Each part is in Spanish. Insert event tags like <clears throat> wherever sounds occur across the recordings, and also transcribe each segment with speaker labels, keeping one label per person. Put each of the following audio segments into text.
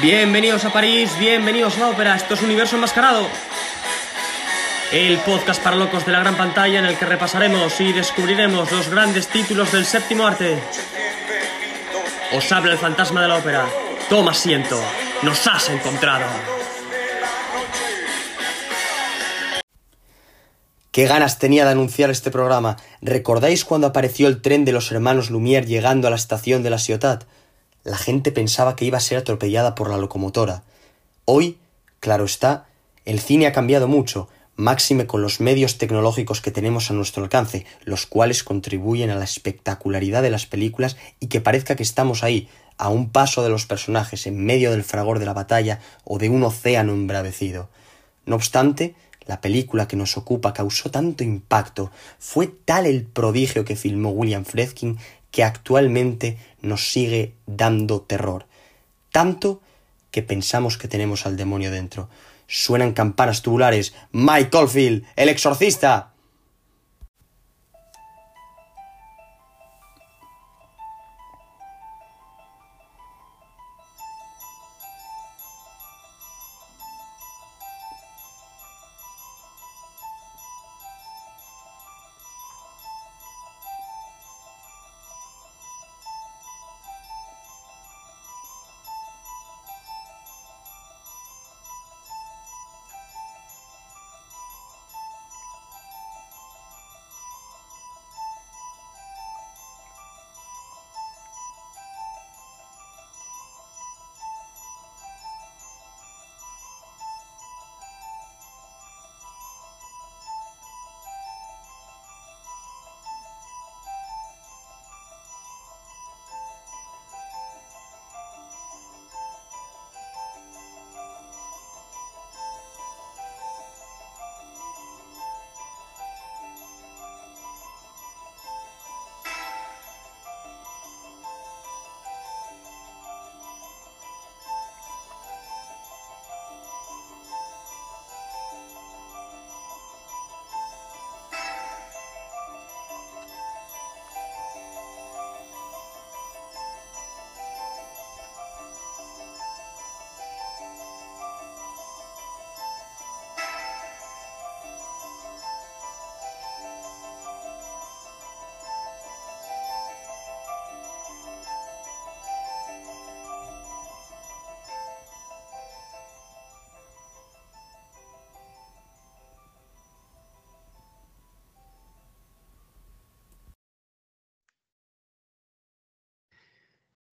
Speaker 1: Bienvenidos a París, bienvenidos a la ópera, esto es Universo Enmascarado. El podcast para locos de la gran pantalla en el que repasaremos y descubriremos los grandes títulos del séptimo arte. Os habla el fantasma de la ópera. Toma asiento, nos has encontrado.
Speaker 2: Qué ganas tenía de anunciar este programa. ¿Recordáis cuando apareció el tren de los hermanos Lumière llegando a la estación de la Ciotat? La gente pensaba que iba a ser atropellada por la locomotora. Hoy, claro está, el cine ha cambiado mucho, máxime con los medios tecnológicos que tenemos a nuestro alcance, los cuales contribuyen a la espectacularidad de las películas y que parezca que estamos ahí, a un paso de los personajes, en medio del fragor de la batalla o de un océano embravecido. No obstante, la película que nos ocupa causó tanto impacto, fue tal el prodigio que filmó William Friedkin que actualmente nos sigue dando terror. Tanto que pensamos que tenemos al demonio dentro. Suenan campanas tubulares. Mike Caulfield, el exorcista.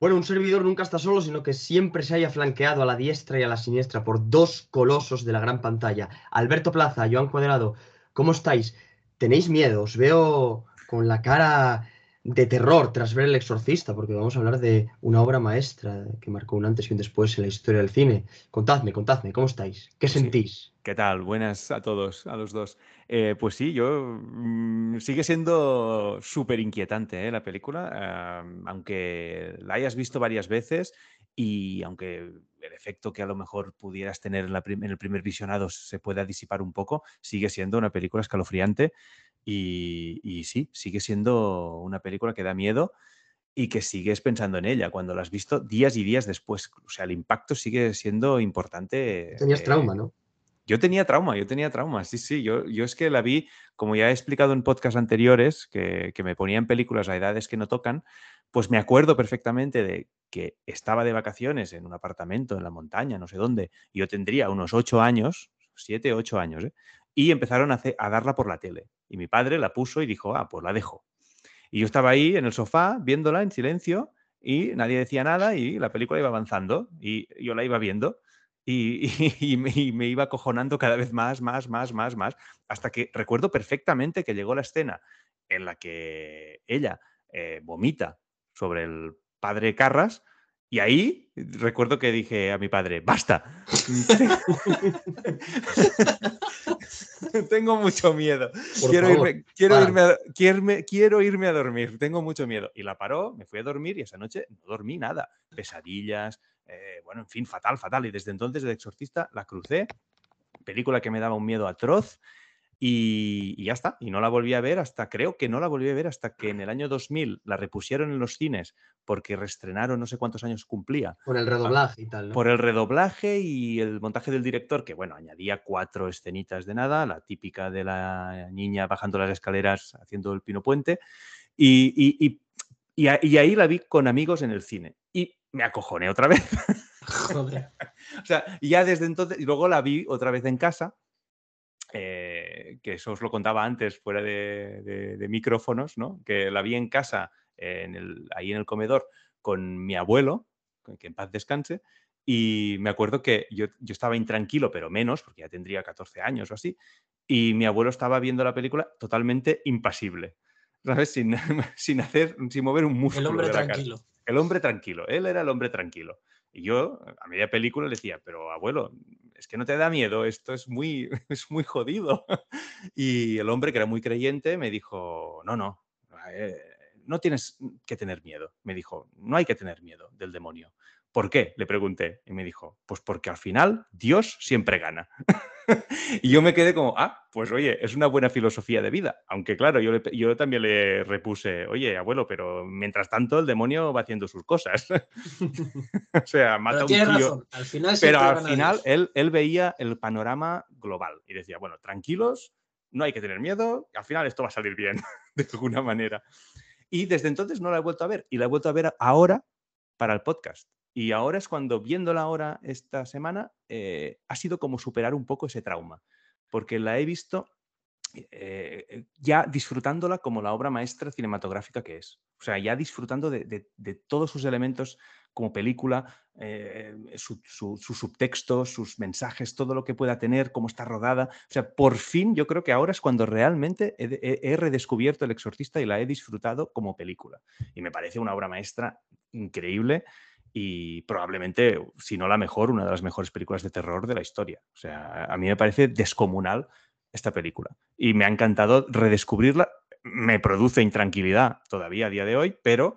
Speaker 1: Bueno, un servidor nunca está solo, sino que siempre se haya flanqueado a la diestra y a la siniestra por dos colosos de la gran pantalla. Alberto Plaza, Joan Cuadrado, ¿cómo estáis? ¿Tenéis miedo? Os veo con la cara de terror tras ver El Exorcista, porque vamos a hablar de una obra maestra que marcó un antes y un después en la historia del cine. Contadme, contadme, ¿cómo estáis? ¿Qué sentís?
Speaker 3: ¿Qué tal? Buenas a todos, a los dos. Eh, pues sí, yo mm, sigue siendo súper inquietante ¿eh? la película, aunque la hayas visto varias veces y aunque el efecto que a lo mejor pudieras tener en, en, el primer visionado se pueda disipar un poco, sigue siendo una película escalofriante y, y sí, sigue siendo una película que da miedo y que sigues pensando en ella cuando la has visto días y días después. O sea, el impacto sigue siendo importante.
Speaker 1: Tenías trauma, ¿no?
Speaker 3: Yo tenía trauma, yo tenía trauma, sí, sí. Yo, yo es que la vi, como ya he explicado en podcasts anteriores, que, que me ponían películas a edades que no tocan, pues me acuerdo perfectamente de que estaba de vacaciones en un apartamento en la montaña, no sé dónde, y yo tendría unos ocho años, siete, ocho años, ¿eh? Y empezaron a, hacer, a darla por la tele. Y mi padre la puso y dijo, ah, pues la dejo. Y yo estaba ahí en el sofá viéndola en silencio y nadie decía nada y la película iba avanzando y yo la iba viendo y, <laughs> y, me, y, me, iba cojonando cada vez más, más, más, más, más, hasta que recuerdo perfectamente que llegó la escena en la que ella eh, vomita sobre el padre Carras y ahí recuerdo que dije a mi padre, basta. <laughs> <laughs> <laughs> Tengo mucho miedo. Quiero irme, quiero, irme a, quiero, quiero irme a dormir. Tengo mucho miedo. Y la paró, me fui a dormir y esa noche no dormí nada. Pesadillas, eh, bueno, en fin, fatal, fatal. Y desde entonces, de Exorcista, la crucé. Película que me daba un miedo atroz. Y, ya está, y no la volví a ver hasta, creo que no la volví a ver hasta que en el año 2000 la repusieron en los cines porque reestrenaron no sé cuántos años cumplía.
Speaker 1: Por el redoblaje y tal. ¿no?
Speaker 3: Por el redoblaje y el montaje del director, que bueno, añadía cuatro escenitas de nada, la típica de la niña bajando las escaleras haciendo el pino puente. Y, y, y, ahí la vi con amigos en el cine. Y me acojoné otra vez. <laughs> Joder. <laughs> o sea, ya desde entonces, y luego la vi otra vez en casa eh, que eso os lo contaba antes fuera de, micrófonos, ¿no? que la vi en casa, en el, ahí en el comedor, con mi abuelo, que en paz descanse, y me acuerdo que yo, estaba intranquilo, pero menos, porque ya tendría 14 años o así, y mi abuelo estaba viendo la película totalmente impasible, <laughs> ¿sabes? Sin, <laughs> sin hacer, sin mover un músculo.
Speaker 4: El hombre tranquilo.
Speaker 3: El hombre tranquilo, él era el hombre tranquilo. Y yo, a media película, le decía, pero abuelo, es que no te da miedo, esto es muy, <laughs> es muy jodido. Y el hombre, que era muy creyente, me dijo, no, no, eh, no tienes que tener miedo. Me dijo, no hay que tener miedo del demonio. ¿Por qué? Le pregunté. Y me dijo, pues porque al final Dios siempre gana. <laughs> y yo me quedé como, ah, pues oye, es una buena filosofía de vida. Aunque claro, yo, yo también le repuse, oye, abuelo, pero mientras tanto el demonio va haciendo sus cosas. <laughs> o sea, mata un tío.
Speaker 4: Al final
Speaker 3: pero al final él, él veía el panorama global y decía, bueno, tranquilos, no hay que tener miedo, al final esto va a salir bien, <laughs> de alguna manera. Y desde entonces no la he vuelto a ver y la he vuelto a ver ahora para el podcast. Y ahora es cuando, viéndola ahora esta semana, eh, ha sido como superar un poco ese trauma, porque la he visto eh, eh, ya disfrutándola como la obra maestra cinematográfica que es. O sea, ya disfrutando de, todos sus elementos como película, su, subtexto, sus mensajes, todo lo que pueda tener, cómo está rodada. O sea, por fin yo creo que ahora es cuando realmente he redescubierto El Exorcista y la he disfrutado como película. Y me parece una obra maestra increíble y probablemente, si no la mejor, una de las mejores películas de terror de la historia. O sea, a mí me parece descomunal esta película y me ha encantado redescubrirla. Me produce intranquilidad todavía a día de hoy, pero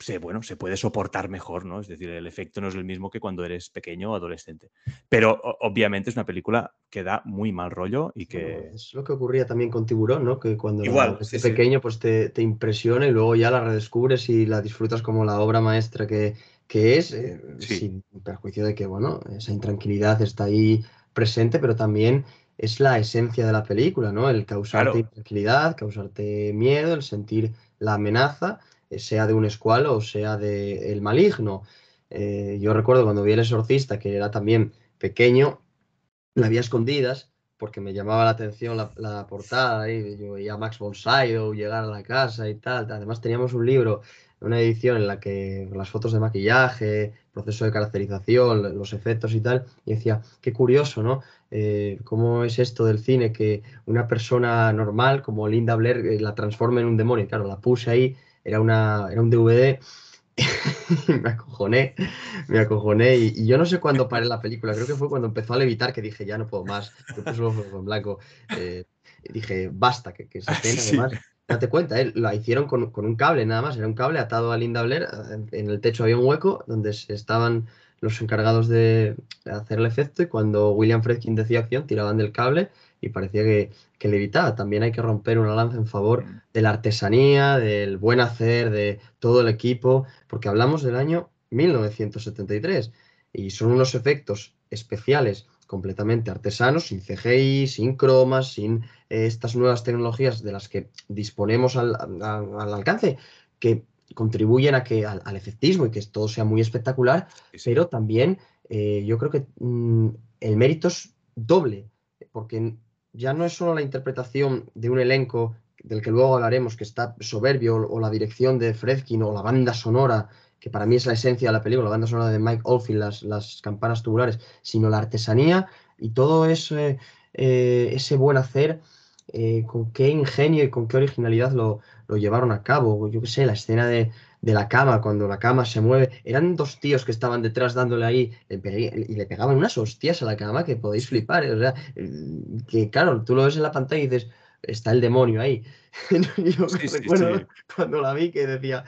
Speaker 3: se, bueno, se puede soportar mejor, ¿no? Es decir, el efecto no es el mismo que cuando eres pequeño o adolescente. Pero obviamente es una película que da muy mal rollo y que...
Speaker 1: es lo que ocurría también con Tiburón, ¿no? Que cuando eres pequeño pues te, te, impresiona y luego ya la redescubres y la disfrutas como la obra maestra que, que es, eh, sin perjuicio de que, bueno, esa intranquilidad está ahí presente, pero también es la esencia de la película, ¿no? El causarte intranquilidad, causarte miedo, el sentir la amenaza, eh, sea de un escualo o sea de el maligno. Eh, yo recuerdo cuando vi El Exorcista, que era también pequeño, la vi a escondidas porque me llamaba la atención la, portada, y yo veía a Max von Sydow llegar a la casa y tal. Además teníamos un libro una edición en la que las fotos de maquillaje, proceso de caracterización, los efectos y tal, y decía, qué curioso, ¿no? Eh, ¿Cómo es esto del cine que una persona normal como Linda Blair eh, la transforma en un demonio? claro, la puse ahí, era, una, era un DVD. <laughs> me acojoné, me acojoné y, yo no sé cuándo paré la película, creo que fue cuando empezó a levitar que dije ya no puedo más, yo puse en blanco, eh, dije basta, que, que se <laughs> además Date cuenta, ¿eh? la hicieron con, un cable nada más, era un cable atado a Linda Blair, en el techo había un hueco donde estaban los encargados de hacer el efecto y cuando William Fredkin decía acción tiraban del cable y parecía que, que levitaba. También hay que romper una lanza en favor mm. de la artesanía, del buen hacer, de todo el equipo, porque hablamos del año 1973 y son unos efectos especiales completamente artesanos, sin CGI, sin cromas, sin eh, estas nuevas tecnologías de las que disponemos al, alcance, que contribuyen a que al, efectismo y que todo sea muy espectacular, pero también eh, yo creo que mm, el mérito es doble, porque ya no es solo la interpretación de un elenco del que luego hablaremos, que está soberbio, o, la dirección de Fredkin, o la banda sonora, que para mí es la esencia de la película, la banda sonora de Mike Oldfield, las, las campanas tubulares, sino la artesanía y todo ese, eh, ese buen hacer, eh, con qué ingenio y con qué originalidad lo, llevaron a cabo. Yo qué sé, la escena de, la cama, cuando la cama se mueve, eran dos tíos que estaban detrás dándole ahí y le pegaban unas hostias a la cama que podéis flipar. O sea, que claro, tú lo ves en la pantalla y dices, está el demonio ahí. <laughs> Yo cuando la vi que decía,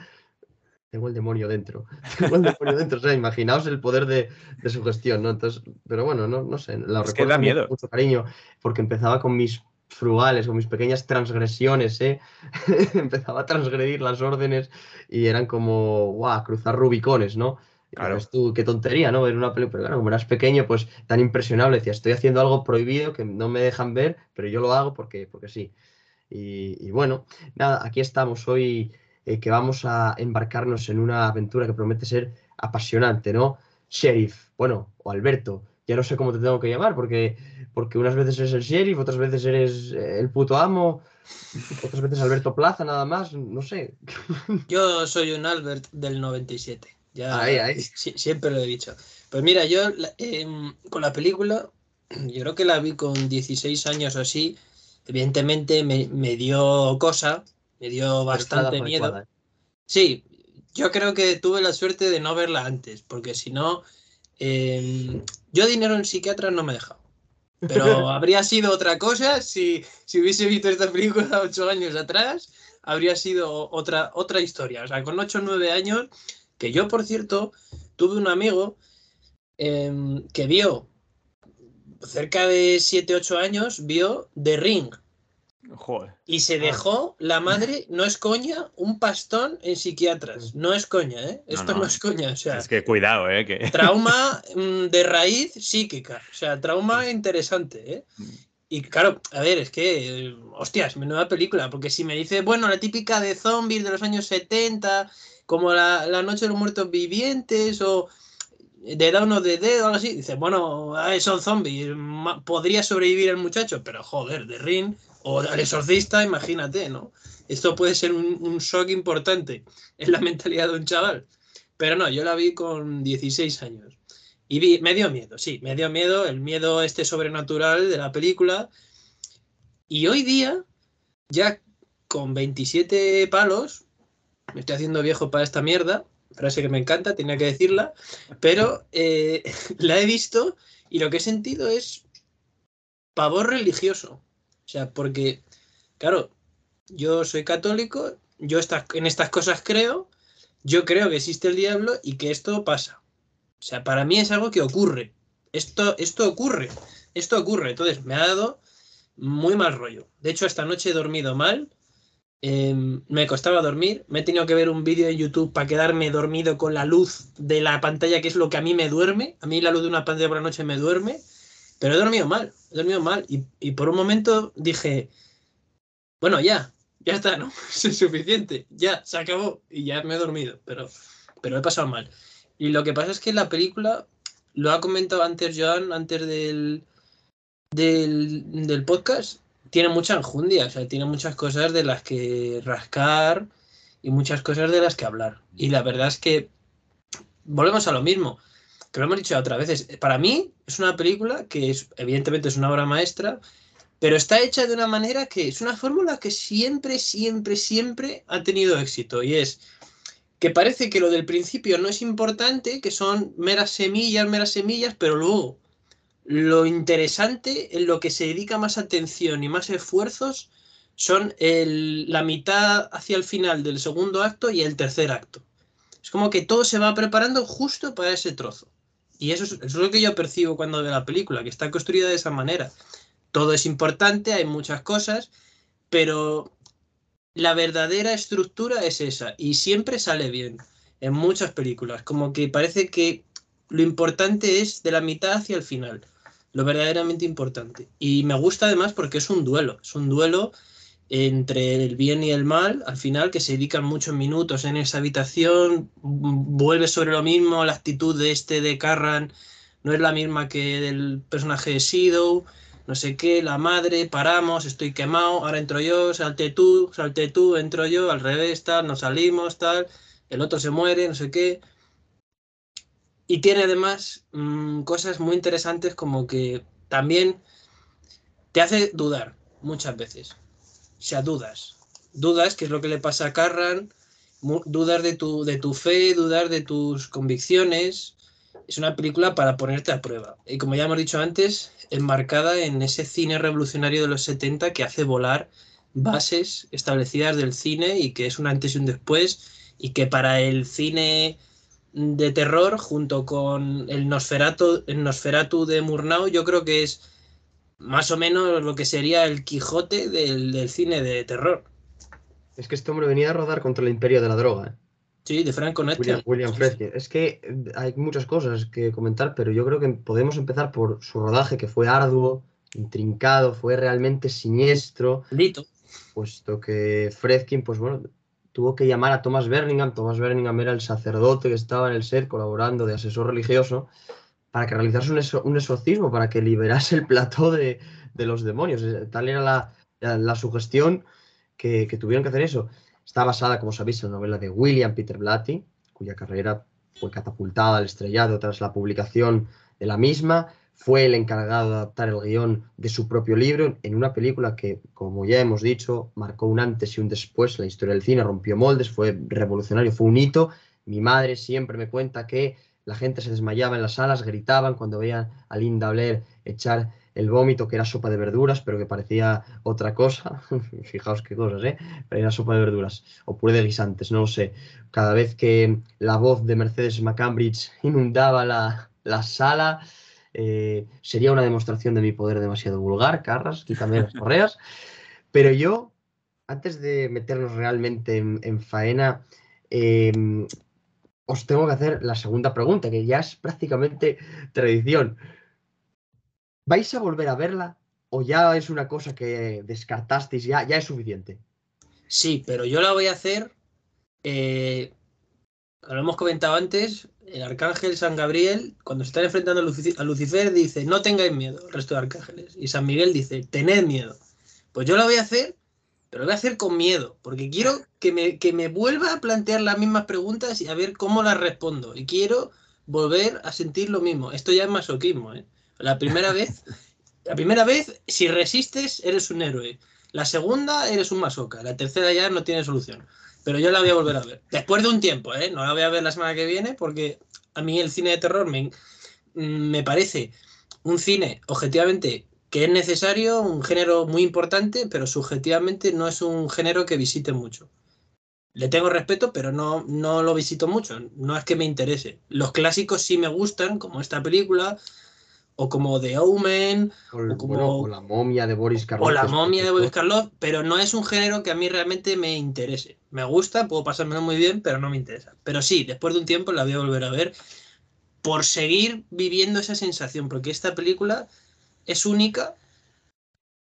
Speaker 1: tengo el demonio dentro. <laughs> Tengo el demonio dentro. O sea, imaginaos el poder de, su gestión, ¿no? Entonces, pero bueno, no, no sé. La recuerdo con mucho cariño porque empezaba con mis frugales, con mis pequeñas transgresiones, ¿eh? <laughs> empezaba a transgredir las órdenes y eran como, guau, cruzar rubicones, ¿no? Claro. tú, qué tontería, ¿no? Ver una película, pero claro, como eras pequeño, pues tan impresionable, decía, estoy haciendo algo prohibido que no me dejan ver, pero yo lo hago porque, porque sí. Y, bueno, nada, aquí estamos hoy eh, que vamos a embarcarnos en una aventura que promete ser apasionante, ¿no? Sheriff, bueno, o Alberto, ya no sé cómo te tengo que llamar, porque, porque unas veces eres el sheriff, otras veces eres eh, el puto amo, otras veces Alberto Plaza, nada más, no sé. <laughs>
Speaker 4: Yo soy un Albert del 97, ya siempre lo he dicho. Pues mira, yo em, con la película, yo creo que la vi con 16 años o así, evidentemente me, me dio cosa, me dio bastante miedo. ¿eh? Sí, yo creo que tuve la suerte de no verla antes, porque si no Em, yo dinero en psiquiatra no me he dejado. Pero <laughs> habría sido otra cosa si, si hubiese visto esta película ocho años atrás, habría sido otra, otra historia. O sea, con ocho o nueve años, que yo, por cierto, tuve un amigo em, que vio, cerca de siete, ocho años, vio The Ring. Y se ah. dejó la madre, no es coña, un pastón en psiquiatras. No es coña, ¿eh? Esto no, es coña. O sea,
Speaker 3: es que cuidado, ¿eh? Que... <laughs>
Speaker 4: Trauma mm, de raíz psíquica. O sea, trauma interesante, ¿eh? Y claro, a ver, es que, hostias, nueva película, porque si me dice, bueno, la típica de zombies de los años 70, como la, Noche de los Muertos Vivientes o de Dawn of the Dead o algo así, dice, bueno, son zombies, podría sobrevivir el muchacho, pero joder, de Ring o al exorcista, imagínate, ¿no? Esto puede ser un, shock importante en la mentalidad de un chaval. Pero no, yo la vi con 16 años. Y vi, me dio miedo, sí, me dio miedo, el miedo este sobrenatural de la película. Y hoy día, ya con 27 palos, me estoy haciendo viejo para esta mierda, frase que me encanta, tenía que decirla, pero eh, <laughs> la he visto y lo que he sentido es pavor religioso. O sea, porque, claro, yo soy católico, yo en estas cosas creo, yo creo que existe el diablo y que esto pasa. O sea, para mí es algo que ocurre. Esto, esto ocurre. Esto ocurre. Entonces, me ha dado muy mal rollo. De hecho, esta noche he dormido mal. Em, me costaba dormir. Me he tenido que ver un vídeo en YouTube para quedarme dormido con la luz de la pantalla, que es lo que a mí me duerme. A mí la luz de una pantalla por la noche me duerme. Pero he dormido mal, he dormido mal. Y, por un momento dije, bueno, ya, ya está, ¿no? <laughs> Es suficiente, ya, se acabó. Y ya me he dormido, pero, pero he pasado mal. Y lo que pasa es que la película, lo ha comentado antes Joan, antes del, del, del podcast, tiene mucha enjundia, o sea, tiene muchas cosas de las que rascar y muchas cosas de las que hablar. Y la verdad es que volvemos a lo mismo que lo hemos dicho otras veces, para mí es una película que evidentemente es una obra maestra, pero está hecha de una manera que es una fórmula que siempre, siempre, siempre ha tenido éxito y es que parece que lo del principio no es importante, que son meras semillas, meras semillas, pero luego lo interesante, en lo que se dedica más atención y más esfuerzos, son la mitad hacia el final del segundo acto y el tercer acto. Es como que todo se va preparando justo para ese trozo. Y eso es, lo que yo percibo cuando veo la película, que está construida de esa manera. Todo es importante, hay muchas cosas, pero la verdadera estructura es esa y siempre sale bien en muchas películas. Como que parece que lo importante es de la mitad hacia el final, lo verdaderamente importante. Y me gusta además porque es un duelo, es un duelo entre el bien y el mal, al final, que se dedican muchos minutos en esa habitación, vuelve sobre lo mismo, la actitud de este de Carran no es la misma que del personaje de Sido, no sé qué, la madre, paramos, estoy quemado, ahora entro yo, salte tú, salte tú, entro yo, al revés, tal, nos salimos, tal, el otro se muere, no sé qué. Y tiene además mm, cosas muy interesantes como que también te hace dudar muchas veces sea, dudas. Dudas, que es lo que le pasa a Carran, dudas de tu, de tu fe, dudar de tus convicciones. Es una película para ponerte a prueba. Y como ya hemos dicho antes, enmarcada en ese cine revolucionario de los 70 que hace volar bases establecidas del cine y que es un antes y un después y que para el cine de terror junto con el Nosferatu, el Nosferatu de Murnau yo creo que es más o menos lo que sería el Quijote del, cine de terror.
Speaker 1: Es que este hombre venía a rodar contra el imperio de la droga. ¿eh?
Speaker 4: Sí, de Franco
Speaker 1: William, William Es que eh, hay muchas cosas que comentar, pero yo creo que podemos empezar por su rodaje, que fue arduo, intrincado, fue realmente siniestro.
Speaker 4: Lito.
Speaker 1: Puesto que Fredkin, pues bueno, tuvo que llamar a Thomas Berningham. Thomas Berningham era el sacerdote que estaba en el set colaborando de asesor religioso para que realizase un, exorcismo, para que liberase el plató de, los demonios. Tal era la, sugestión que, tuvieron que hacer eso. Está basada, como sabéis, en la novela de William Peter Blatty, cuya carrera fue catapultada al estrellado tras la publicación de la misma. Fue el encargado de adaptar el guion de su propio libro en una película que, como ya hemos dicho, marcó un antes y un después la historia del cine, rompió moldes, fue revolucionario, fue un hito. Mi madre siempre me cuenta que la gente se desmayaba en las salas, gritaban cuando veían a Linda Blair echar el vómito, que era sopa de verduras, pero que parecía otra cosa. <laughs> Fijaos qué cosas, ¿eh? Pero era sopa de verduras, o puré de guisantes, no lo sé. Cada vez que la voz de Mercedes McCambridge <laughs> inundaba la, sala, eh, sería una demostración de mi poder demasiado vulgar, Carras, quítame las <laughs> correas. Pero yo, antes de meternos realmente en, faena, em, os tengo que hacer la segunda pregunta, que ya es prácticamente tradición. ¿Vais a volver a verla o ya es una cosa que descartasteis, ya, ya es suficiente?
Speaker 4: Sí, pero yo la voy a hacer, eh, lo hemos comentado antes, el arcángel San Gabriel, cuando se está enfrentando a Lucifer, dice, no tengáis miedo, el resto de arcángeles. Y San Miguel dice, tened miedo. Pues yo la voy a hacer pero lo voy a hacer con miedo, porque quiero que me, que me vuelva a plantear las mismas preguntas y a ver cómo las respondo. Y quiero volver a sentir lo mismo. Esto ya es masoquismo, ¿eh? La primera vez, <laughs> la primera vez, si resistes, eres un héroe. La segunda, eres un masoca. La tercera ya no tiene solución. Pero yo la voy a volver a ver. Después de un tiempo, ¿eh? No la voy a ver la semana que viene porque a mí el cine de terror me, me parece un cine objetivamente que es necesario, un género muy importante, pero subjetivamente no es un género que visite mucho. Le tengo respeto, pero no, no lo visito mucho. No es que me interese. Los clásicos sí me gustan, como esta película, o como The Omen,
Speaker 1: o, como
Speaker 4: la
Speaker 1: momia de Boris Karloff.
Speaker 4: O la momia de Boris Karloff, pero no es un género que a mí realmente me interese. Me gusta, puedo pasármelo muy bien, pero no me interesa. Pero sí, después de un tiempo la voy a volver a ver por seguir viviendo esa sensación, porque esta película es única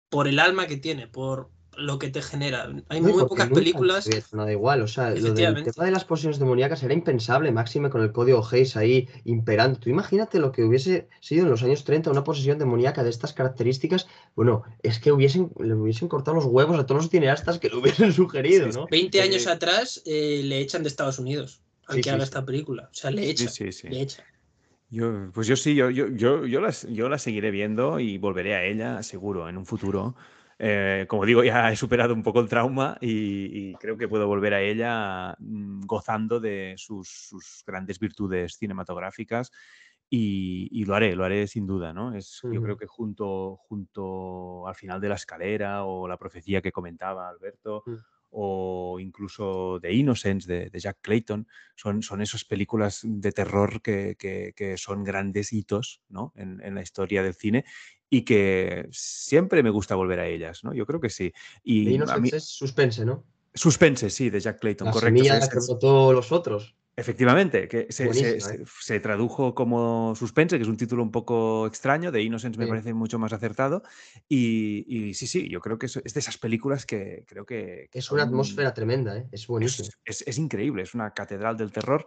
Speaker 4: por el alma que tiene, por lo que te genera. Hay muy pocas películas.
Speaker 1: No da igual, o sea, lo del tema de las posesiones demoníacas era impensable, máxime con el código Hayes ahí imperando. Tú imagínate lo que hubiese sido en los años 30 una posesión demoníaca de estas características. Bueno, es que hubiesen, le hubiesen cortado los huevos a todos los cineastas que lo hubiesen <laughs> sugerido, ¿no?
Speaker 4: 20 años atrás eh, le echan de Estados Unidos al que haga esta película. O sea, le echan. Le echan.
Speaker 3: Yo, pues yo sí, yo, yo, yo, yo, yo la seguiré viendo y volveré a ella, seguro, en un futuro. Eh, como digo, ya he superado un poco el trauma y, creo que puedo volver a ella mm, gozando de sus, grandes virtudes cinematográficas y, lo haré, lo haré sin duda, ¿no? Es, Yo creo que junto, junto al final de la escalera o la profecía que comentaba Alberto, mm o incluso The Innocence de, Jack Clayton, son, son esas películas de terror que, son grandes hitos ¿no? en, la historia del cine y que siempre me gusta volver a ellas, ¿no? Yo creo que sí. Y
Speaker 1: The Innocence es suspense, ¿no?
Speaker 3: Suspense, sí, de Jack Clayton,
Speaker 1: la
Speaker 3: correcto.
Speaker 1: Semilla que todos los otros.
Speaker 3: Efectivamente, que se,
Speaker 1: ¿eh?
Speaker 3: se, tradujo como Suspense, que es un título un poco extraño, de Innocence me parece mucho más acertado. Y, sí, sí, yo creo que es, de esas películas que creo que...
Speaker 1: es una atmósfera tremenda, ¿eh? es buenísimo.
Speaker 3: Es, increíble, es una catedral del terror.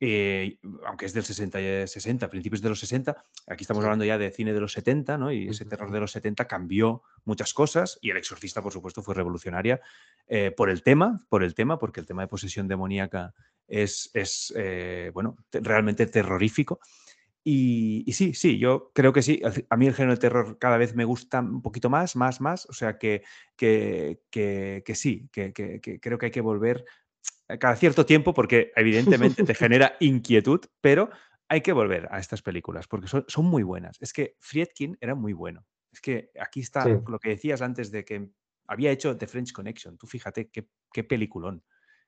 Speaker 3: Eh, aunque es del 60, 60, principios de los 60, aquí estamos hablando ya de cine de los 70, ¿no? Y ese terror de los 70 cambió muchas cosas y El Exorcista, por supuesto, fue revolucionaria eh, por el tema, por el tema, porque el tema de posesión demoníaca es, es eh, bueno, realmente terrorífico. Y, sí, sí, yo creo que sí. A mí el género de terror cada vez me gusta un poquito más, más, más. O sea que, que, que, sí, que, creo que hay que volver cada cierto tiempo porque evidentemente te <laughs> genera inquietud, pero hay que volver a estas películas porque son, son muy buenas. Es que Friedkin era muy bueno. Es que aquí está lo que decías antes de que había hecho The French Connection. Tú fíjate qué, qué peliculón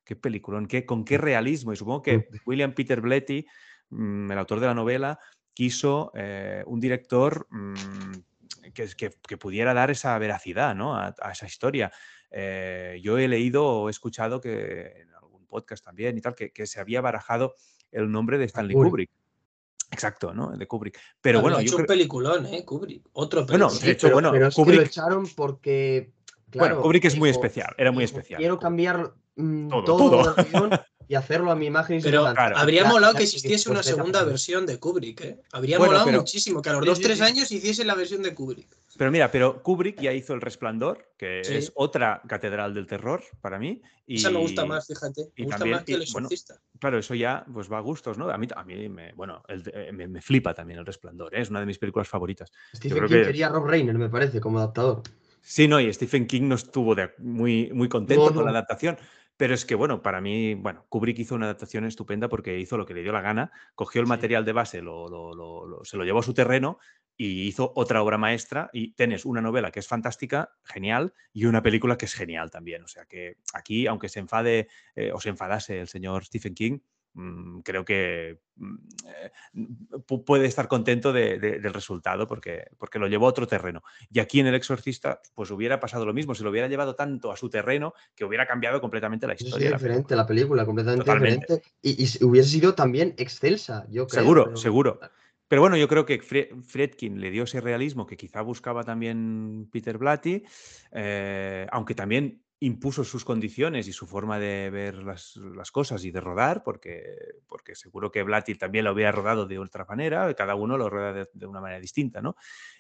Speaker 3: qué peliculón, qué, con qué realismo. Y supongo que William Peter Blatty, mm, el autor de la novela, quiso eh, un director mm, que, que, que pudiera dar esa veracidad ¿no? a, a esa historia. Eh, yo he leído o he escuchado que en algún podcast también y tal, que, que se había barajado el nombre de Stanley
Speaker 1: Kubrick.
Speaker 3: Kubrick. Exacto, ¿no? De Kubrick. Pero bueno,
Speaker 4: hecho
Speaker 3: yo
Speaker 4: un
Speaker 3: creo...
Speaker 4: peliculón, ¿eh? Kubrick. Otro
Speaker 3: Bueno,
Speaker 4: peliculón.
Speaker 3: de hecho,
Speaker 1: pero,
Speaker 3: bueno,
Speaker 1: pero es que
Speaker 3: Kubrick-
Speaker 1: lo echaron porque.
Speaker 3: Bueno, Kubrick es muy especial, era muy especial.
Speaker 1: Quiero cambiar mm,
Speaker 3: Todo, <laughs>
Speaker 1: y hacerlo a mi imagen y
Speaker 4: Pero
Speaker 1: semejanza.
Speaker 3: claro.
Speaker 4: Habría molado que existiese una
Speaker 1: después de
Speaker 4: segunda versión de Kubrick, ¿eh? Habría
Speaker 3: Bueno,
Speaker 4: molado
Speaker 3: pero-
Speaker 4: muchísimo que a los dos, tres años hiciese la versión de Kubrick.
Speaker 3: Pero mira, pero Kubrick ya hizo El Resplandor, que
Speaker 4: Sí.
Speaker 3: es otra catedral del terror para mí. Y,
Speaker 4: Esa me gusta más, fíjate.
Speaker 3: y
Speaker 4: Me gusta
Speaker 3: también-
Speaker 4: más que el
Speaker 3: bueno,
Speaker 4: exorcista.
Speaker 3: Claro, eso ya pues va a gustos, ¿no? A mí, a mí me, bueno, el- eh, me, me flipa también El Resplandor, ¿eh? es una de mis películas favoritas.
Speaker 1: Stephen King
Speaker 3: que-
Speaker 1: quería Rob Reiner, me parece, como adaptador.
Speaker 3: Sí, no, y Stephen King no estuvo de- muy, muy contento
Speaker 1: No,
Speaker 3: con la adaptación, pero es que, bueno, para mí, bueno, Kubrick hizo una adaptación estupenda porque hizo lo que le dio la gana, cogió el
Speaker 1: Sí.
Speaker 3: material de base, lo, lo- lo- lo- se lo llevó a su terreno y hizo otra obra maestra y tienes una novela que es fantástica, genial, y una película que es genial también. O sea que aquí, aunque se enfade eh, o se enfadase el señor Stephen King, creo que mm, eh, pu- puede estar contento de- de- del resultado porque, porque lo llevó a otro terreno. Y aquí en El Exorcista, pues hubiera pasado lo mismo, se lo hubiera llevado tanto a su terreno que hubiera cambiado completamente la historia.
Speaker 1: diferente, la película, completamente
Speaker 3: Totalmente.
Speaker 1: diferente. Y, y hubiese sido también excelsa, yo creo.
Speaker 3: Seguro,
Speaker 1: pero-
Speaker 3: seguro. Pero bueno, yo creo que Fre- Friedkin le dio ese realismo que quizá buscaba también Peter Blatty, eh, aunque también impuso sus condiciones y su forma de ver las, las cosas y de rodar, porque, porque seguro que Blatty también lo hubiera rodado de otra manera, cada uno lo rueda de, de una manera distinta, ¿no?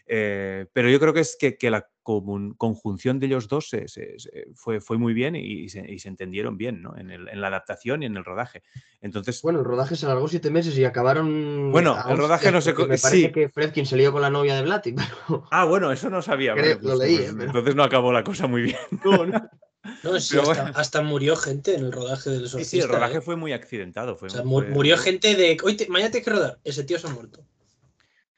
Speaker 3: Eh, pero yo creo que es que, que la comun- conjunción de ellos dos se- se- se- fue, fue muy bien y, y se, y se entendieron bien, ¿no? En, el- en la adaptación y en el rodaje. Entonces,
Speaker 1: Bueno, el rodaje se alargó siete meses y acabaron.
Speaker 3: Bueno, el rodaje no co-
Speaker 1: Me parece
Speaker 3: sí.
Speaker 1: que Fredkin se lió con la novia de Blatty, <laughs> pero.
Speaker 3: Ah, bueno, eso no sabía.
Speaker 1: Creo-
Speaker 3: Bueno,
Speaker 1: lo
Speaker 3: pues-
Speaker 1: leí,
Speaker 3: pues
Speaker 1: eh, pero-
Speaker 3: Entonces no acabó la cosa muy bien. <laughs>
Speaker 4: No, sí,
Speaker 3: Pero
Speaker 4: hasta,
Speaker 3: bueno.
Speaker 4: hasta murió gente en el rodaje del
Speaker 3: Sí,
Speaker 4: exorcista.
Speaker 3: sí, el rodaje
Speaker 4: ¿eh?
Speaker 3: fue muy accidentado. Fue,
Speaker 4: O sea, murió gente de. Hoy te- mañana tienes que rodar. Ese tío se ha muerto.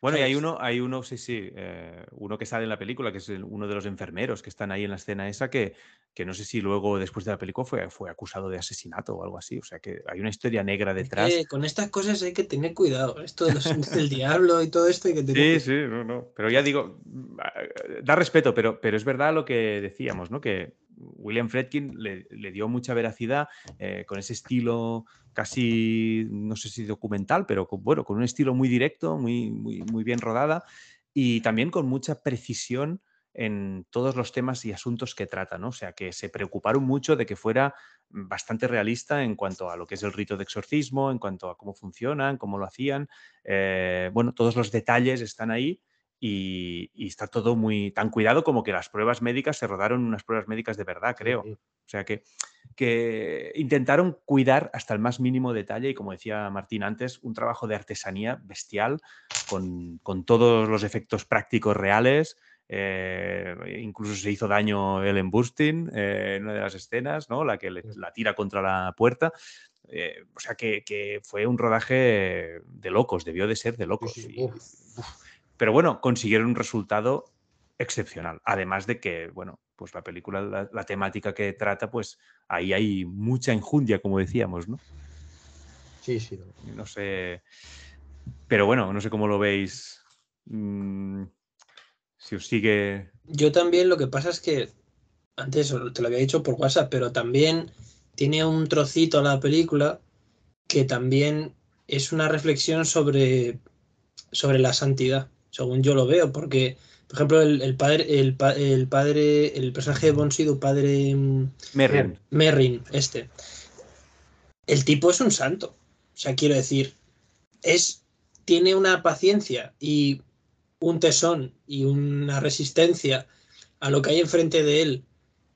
Speaker 3: Bueno, y hay uno, hay uno, sí, sí, eh, uno que sale en la película, que es el- uno de los enfermeros que están ahí en la escena esa, que, que no sé si luego, después de la película, fue, fue acusado de asesinato o algo así. O sea, que hay una historia negra
Speaker 4: Es
Speaker 3: detrás.
Speaker 4: que con estas cosas hay que tener cuidado. Esto de los <laughs> del diablo y todo esto hay que tener
Speaker 3: Sí, sí, no, no. Pero ya digo, mm, ah, da respeto, pero, pero es verdad lo que decíamos, ¿no? Que William Fredkin le, dio mucha veracidad eh, con ese estilo casi, no sé si documental, pero con, bueno, con un estilo muy directo, muy, muy, muy bien rodada y también con mucha precisión en todos los temas y asuntos que trata, ¿no? O sea, que se preocuparon mucho de que fuera bastante realista en cuanto a lo que es el rito de exorcismo, en cuanto a cómo funcionan, cómo lo hacían. Eh, bueno, todos los detalles están ahí y, y está todo muy tan cuidado como que las pruebas médicas se rodaron unas pruebas médicas de verdad, creo.
Speaker 1: Sí,
Speaker 3: O sea que, que intentaron cuidar hasta el más mínimo detalle y como decía Martín antes, un trabajo de artesanía bestial con, con todos los efectos prácticos reales. eh, incluso se hizo daño Ellen Burstyn eh, en una de las escenas, ¿no? La que le- la tira contra la puerta. Eh, o sea que, que fue un rodaje de locos, debió de ser de locos.
Speaker 1: sí,
Speaker 3: Y-
Speaker 1: uf.
Speaker 3: Pero bueno, consiguieron un resultado excepcional. Además de que, bueno, pues la película, la, la temática que trata, pues ahí hay mucha enjundia, como decíamos, ¿no?
Speaker 1: Sí, sí. no.
Speaker 3: No sé. Pero bueno, no sé cómo lo veis. Mm, si os sigue.
Speaker 4: Yo también lo que pasa es que antes te lo había dicho por WhatsApp, pero también tiene un trocito a la película que también es una reflexión sobre, sobre la santidad, según yo lo veo, porque, por ejemplo, el, el padre, el, pa- el padre, el personaje de Bonsido, padre mm,
Speaker 3: Merrin.
Speaker 4: Merrin, este, el tipo es un santo. O sea, quiero decir, es, tiene una paciencia y un tesón y una resistencia a lo que hay enfrente de él,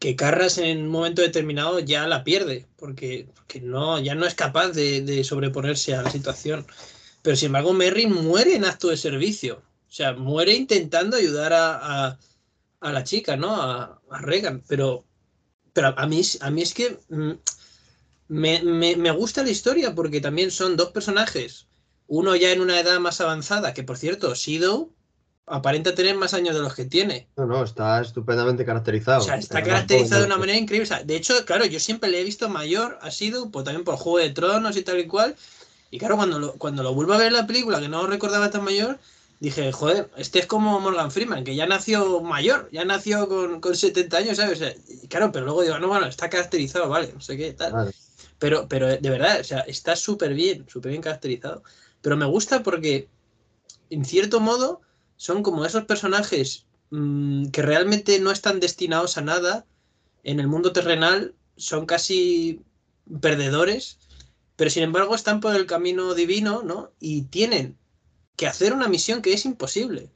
Speaker 4: que Carras en un momento determinado ya la pierde, porque, porque no, ya no es capaz de, de sobreponerse a la situación. Pero sin embargo, Merrin muere en acto de servicio. O sea, muere intentando ayudar a, a- a la chica, ¿no? A, a Regan. Pero, pero a, mí, a mí es que mm, me, me- me gusta la historia porque también son dos personajes. Uno ya en una edad más avanzada, que por cierto, Sido aparenta tener más años de los que tiene.
Speaker 1: No, no, está estupendamente caracterizado.
Speaker 4: O sea, está caracterizado de una manera increíble. O sea, de hecho, claro, yo siempre le he visto mayor, ha sido pues, también por Juego de Tronos y tal y cual. Y claro, cuando lo, cuando lo vuelvo a ver en la película, que no recordaba tan mayor, dije, joder, este es como Morgan Freeman, que ya nació mayor, ya nació con, con 70 años, ¿sabes? O sea, claro, pero luego digo, no, bueno, está caracterizado, vale, no sé qué, tal. Pero, pero de verdad, o sea, está súper bien, súper bien caracterizado. Pero me gusta porque, en cierto modo, son como esos personajes mmm, que realmente no están destinados a nada en el mundo terrenal, son casi perdedores, pero sin embargo están por el camino divino, ¿no? Y tienen que hacer una misión que es imposible.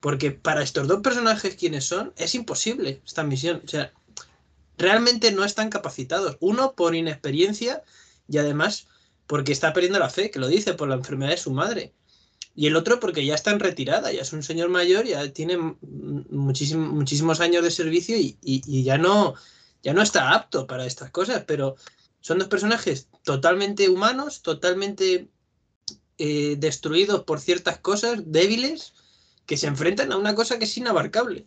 Speaker 4: Porque para estos dos personajes quienes son, es imposible esta misión. O sea, realmente no están capacitados. Uno por inexperiencia y además porque está perdiendo la fe, que lo dice por la enfermedad de su madre. Y el otro porque ya está en retirada, ya es un señor mayor, ya tiene muchísimo, muchísimos años de servicio y, y, ya, no, ya no está apto para estas cosas. Pero son dos personajes totalmente humanos, totalmente eh, destruidos por ciertas cosas débiles que se enfrentan a una cosa que es inabarcable.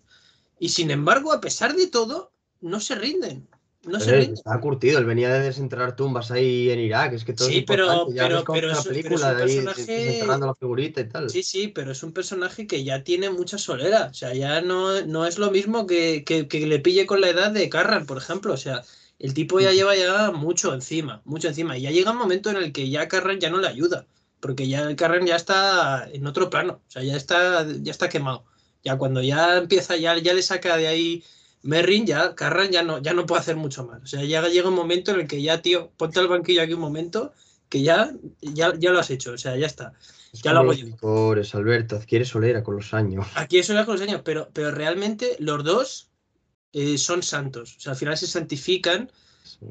Speaker 4: Y sin embargo, a pesar de todo, no se rinden. No se rinden.
Speaker 1: Está curtido, él venía de desenterrar tumbas ahí en Irak, es que todo
Speaker 4: sí,
Speaker 1: es
Speaker 4: pero, pero, pero, es, película
Speaker 1: pero es un personaje... la figurita y tal.
Speaker 4: Sí, sí, pero es un personaje que ya tiene mucha solera, o sea, ya no, no es lo mismo que, que, que le pille con la edad de Carran, por ejemplo, o sea, el tipo ya lleva ya mucho encima, mucho encima, y ya llega un momento en el que ya Carran ya no le ayuda porque ya el Carren ya está en otro plano, o sea, ya está, ya está quemado. Ya cuando ya empieza, ya, ya le saca de ahí Merrin, ya Carran ya no, ya no puede hacer mucho más. O sea, ya llega un momento en el que ya, tío, ponte al banquillo aquí un momento, que ya, ya, ya lo has hecho, o sea, ya está. ya lo hago yo.
Speaker 1: Alberto, adquiere solera con los años.
Speaker 4: Adquiere solera con los años, pero, pero realmente los dos eh, son santos. O sea, al final se santifican.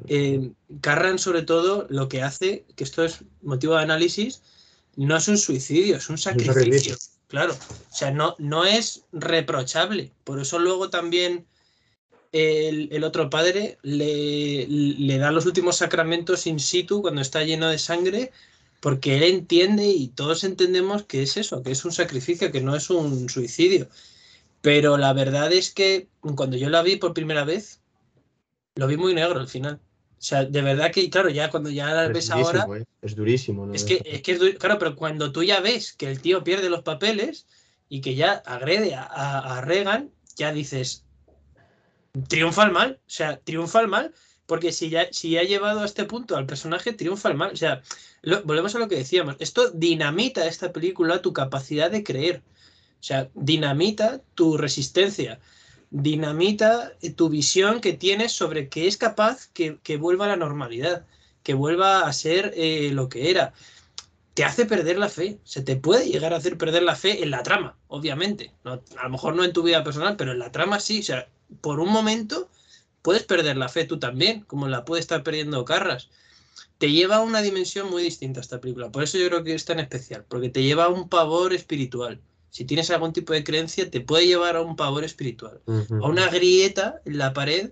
Speaker 4: Eh, Carran, sobre todo, lo que hace, que esto es motivo de análisis, no es un suicidio, es un sacrificio. Claro, o sea, no, no es reprochable. Por eso luego también el, otro padre le, le, da los últimos sacramentos in situ cuando está lleno de sangre, porque él entiende y todos entendemos que es eso, que es un sacrificio, que no es un suicidio. Pero la verdad es que cuando yo la vi por primera vez, lo vi muy negro al final. O sea, de verdad que, claro, ya cuando ya la ves ahora.
Speaker 1: Eh, es durísimo, ¿no?
Speaker 4: Es que, es que es Claro, pero cuando tú ya ves que el tío pierde los papeles y que ya agrede a, a, Reagan, ya dices. Triunfa el mal. O sea, triunfa el mal. Porque si ya, si ha llevado a este punto al personaje, triunfa el mal. O sea, volvemos a lo que decíamos. Esto dinamita esta película tu capacidad de creer. O sea, dinamita tu resistencia dinamita tu visión que tienes sobre que es capaz que, vuelva a la normalidad, que vuelva a ser eh, lo que era. Te hace perder la fe, se te puede llegar a hacer perder la fe en la trama, obviamente. a lo mejor no en tu vida personal, pero en la trama sí. O sea, por un momento puedes perder la fe tú también, como la puede estar perdiendo Carras. Te lleva a una dimensión muy distinta esta película. Por eso yo creo que es tan especial, porque te lleva a un pavor espiritual si tienes algún tipo de creencia, te puede llevar a un pavor espiritual, a una grieta en la pared,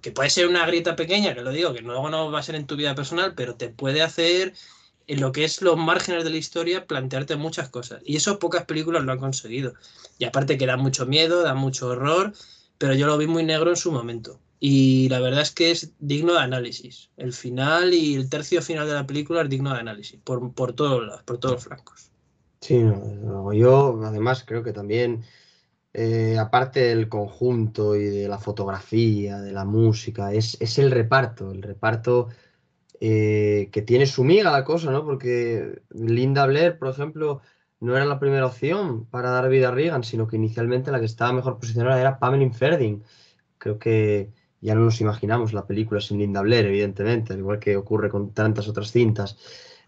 Speaker 4: que puede ser una grieta pequeña, que lo digo, que luego no va a ser en tu vida personal, pero te puede hacer en lo que es los márgenes de la historia plantearte muchas cosas. Y eso pocas películas lo han conseguido. Y aparte que da mucho miedo, da mucho horror, pero yo lo vi muy negro en su momento. Y la verdad es que es digno de análisis. El final y el tercio final de la película es digno de análisis, por, por todos lados, por todos los flancos.
Speaker 1: Sí, no, yo además creo que también, eh, aparte del conjunto y de la fotografía, de la música, es, es el reparto, el reparto eh, que tiene su miga la cosa, ¿no? Porque Linda Blair, por ejemplo, no era la primera opción para dar vida a Reagan, sino que inicialmente la que estaba mejor posicionada era Pamela Ferding. Creo que ya no nos imaginamos la película sin Linda Blair, evidentemente, al igual que ocurre con tantas otras cintas.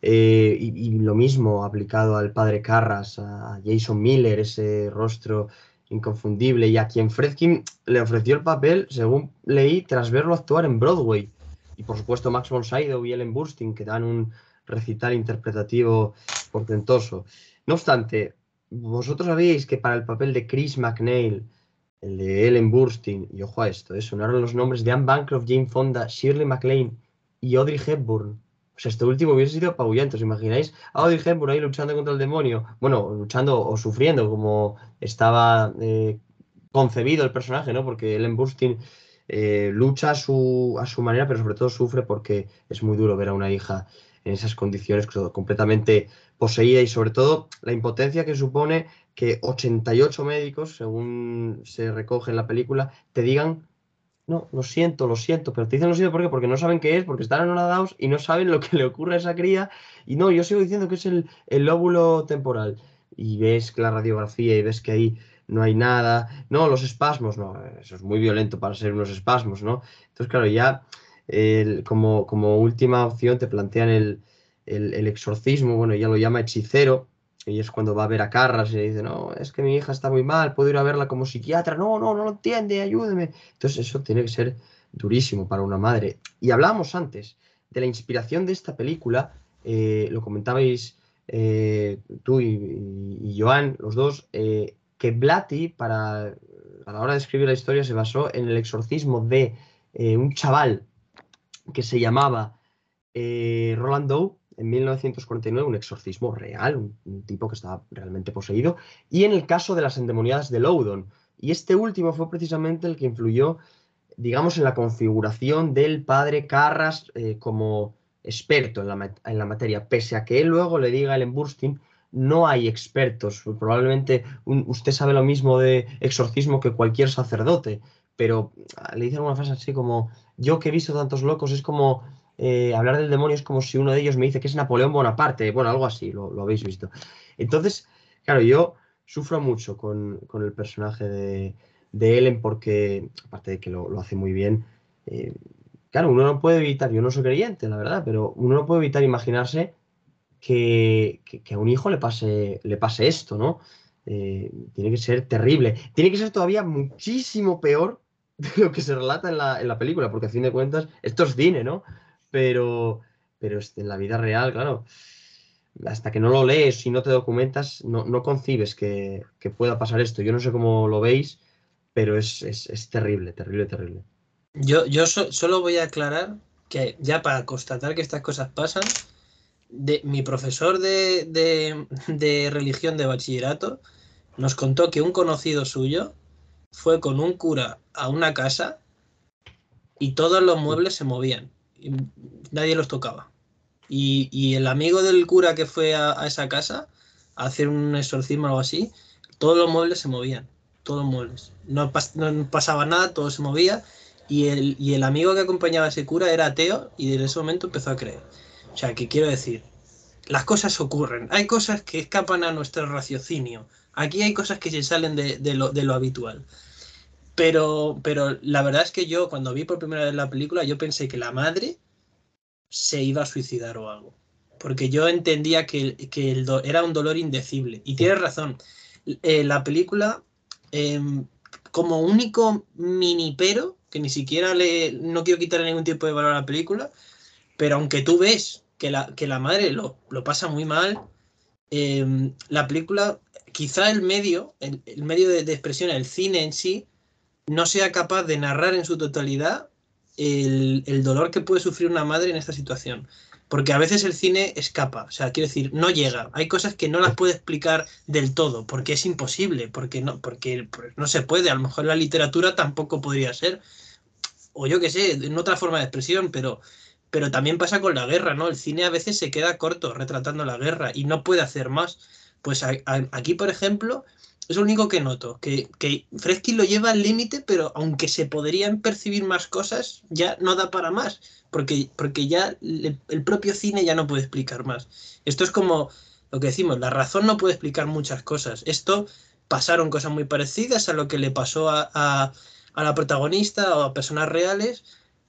Speaker 1: Eh, y, lo mismo aplicado al padre Carras, a Jason Miller, ese rostro inconfundible, y a quien Fredkin le ofreció el papel, según leí, tras verlo actuar en Broadway. Y por supuesto Max von Sydow y Ellen Burstyn, que dan un recital interpretativo portentoso. No obstante, vosotros sabíais que para el papel de Chris McNeil, el de Ellen Burstyn, y ojo a esto, eh, sonaron los nombres de Anne Bancroft, Jane Fonda, Shirley MacLaine y Audrey Hepburn sea, este último hubiese sido apabullante. ¿Os imagináis a Audrey Hepburn ahí luchando contra el demonio? Bueno, luchando o sufriendo como estaba eh, concebido el personaje, ¿no? Porque Ellen Burstyn eh, lucha a su, a su manera, pero sobre todo sufre porque es muy duro ver a una hija en esas condiciones completamente poseída y sobre todo la impotencia que supone que 88 médicos, según se recoge en la película, te digan, no, lo siento, lo siento, pero te dicen lo siento porque no saben qué es, porque están anonadados y no saben lo que le ocurre a esa cría. Y no, yo sigo diciendo que es el, el lóbulo temporal. Y ves la radiografía y ves que ahí no hay nada. No, los espasmos, no, eso es muy violento para ser unos espasmos, ¿no? Entonces, claro, ya como, como última opción te plantean el, el, exorcismo, bueno, ya lo llama hechicero, y es cuando va a ver a Carras y le dice, no, es que mi hija está muy mal, puedo ir a verla como psiquiatra, no, no, no lo entiende, ayúdeme. Entonces eso tiene que ser durísimo para una madre. Y hablábamos antes de la inspiración de esta película, eh, lo comentabais eh, tú y, Joan, los dos, eh, que Blatty, para, a la hora de escribir la historia, se basó en el exorcismo de un chaval que se llamaba Roland Doe, en 1949 un exorcismo real, un, tipo que estaba realmente poseído, y en el caso de las endemoniadas de Loudon. Y este último fue precisamente el que influyó, digamos, en la configuración del padre Carras eh, como experto en la, materia, pese a que él luego le diga Ellen Burstyn, no hay expertos. Probablemente usted sabe lo mismo de exorcismo que cualquier sacerdote, pero ah, le dicen una frase así como, yo que he visto tantos locos, es como eh, hablar del demonio es como si uno de ellos me dice que es Napoleón Bonaparte, bueno, algo así, lo, habéis visto. Entonces, claro, yo sufro mucho con, el personaje de, de, Ellen porque, aparte de que lo, hace muy bien, eh, claro, uno no puede evitar, yo no soy creyente, la verdad, pero uno no puede evitar imaginarse que, a un hijo le pase, esto, ¿no? Eh, tiene que ser terrible. Tiene que ser todavía muchísimo peor de lo que se relata en la, en la película, porque a fin de cuentas, esto es cine, ¿no? Pero, pero en la vida real, claro, hasta que no lo lees y no te documentas, no, concibes que, pueda pasar esto. Yo no sé cómo lo veis, pero es, terrible, terrible, terrible.
Speaker 4: Yo, yo solo voy a aclarar que ya para constatar que estas cosas pasan, de, mi profesor de, de religión de bachillerato nos contó que un conocido suyo fue con un cura a una casa y todos los muebles se movían nadie los tocaba. Y, el amigo del cura que fue a, esa casa a hacer un exorcismo o algo así, todos los muebles se movían, todos los muebles. No, pasaba nada, todo se movía. Y el, amigo que acompañaba a ese cura era ateo y desde ese momento empezó a creer. O sea, que quiero decir, las cosas ocurren. Hay cosas que escapan a nuestro raciocinio. Aquí hay cosas que se salen de, de lo, habitual. Pero, pero la verdad es que yo, cuando vi por primera vez la película, yo pensé que la madre se iba a suicidar o algo. Porque yo entendía que, el era un dolor indecible. Y tienes razón. Eh, la película, em, como único mini pero, que ni siquiera le. No quiero quitarle ningún tipo de valor a la película, pero aunque tú ves que la, que la madre lo, pasa muy mal, em, la película, quizá el medio, el, medio de, expresión, el cine en sí, no sea capaz de narrar en su totalidad el, dolor que puede sufrir una madre en esta situación. Porque a veces el cine escapa, o sea, quiero decir, no llega. Hay cosas que no las puede explicar del todo, porque es imposible, porque no, porque pues, no se puede. A lo mejor la literatura tampoco podría ser, o yo qué sé, en otra forma de expresión, pero, pero también pasa con la guerra, ¿no? El cine a veces se queda corto retratando la guerra y no puede hacer más. Pues aquí, por ejemplo, es lo único que noto, que, que Fresky lo lleva al límite, pero aunque se podrían percibir más cosas, ya no da para más, porque, porque ya el propio cine ya no puede explicar más. Esto es como lo que decimos, la razón no puede explicar muchas cosas. Esto pasaron cosas muy parecidas a lo que le pasó a, a, a la protagonista o a personas reales,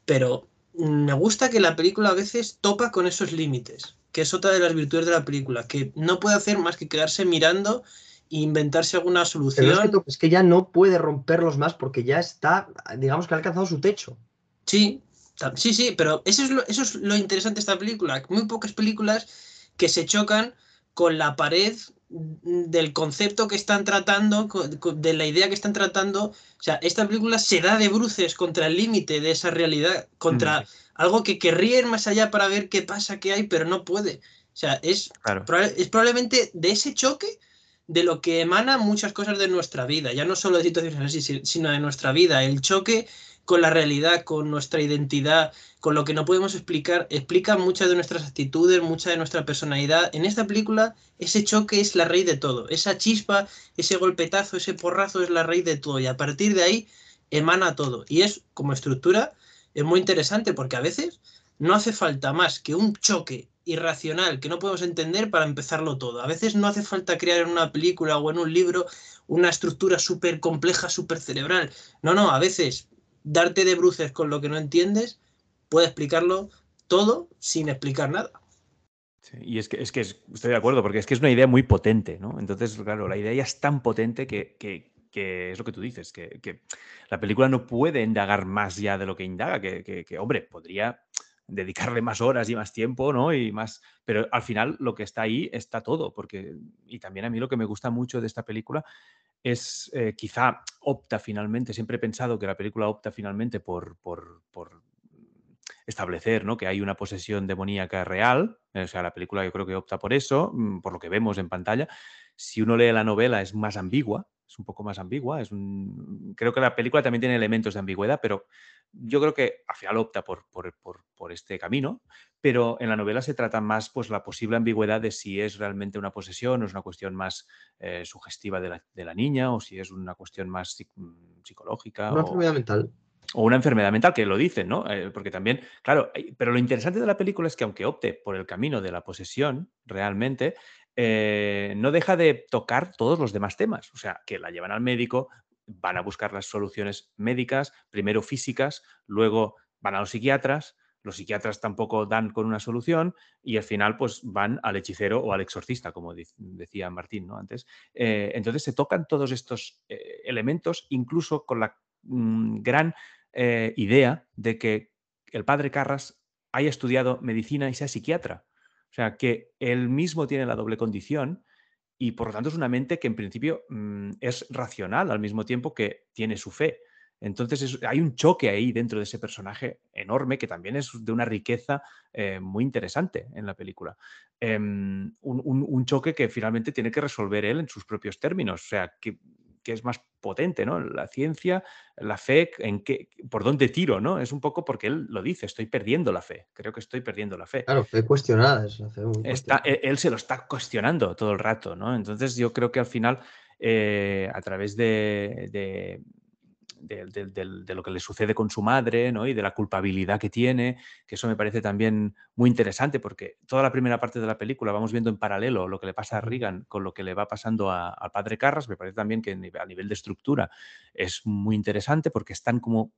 Speaker 4: pero me gusta que la película a veces topa con esos límites, que es otra de las virtudes de la película, que no puede hacer más que quedarse mirando inventarse alguna solución.
Speaker 1: es, que, ya no puede romperlos más porque ya está, digamos que ha alcanzado su techo.
Speaker 4: Sí, sí, sí, pero eso es lo, eso es lo interesante de esta película. Muy pocas películas que se chocan con la pared del concepto que están tratando, de la idea que están tratando. O sea, esta película se da de bruces contra el límite de esa realidad, contra mm. algo que querría ir más allá para ver qué pasa, qué hay, pero no puede. O sea, es, es probablemente de ese choque de lo que emana muchas cosas de nuestra vida, ya no solo de situaciones así, sino de nuestra vida, el choque con la realidad, con nuestra identidad, con lo que no podemos explicar, explica muchas de nuestras actitudes, mucha de nuestra personalidad. En esta película, ese choque es la raíz de todo. Esa chispa, ese golpetazo, ese porrazo es la raíz de todo. Y a partir de ahí emana todo. Y es, como estructura, es muy interesante porque a veces no hace falta más que un choque irracional que no podemos entender para empezarlo todo. A veces no hace falta crear en una película o en un libro una estructura súper compleja, súper cerebral. No, no, a veces darte de bruces con lo que no entiendes puede explicarlo todo sin explicar nada.
Speaker 3: y es que, es que estoy de acuerdo, porque es que es una idea muy potente, ¿no? Entonces, claro, la idea ya es tan potente que, es lo que tú dices, que, la película no puede indagar más ya de lo que indaga, que, hombre, podría dedicarle más horas y más tiempo, ¿no? Y más, pero al final lo que está ahí está todo, porque, y también a mí lo que me gusta mucho de esta película es, eh, quizá opta finalmente, siempre he pensado que la película opta finalmente por, por, por establecer ¿no? que hay una posesión demoníaca real, o sea, la película yo creo que opta por eso, mm, por lo que vemos en pantalla. Si uno lee la novela es más ambigua, es un poco más ambigua, es un... creo que la película también tiene elementos de ambigüedad, pero yo creo que al final opta por, por, este camino, pero en la novela se trata más pues la posible ambigüedad de si es realmente una posesión o es una cuestión más eh, sugestiva de la, niña o si es una cuestión más mm, psicológica.
Speaker 1: Una enfermedad mental.
Speaker 3: O una enfermedad mental, que lo dicen, ¿no? Eh, porque también, claro, pero lo interesante de la película es que aunque opte por el camino de la posesión, realmente, eh, no deja de tocar todos los demás temas. O sea, que la llevan al médico, van a buscar las soluciones médicas, primero físicas, luego van a los psiquiatras, los psiquiatras tampoco dan con una solución y al final pues van al hechicero o al exorcista, como decía Martín ¿no? antes. Eh, entonces se tocan todos estos eh, elementos, incluso con la mm, gran idea de que el padre Carras haya estudiado medicina y sea psiquiatra. O sea, que él mismo tiene la doble condición y por lo tanto es una mente que en principio mm, es racional al mismo tiempo que tiene su fe. Entonces hay un choque ahí dentro de ese personaje enorme que también es de una riqueza eh, muy interesante en la película. Em, un, choque que finalmente tiene que resolver él en sus propios términos. O sea, que que es más potente, ¿no? La ciencia, la fe, en qué, por dónde tiro, ¿no? Es un poco porque él lo dice, estoy perdiendo la fe, creo que estoy perdiendo la fe.
Speaker 1: Claro, fe cuestionada. Es
Speaker 3: está, e, él, se lo está cuestionando todo el rato, ¿no? Entonces yo creo que al final, eh, a través de, de, lo que le sucede con su madre ¿no? y de la culpabilidad que tiene, que eso me parece también muy interesante porque toda la primera parte de la película vamos viendo en paralelo lo que le pasa a Regan con lo que le va pasando al padre Carras, me parece también que a nivel de estructura es muy interesante porque están como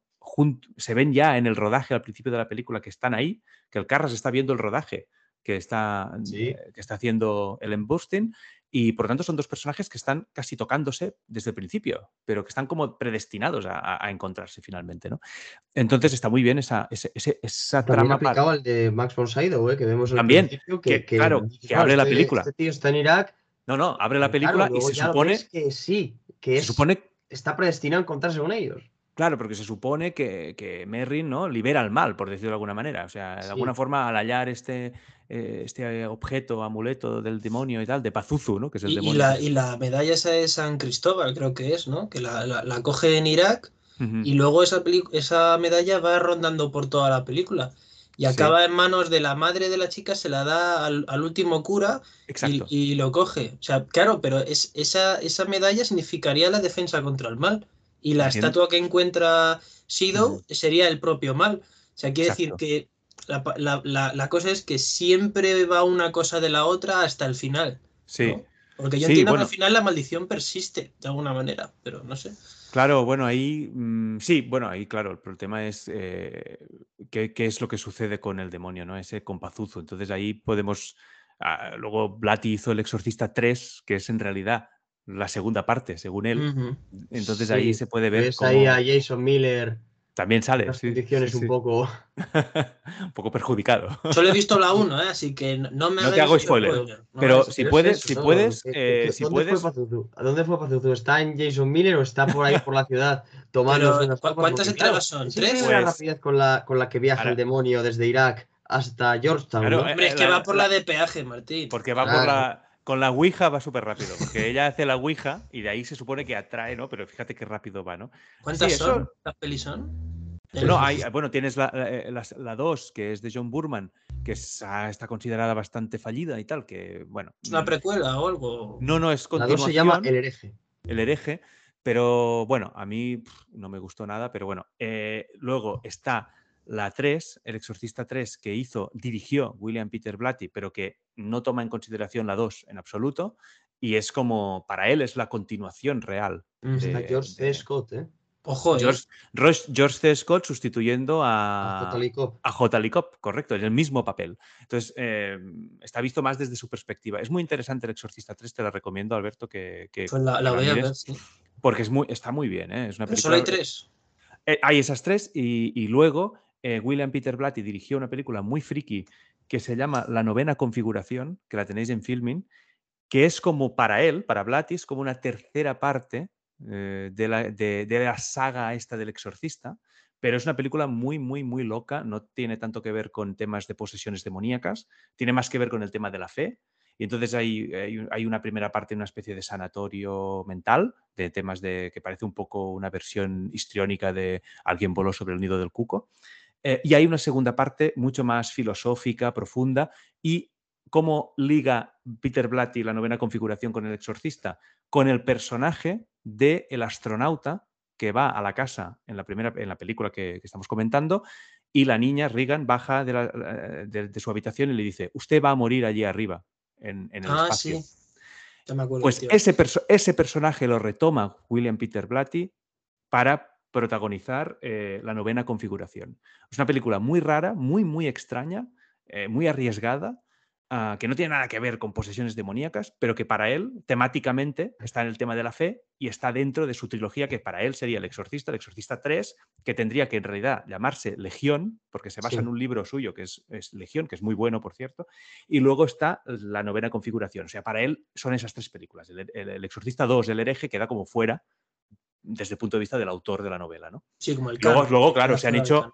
Speaker 3: se ven ya en el rodaje al principio de la película que están ahí, que el Carras está viendo el rodaje que está, eh, que está haciendo el embusting y por lo tanto son dos personajes que están casi tocándose desde el principio, pero que están como predestinados a, encontrarse finalmente, ¿no? Entonces está muy bien esa, esa, esa
Speaker 1: trama. aplicado al de Max von Sydow, ¿eh? que vemos al
Speaker 3: También, principio que, claro, que abre la este película.
Speaker 1: Este tío está en Irak.
Speaker 3: No, no, abre la película y se supone
Speaker 1: que sí, que se supone está predestinado a encontrarse con ellos.
Speaker 3: Claro, porque se supone que, que Merrin ¿no? libera al mal, por decirlo de alguna manera. O sea, de alguna forma, al hallar este, eh, este objeto, amuleto del demonio y tal, de Pazuzu, ¿no? Que es el
Speaker 4: y,
Speaker 3: demonio.
Speaker 4: Y la, y la, medalla esa de San Cristóbal, creo que es, ¿no? Que la, la, coge en Irak y luego esa, esa medalla va rondando por toda la película. Y acaba en manos de la madre de la chica, se la da al, al último cura y, y, lo coge. O sea, claro, pero es, esa, esa medalla significaría la defensa contra el mal. Y la estatua que encuentra Sido sería el propio mal. O sea, quiere decir que la, cosa es que siempre va una cosa de la otra hasta el final.
Speaker 3: Sí.
Speaker 4: Porque yo entiendo que al final la maldición persiste de alguna manera, pero no sé.
Speaker 3: Claro, bueno, ahí mm, sí, bueno, ahí claro, el tema es eh, qué, es lo que sucede con el demonio, ¿no? Ese compazuzo. Entonces ahí podemos. Ah, luego Blatty hizo El Exorcista 3, que es en realidad la segunda parte, según él. Entonces ahí se puede ver.
Speaker 1: Ves ahí a Jason Miller.
Speaker 3: También sale.
Speaker 1: Las condiciones un poco. <laughs>
Speaker 3: un poco perjudicado.
Speaker 4: Solo he visto la <laughs> 1, ¿eh? así que no me
Speaker 3: No te hago spoiler. pero si puedes, si puedes, eh, si
Speaker 1: ¿dónde
Speaker 3: puedes.
Speaker 1: Fue ¿A dónde fue Pazuzu? ¿Está en Jason Miller o está por ahí por la ciudad tomando
Speaker 4: unas ¿Cuántas entregas son? ¿Tres?
Speaker 1: Es la pues rapidez con la, con la que viaja el demonio desde Irak hasta Georgetown.
Speaker 4: Claro, Hombre, es que va por la de peaje, Martín.
Speaker 3: Porque va por la con la Ouija va súper rápido, porque ella hace la Ouija y de ahí se supone que atrae, ¿no? Pero fíjate qué rápido va, ¿no?
Speaker 4: ¿Cuántas son? ¿Las pelis son?
Speaker 3: No, hay, bueno, tienes la 2, que es de John Burman, que está considerada bastante fallida y tal, que bueno.
Speaker 4: ¿Es una mm, precuela o algo?
Speaker 3: No, no, es
Speaker 1: continuación. La 2 se llama El hereje.
Speaker 3: El hereje, pero bueno, a mí no me gustó nada, pero bueno. Eh, luego está la 3, El Exorcista 3, que hizo, dirigió William Peter Blatty, pero que no toma en consideración la 2 en absoluto, y es como, para él es la continuación real.
Speaker 1: Mm, de, George C. Scott, ¿eh?
Speaker 4: Ojo,
Speaker 3: George, George, C. Scott sustituyendo a, a J. Lee Cobb, correcto, en el mismo papel. Entonces, eh, está visto más desde su perspectiva. Es muy interesante El Exorcista 3, te la recomiendo, Alberto, que... que
Speaker 4: pues la, voy a ver, sí.
Speaker 3: Porque es muy, está muy bien, ¿eh? Es una
Speaker 4: película... solo hay tres.
Speaker 3: Eh, hay esas tres y, luego eh, William Peter Blatty dirigió una película muy friki que se llama La novena configuración, que la tenéis en filming, que es como para él, para Blatty, es como una tercera parte eh, de, la, de, la, saga esta del exorcista, pero es una película muy, muy, muy loca, no tiene tanto que ver con temas de posesiones demoníacas, tiene más que ver con el tema de la fe. Y entonces hay, hay, una primera parte, una especie de sanatorio mental, de temas de que parece un poco una versión histriónica de Alguien voló sobre el nido del cuco. Eh, y hay una segunda parte mucho más filosófica, profunda, y cómo liga Peter Blatty la novena configuración con el exorcista, con el personaje del el astronauta que va a la casa en la, primera, en la película que, estamos comentando y la niña, Regan, baja de, su habitación y le dice, usted va a morir allí arriba, en, el ah, espacio. Sí. me acuerdo, pues ese, ese, personaje lo retoma William Peter Blatty para protagonizar eh, la novena configuración. Es una película muy rara, muy, muy extraña, eh, muy arriesgada, Ah, que no tiene nada que ver con posesiones demoníacas, pero que para él temáticamente está en el tema de la fe y está dentro de su trilogía que para él sería El Exorcista, El Exorcista 3, que tendría que en realidad llamarse Legión, porque se basa en un libro suyo que es, Legión, que es muy bueno, por cierto, y luego está la novena configuración. O sea, para él son esas tres películas. El, Exorcista 2, El hereje, queda como fuera desde el punto de vista del autor de la novela, ¿no?
Speaker 4: Sí, como el
Speaker 3: luego, luego, claro, se han hecho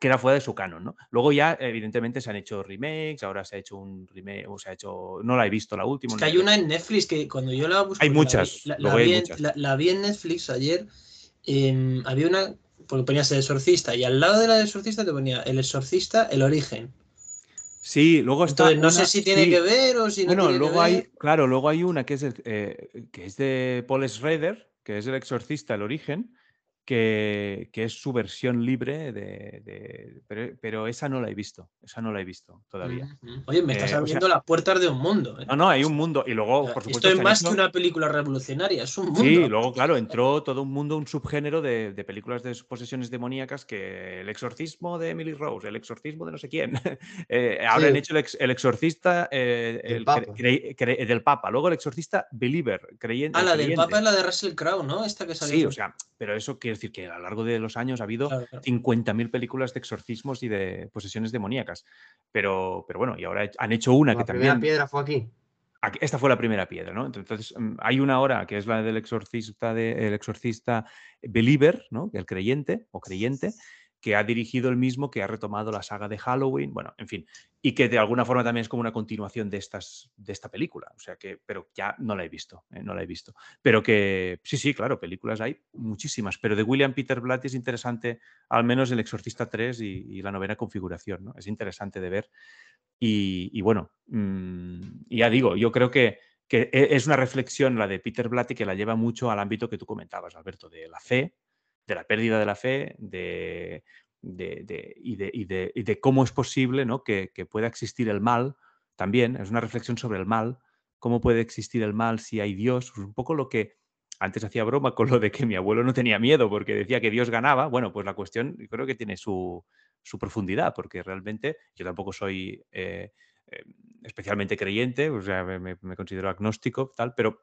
Speaker 3: que era fuera de su canon, ¿no? Luego ya, evidentemente, se han hecho remakes, ahora se ha hecho un remake, o se ha hecho, no la he visto la última.
Speaker 4: que hay una en Netflix que cuando yo la busqué...
Speaker 3: hay muchas,
Speaker 4: la, vi, en, Netflix ayer, em, había una, porque ponías el exorcista, y al lado de la del exorcista te ponía el exorcista, el origen.
Speaker 3: Sí, luego está.
Speaker 4: no sé si tiene que ver o si no. Bueno,
Speaker 3: luego
Speaker 4: hay,
Speaker 3: claro, luego hay una que es, eh, que es de Paul Schrader, que es el exorcista, el origen, que, es su versión libre de, pero, esa no la he visto, esa no la he visto todavía.
Speaker 4: Oye, me estás eh, abriendo las puertas de un mundo. ¿eh?
Speaker 3: No, no, hay un mundo y luego, por supuesto...
Speaker 4: Esto es más que una película revolucionaria, es un mundo.
Speaker 3: Sí, luego, claro, entró todo un mundo, un subgénero de, películas de posesiones demoníacas que el exorcismo de Emily Rose, el exorcismo de no sé quién. <laughs> Eh, ahora han hecho el, exorcista del Papa, luego el exorcista Believer, creyente.
Speaker 4: Ah, la del Papa es la de Russell Crowe, ¿no? Esta que salió.
Speaker 3: Sí, o sea, pero eso quiere decir que a lo largo de los años ha habido 50.000 películas de exorcismos y de posesiones demoníacas. Pero, pero bueno, y ahora han hecho una que también.
Speaker 1: La primera piedra fue aquí.
Speaker 3: Esta fue la primera piedra, ¿no? Entonces, mm, hay una hora que es la del exorcista, de, el exorcista believer, ¿no? El creyente o creyente, que ha dirigido el mismo, que ha retomado la saga de Halloween, bueno, en fin, y que de alguna forma también es como una continuación de, estas, de esta película, o sea que, pero ya no la he visto, eh, no la he visto, pero que sí, sí, claro, películas hay muchísimas, pero de William Peter Blatty es interesante, al menos El Exorcista 3 y, la novena configuración, ¿no? Es interesante de ver. Y, bueno, mm, ya digo, yo creo que, que e, es una reflexión la de Peter Blatty que la lleva mucho al ámbito que tú comentabas, Alberto, de la fe, de la pérdida de la fe de, y, de, cómo es posible ¿no? que, pueda existir el mal también. Es una reflexión sobre el mal, cómo puede existir el mal si hay Dios. un poco lo que antes hacía broma con lo de que mi abuelo no tenía miedo porque decía que Dios ganaba. Bueno, pues la cuestión creo que tiene su, profundidad, porque realmente yo tampoco soy eh, eh, especialmente creyente, o sea, me, me, considero agnóstico, tal, pero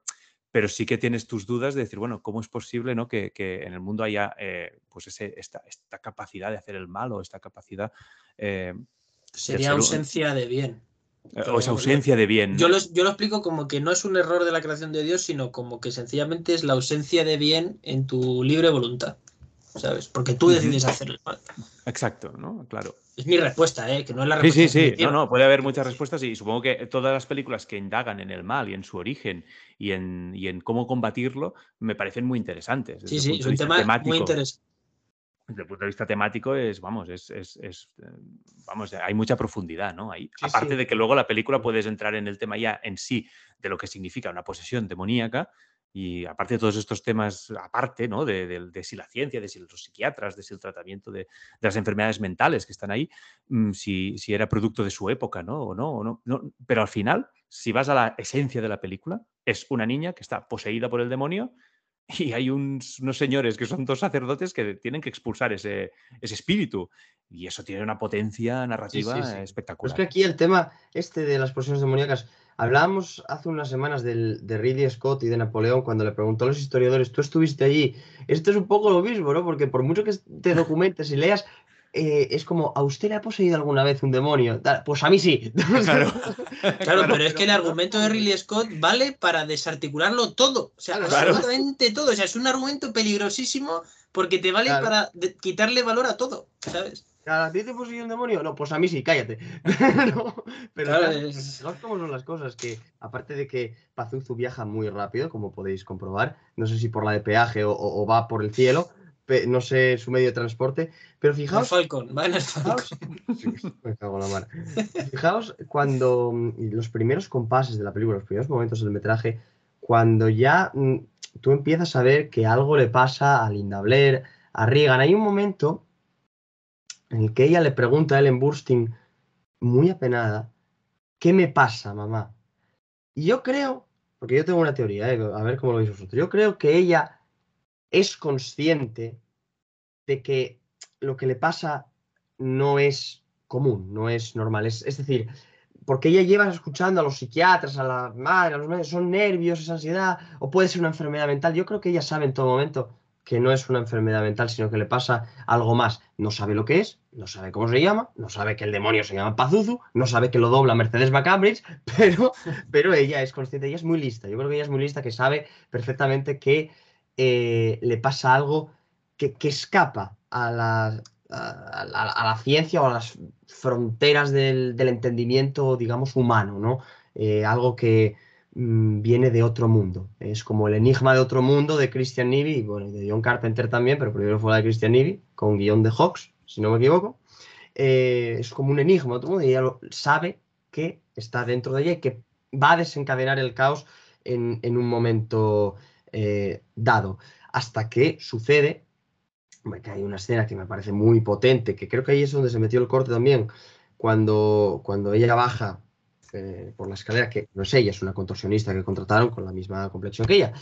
Speaker 3: pero sí que tienes tus dudas de decir, bueno, ¿cómo es posible ¿no? que, en el mundo haya eh, pues ese, esta, capacidad de hacer el mal o esta capacidad...
Speaker 4: Eh, Sería ausencia de bien.
Speaker 3: Eh, o esa ausencia de bien.
Speaker 4: Yo, lo, yo lo explico como que no es un error de la creación de Dios, sino como que sencillamente es la ausencia de bien en tu libre voluntad. ¿Sabes? Porque tú decides hacer el mal.
Speaker 3: Exacto, ¿no? Claro.
Speaker 4: Es mi respuesta, ¿eh? que no es la respuesta.
Speaker 3: Sí, sí, sí. No, no, puede haber muchas respuestas y supongo que todas las películas que indagan en el mal y en su origen y en, y en cómo combatirlo me parecen muy interesantes.
Speaker 4: Sí, sí, es un tema muy interesante.
Speaker 3: desde el punto de vista temático es, vamos, es, es, es, eh, vamos, hay mucha profundidad, ¿no? Ahí,
Speaker 1: Sí,
Speaker 3: aparte
Speaker 1: sí.
Speaker 3: de que luego la película puedes entrar en el tema ya en sí de lo que significa una posesión demoníaca y aparte de todos estos temas, aparte, ¿no? De, de- de si la ciencia, de si los psiquiatras, de si el tratamiento de, de las enfermedades mentales que están ahí, mm, si, si era producto de su época, ¿no? O no, o no, no. Pero al final, si vas a la esencia de la película, es una niña que está poseída por el demonio <laughs> y hay unos señores que son dos sacerdotes que tienen que expulsar ese, ese espíritu. Y eso tiene una potencia narrativa
Speaker 1: sí.
Speaker 3: Espectacular.
Speaker 1: es que aquí el tema este de las posesiones demoníacas, hablábamos hace unas semanas del, de Ridley Scott y de Napoleón cuando le preguntó a los historiadores, tú estuviste allí. Esto es un poco lo mismo, ¿no? Porque por mucho que te documentes y leas, eh, es como, ¿a usted le ha poseído alguna vez un demonio? Pues a mí sí. <laughs> <laughs>
Speaker 3: Claro.
Speaker 4: Claro, pero es que el argumento de Ridley Scott vale para desarticularlo todo. O sea,
Speaker 1: Claro.
Speaker 4: absolutamente todo. O sea, es un argumento peligrosísimo porque te vale
Speaker 1: Claro.
Speaker 4: para quitarle valor a todo, ¿sabes?
Speaker 1: ¿A ti te poseyó un demonio? No, pues a mí sí, cállate. <laughs> No, pero
Speaker 4: Claro, es-
Speaker 1: son las cosas, que aparte de que Pazuzu viaja muy rápido, como podéis comprobar, no sé si por la de peaje o, va por el cielo, no sé su medio de transporte, pero
Speaker 4: El
Speaker 1: fijaos,
Speaker 4: Falcon, va en el Falcon.
Speaker 1: fijaos, <laughs> me cago en la mar. Fijaos cuando mm, los primeros compases de la película, los primeros momentos del metraje, cuando ya mm, tú empiezas a ver que algo le pasa a Linda Blair, a Regan, hay un momento en el que ella le pregunta a Ellen Burstyn, muy apenada, ¿qué me pasa, mamá? Y yo creo, porque yo tengo una teoría, ¿eh? a ver cómo lo veis vosotros, yo creo que ella es consciente de que lo que le pasa no es común, no es normal. Es, es decir, porque ella lleva escuchando a los psiquiatras, a la madre, a los médicos, son nervios, es ansiedad, o puede ser una enfermedad mental. Yo creo que ella sabe en todo momento que no es una enfermedad mental, sino que le pasa algo más. No sabe lo que es, no sabe cómo se llama, no sabe que el demonio se llama Pazuzu, no sabe que lo dobla Mercedes McCambridge, <laughs> pero, pero ella es consciente, ella es muy lista. Yo creo que ella es muy lista, que sabe perfectamente que eh, le pasa algo que, que escapa a la, a, la ciencia o a las fronteras del, del entendimiento, digamos, humano, ¿no? Eh, algo que mm, viene de otro mundo. Es como el enigma de otro mundo de Christian Nivi, y bueno, de John Carpenter también, pero primero fue la de Christian Nivi, con guion de Hawks, si no me equivoco. Eh, es como un enigma otro mundo y ella sabe que está dentro de ella y que va a desencadenar el caos en, en un momento eh, dado. Hasta que sucede que hay una escena que me parece muy potente, que creo que ahí es donde se metió el corte también, cuando, cuando ella baja eh, por la escalera, que no es ella, es una contorsionista que contrataron con la misma complexión que ella.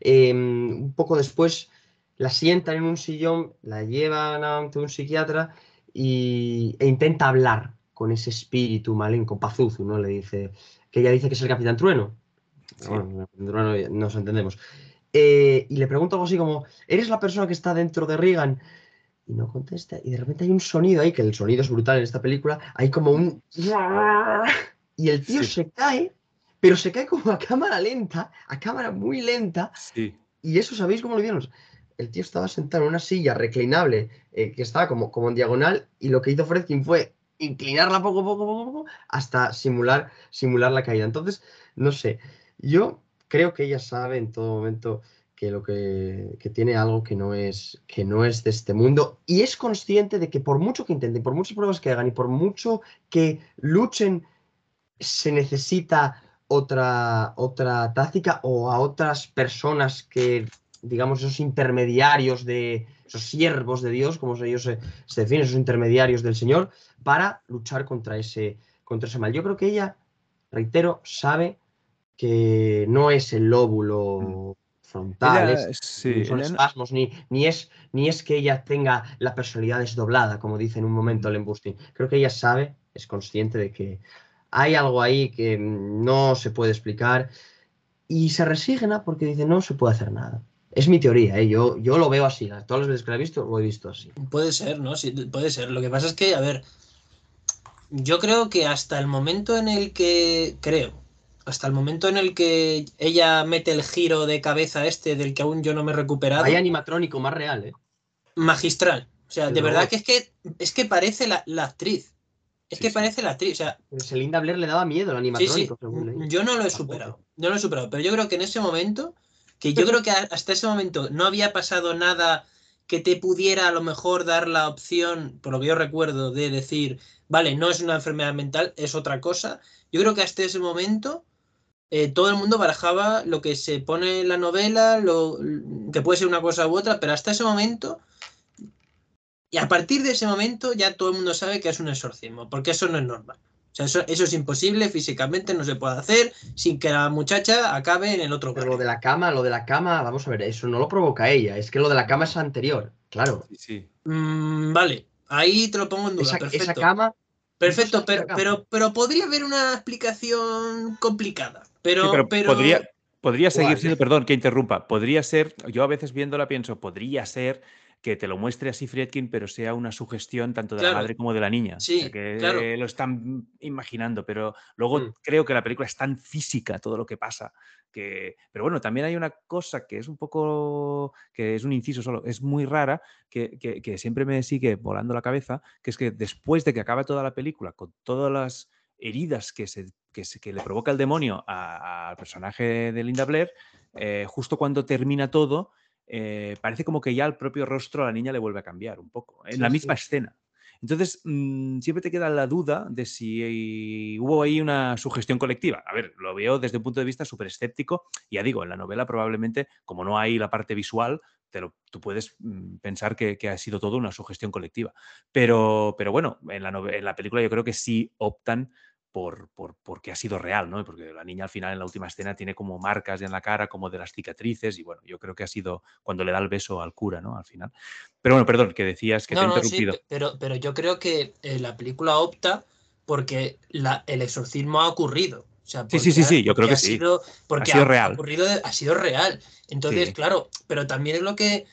Speaker 1: Eh, un poco después la sientan en un sillón, la llevan ante un psiquiatra y, e intenta hablar con ese espíritu maligno, con Pazuzu, ¿no? Le dice, que ella dice que es el Capitán Trueno.
Speaker 3: Sí.
Speaker 1: Bueno, Trueno nos entendemos. Eh, y le pregunta algo así como, ¿eres la persona que está dentro de Reagan? Y no contesta. Y de repente hay un sonido ahí, que el sonido es brutal en esta película. Hay como un... <laughs> Y el tío
Speaker 3: Sí.
Speaker 1: se cae, pero se cae como a cámara lenta, a cámara muy lenta.
Speaker 3: Sí.
Speaker 1: Y eso, ¿sabéis cómo lo vieron? El tío estaba sentado en una silla reclinable, eh, que estaba como, como en diagonal, y lo que hizo Fredkin fue inclinarla poco, poco, poco, poco, hasta simular, simular la caída. Entonces, no sé, yo creo que ella sabe en todo momento que lo que, que tiene algo que no es que no es de este mundo y es consciente de que por mucho que intenten, por muchas pruebas que hagan y por mucho que luchen, se necesita otra otra táctica o a otras personas que digamos esos intermediarios de esos siervos de Dios, como ellos se, se definen, esos intermediarios del Señor, para luchar contra ese contra ese mal. Yo creo que ella, reitero, sabe que no es el lóbulo frontal,
Speaker 3: Ella-
Speaker 1: es-
Speaker 3: sí,
Speaker 1: ni son
Speaker 3: no-
Speaker 1: espasmos, ni, ni, es, ni es que ella tenga la personalidad desdoblada, como dice en un momento Ellen Burstyn. Creo que ella sabe, es consciente de que hay algo ahí que no se puede explicar y se resigna porque dice no se puede hacer nada. Es mi teoría, ¿eh? yo, yo lo veo así. Todas las veces que la he visto, lo he visto así.
Speaker 4: Puede ser, ¿no? Sí, puede ser. Lo que pasa es que, a ver, yo creo que hasta el momento en el que, creo, hasta el momento en el que ella mete el giro de cabeza este del que aún yo no me he recuperado,
Speaker 1: Hay animatrónico más real, ¿eh?
Speaker 4: magistral. O sea, de verdad que es que es que parece la, la actriz. Es
Speaker 3: Sí,
Speaker 4: que
Speaker 3: sí.
Speaker 4: parece la actriz. O sea,
Speaker 1: Linda Blair le daba miedo
Speaker 4: sí.
Speaker 1: animatrónico, según.
Speaker 4: Yo no lo he superado. No lo he superado. Pero yo creo que en ese momento, que yo creo que hasta ese momento no había pasado nada que te pudiera a lo mejor dar la opción, por lo que yo recuerdo, de decir, vale, no es una enfermedad mental, es otra cosa. Yo creo que hasta ese momento eh, todo el mundo barajaba lo que se pone en la novela, lo, que puede ser una cosa u otra, pero hasta ese momento, y a partir de ese momento ya todo el mundo sabe que es un exorcismo, porque eso no es normal. O sea, eso, eso es imposible, físicamente no se puede hacer sin que la muchacha acabe en el otro
Speaker 1: Pero lo de la cama, lo de la cama, vamos a ver, eso no lo provoca ella. Es que lo de la cama es anterior, claro.
Speaker 3: Sí, sí.
Speaker 4: Mm, vale, ahí te lo pongo en duda.
Speaker 1: Esa,
Speaker 4: perfecto.
Speaker 1: esa cama,
Speaker 4: Perfecto, pero,
Speaker 1: cama.
Speaker 4: pero, pero podría haber una explicación complicada. Pero,
Speaker 3: Sí, pero,
Speaker 4: pero-
Speaker 3: podría, podría seguir siendo, perdón, que interrumpa, podría ser, yo a veces viéndola pienso, podría ser que te lo muestre así Friedkin, pero sea una sugestión tanto de
Speaker 4: Claro.
Speaker 3: la madre como de la niña. O sea,
Speaker 4: Sí,
Speaker 3: que
Speaker 4: claro.
Speaker 3: lo están imaginando, pero luego
Speaker 1: Mm.
Speaker 3: creo que la película es tan física todo lo que pasa. Que... Pero bueno, también hay una cosa que es un poco, que es un inciso solo, es muy rara, que, que- que siempre me sigue volando la cabeza, que es que después de que acaba toda la película, con todas las heridas que, se, que, se- que le provoca el demonio al personaje de Linda Blair, eh, justo cuando termina todo, eh, parece como que ya el propio rostro a la niña le vuelve a cambiar un poco, en
Speaker 1: Sí,
Speaker 3: la
Speaker 1: sí.
Speaker 3: misma escena. Entonces, mm, siempre te queda la duda de si hubo ahí una sugestión colectiva. A ver, lo veo desde un punto de vista súper escéptico. Ya digo, en la novela probablemente, como no hay la parte visual, te lo- tú puedes mm, pensar que, que ha sido todo una sugestión colectiva. Pero, pero bueno, en la, en la película yo creo que sí optan por, por, porque ha sido real, ¿no? Porque la niña al final en la última escena tiene como marcas en la cara, como de las cicatrices, y bueno, yo creo que ha sido cuando le da el beso al cura, ¿no? Al final. Pero bueno, perdón, que decías que te he
Speaker 4: no, no, sí,
Speaker 3: interrumpido.
Speaker 4: pe- pero, pero yo creo que eh, la película opta porque la, el exorcismo ha ocurrido. O sea,
Speaker 3: Sí, sí, sí,
Speaker 4: ha-
Speaker 3: sí, yo creo que
Speaker 4: ha
Speaker 3: sí.
Speaker 4: sido- porque
Speaker 3: sido
Speaker 4: ha,
Speaker 3: real.
Speaker 4: ocurrido de- ha sido real. Entonces,
Speaker 3: Sí.
Speaker 4: claro, pero también es lo que,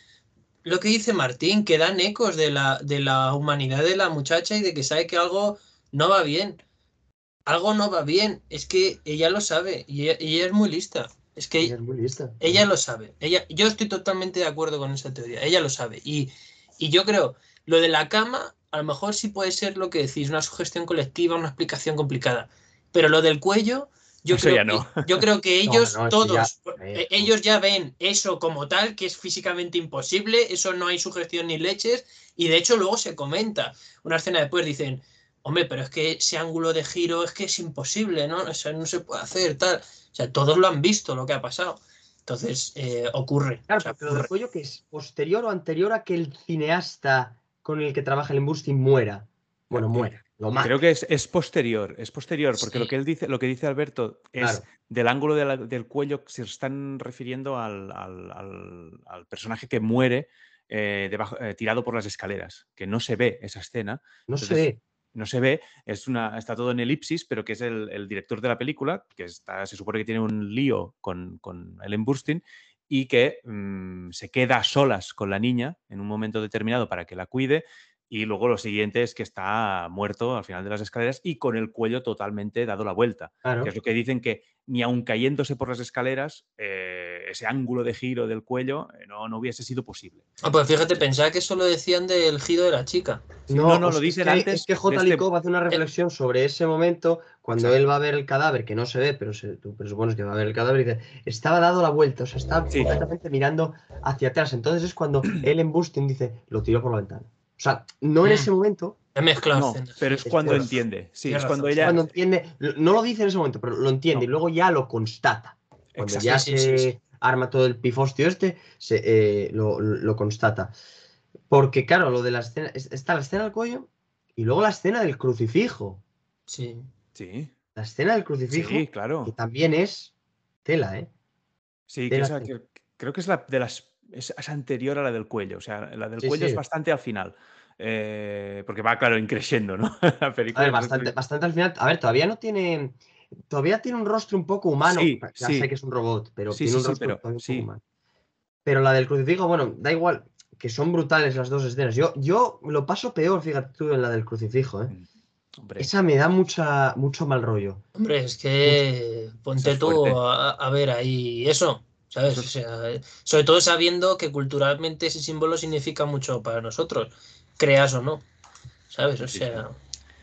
Speaker 4: lo que dice Martín, que dan ecos de la, de la humanidad de la muchacha y de que sabe que algo no va bien. Algo no va bien. Es que ella lo sabe y ella, es muy lista. Es que
Speaker 1: ella es muy lista.
Speaker 4: ella lo sabe. Ella, yo estoy totalmente de acuerdo con esa teoría. Ella lo sabe. Y, y yo creo, lo de la cama, a lo mejor sí puede ser lo que decís, una sugestión colectiva, una explicación complicada. Pero lo del cuello, yo,
Speaker 3: Eso
Speaker 4: creo,
Speaker 3: ya no.
Speaker 4: que, yo creo que <laughs> ellos,
Speaker 1: no,
Speaker 4: todos,
Speaker 1: ya-
Speaker 4: eh, ellos ya ven eso como tal, que es físicamente imposible, eso no hay sugestión ni leches. Y de hecho, luego se comenta. Una escena después dicen. Hombre, pero es que ese ángulo de giro es que es imposible, ¿no? O sea, no se puede hacer tal. O sea, todos lo han visto lo que ha pasado. Entonces, eh, ocurre.
Speaker 1: Claro,
Speaker 4: o sea,
Speaker 1: pero lo del
Speaker 4: ocurre.
Speaker 1: cuello que es posterior o anterior a que el cineasta con el que trabaja el Embusting muera. Bueno, muera, lo mata.
Speaker 3: Creo que es, es posterior, es posterior, porque lo que él dice, lo que dice Alberto es
Speaker 1: Claro.
Speaker 3: del ángulo de la- del cuello, se están refiriendo al, al- al- al personaje que muere eh, debajo- eh, tirado por las escaleras, que no se ve esa escena,
Speaker 1: No se ve.
Speaker 3: No se ve, es una, está todo en elipsis, pero que es el, director de la película, que está, se supone que tiene un lío con, con Ellen Burstyn y que mm, se queda a solas con la niña en un momento determinado para que la cuide. Y luego lo siguiente es que está muerto al final de las escaleras y con el cuello totalmente dado la vuelta.
Speaker 1: Claro.
Speaker 3: Que es lo que dicen que ni aun cayéndose por las escaleras, eh, ese ángulo de giro del cuello eh, no, no hubiese sido posible.
Speaker 4: Ah, pues fíjate, pensaba que eso lo decían del giro de la chica.
Speaker 3: Sí, no, no,
Speaker 1: o
Speaker 3: lo dicen
Speaker 1: es que,
Speaker 3: antes
Speaker 1: Es que J.
Speaker 3: este-
Speaker 1: Likov hace una reflexión sobre ese momento cuando
Speaker 3: Exacto.
Speaker 1: él va a ver el cadáver, que no se ve, pero se, tú presupones que va a ver el cadáver y dice, estaba dado la vuelta, o sea, está
Speaker 3: Sí.
Speaker 1: completamente mirando hacia atrás. Entonces es cuando <clears throat> él en Bustin dice, lo tiró por la ventana. O sea, no en
Speaker 4: Mm.
Speaker 1: ese momento,
Speaker 4: He mezclado
Speaker 3: No, pero es cuando entiende. Sí, es cuando ella.
Speaker 1: cuando entiende, no lo dice en ese momento, pero lo entiende
Speaker 3: No.
Speaker 1: y luego ya lo constata. Cuando
Speaker 3: Exacto.
Speaker 1: ya
Speaker 4: Sí,
Speaker 1: se
Speaker 4: sí, sí.
Speaker 1: arma todo el pifostio este, se, eh, lo, lo constata. Porque, claro, lo de la escena, es- está la escena del cuello y luego la escena del crucifijo.
Speaker 4: Sí.
Speaker 3: Sí,
Speaker 1: La escena del crucifijo,
Speaker 3: sí, claro.
Speaker 1: que también es tela, ¿eh?
Speaker 3: Sí, que
Speaker 1: Tela
Speaker 3: esa-
Speaker 1: que-
Speaker 3: que- creo que es la de las. Es, es anterior a la del cuello. O sea, la del
Speaker 1: Sí,
Speaker 3: cuello
Speaker 1: sí.
Speaker 3: es bastante al final. eh, porque va, claro, increciendo, ¿no? <laughs> la
Speaker 1: A
Speaker 3: película.
Speaker 1: ver,
Speaker 3: no sé
Speaker 1: bastante, bastante al final. A ver, todavía no tiene. Todavía tiene un rostro un poco humano.
Speaker 3: Sí,
Speaker 1: ya
Speaker 3: sí.
Speaker 1: sé que es un robot, pero
Speaker 3: Sí,
Speaker 1: tiene
Speaker 3: sí,
Speaker 1: un
Speaker 3: sí,
Speaker 1: rostro
Speaker 3: pero-
Speaker 1: un
Speaker 3: sí.
Speaker 1: poco humano. Pero la del crucifijo, bueno, da igual, que son brutales las dos escenas. Yo, yo lo paso peor, fíjate tú, en la del crucifijo, ¿eh?
Speaker 3: Hombre,
Speaker 1: Esa me da mucha, mucho mal rollo.
Speaker 4: Hombre, es que ponte
Speaker 3: es
Speaker 4: tú a, a ver ahí eso, ¿sabes? O sea, eh, sobre todo sabiendo que culturalmente ese símbolo significa mucho para nosotros, creas o no, ¿sabes? O sea,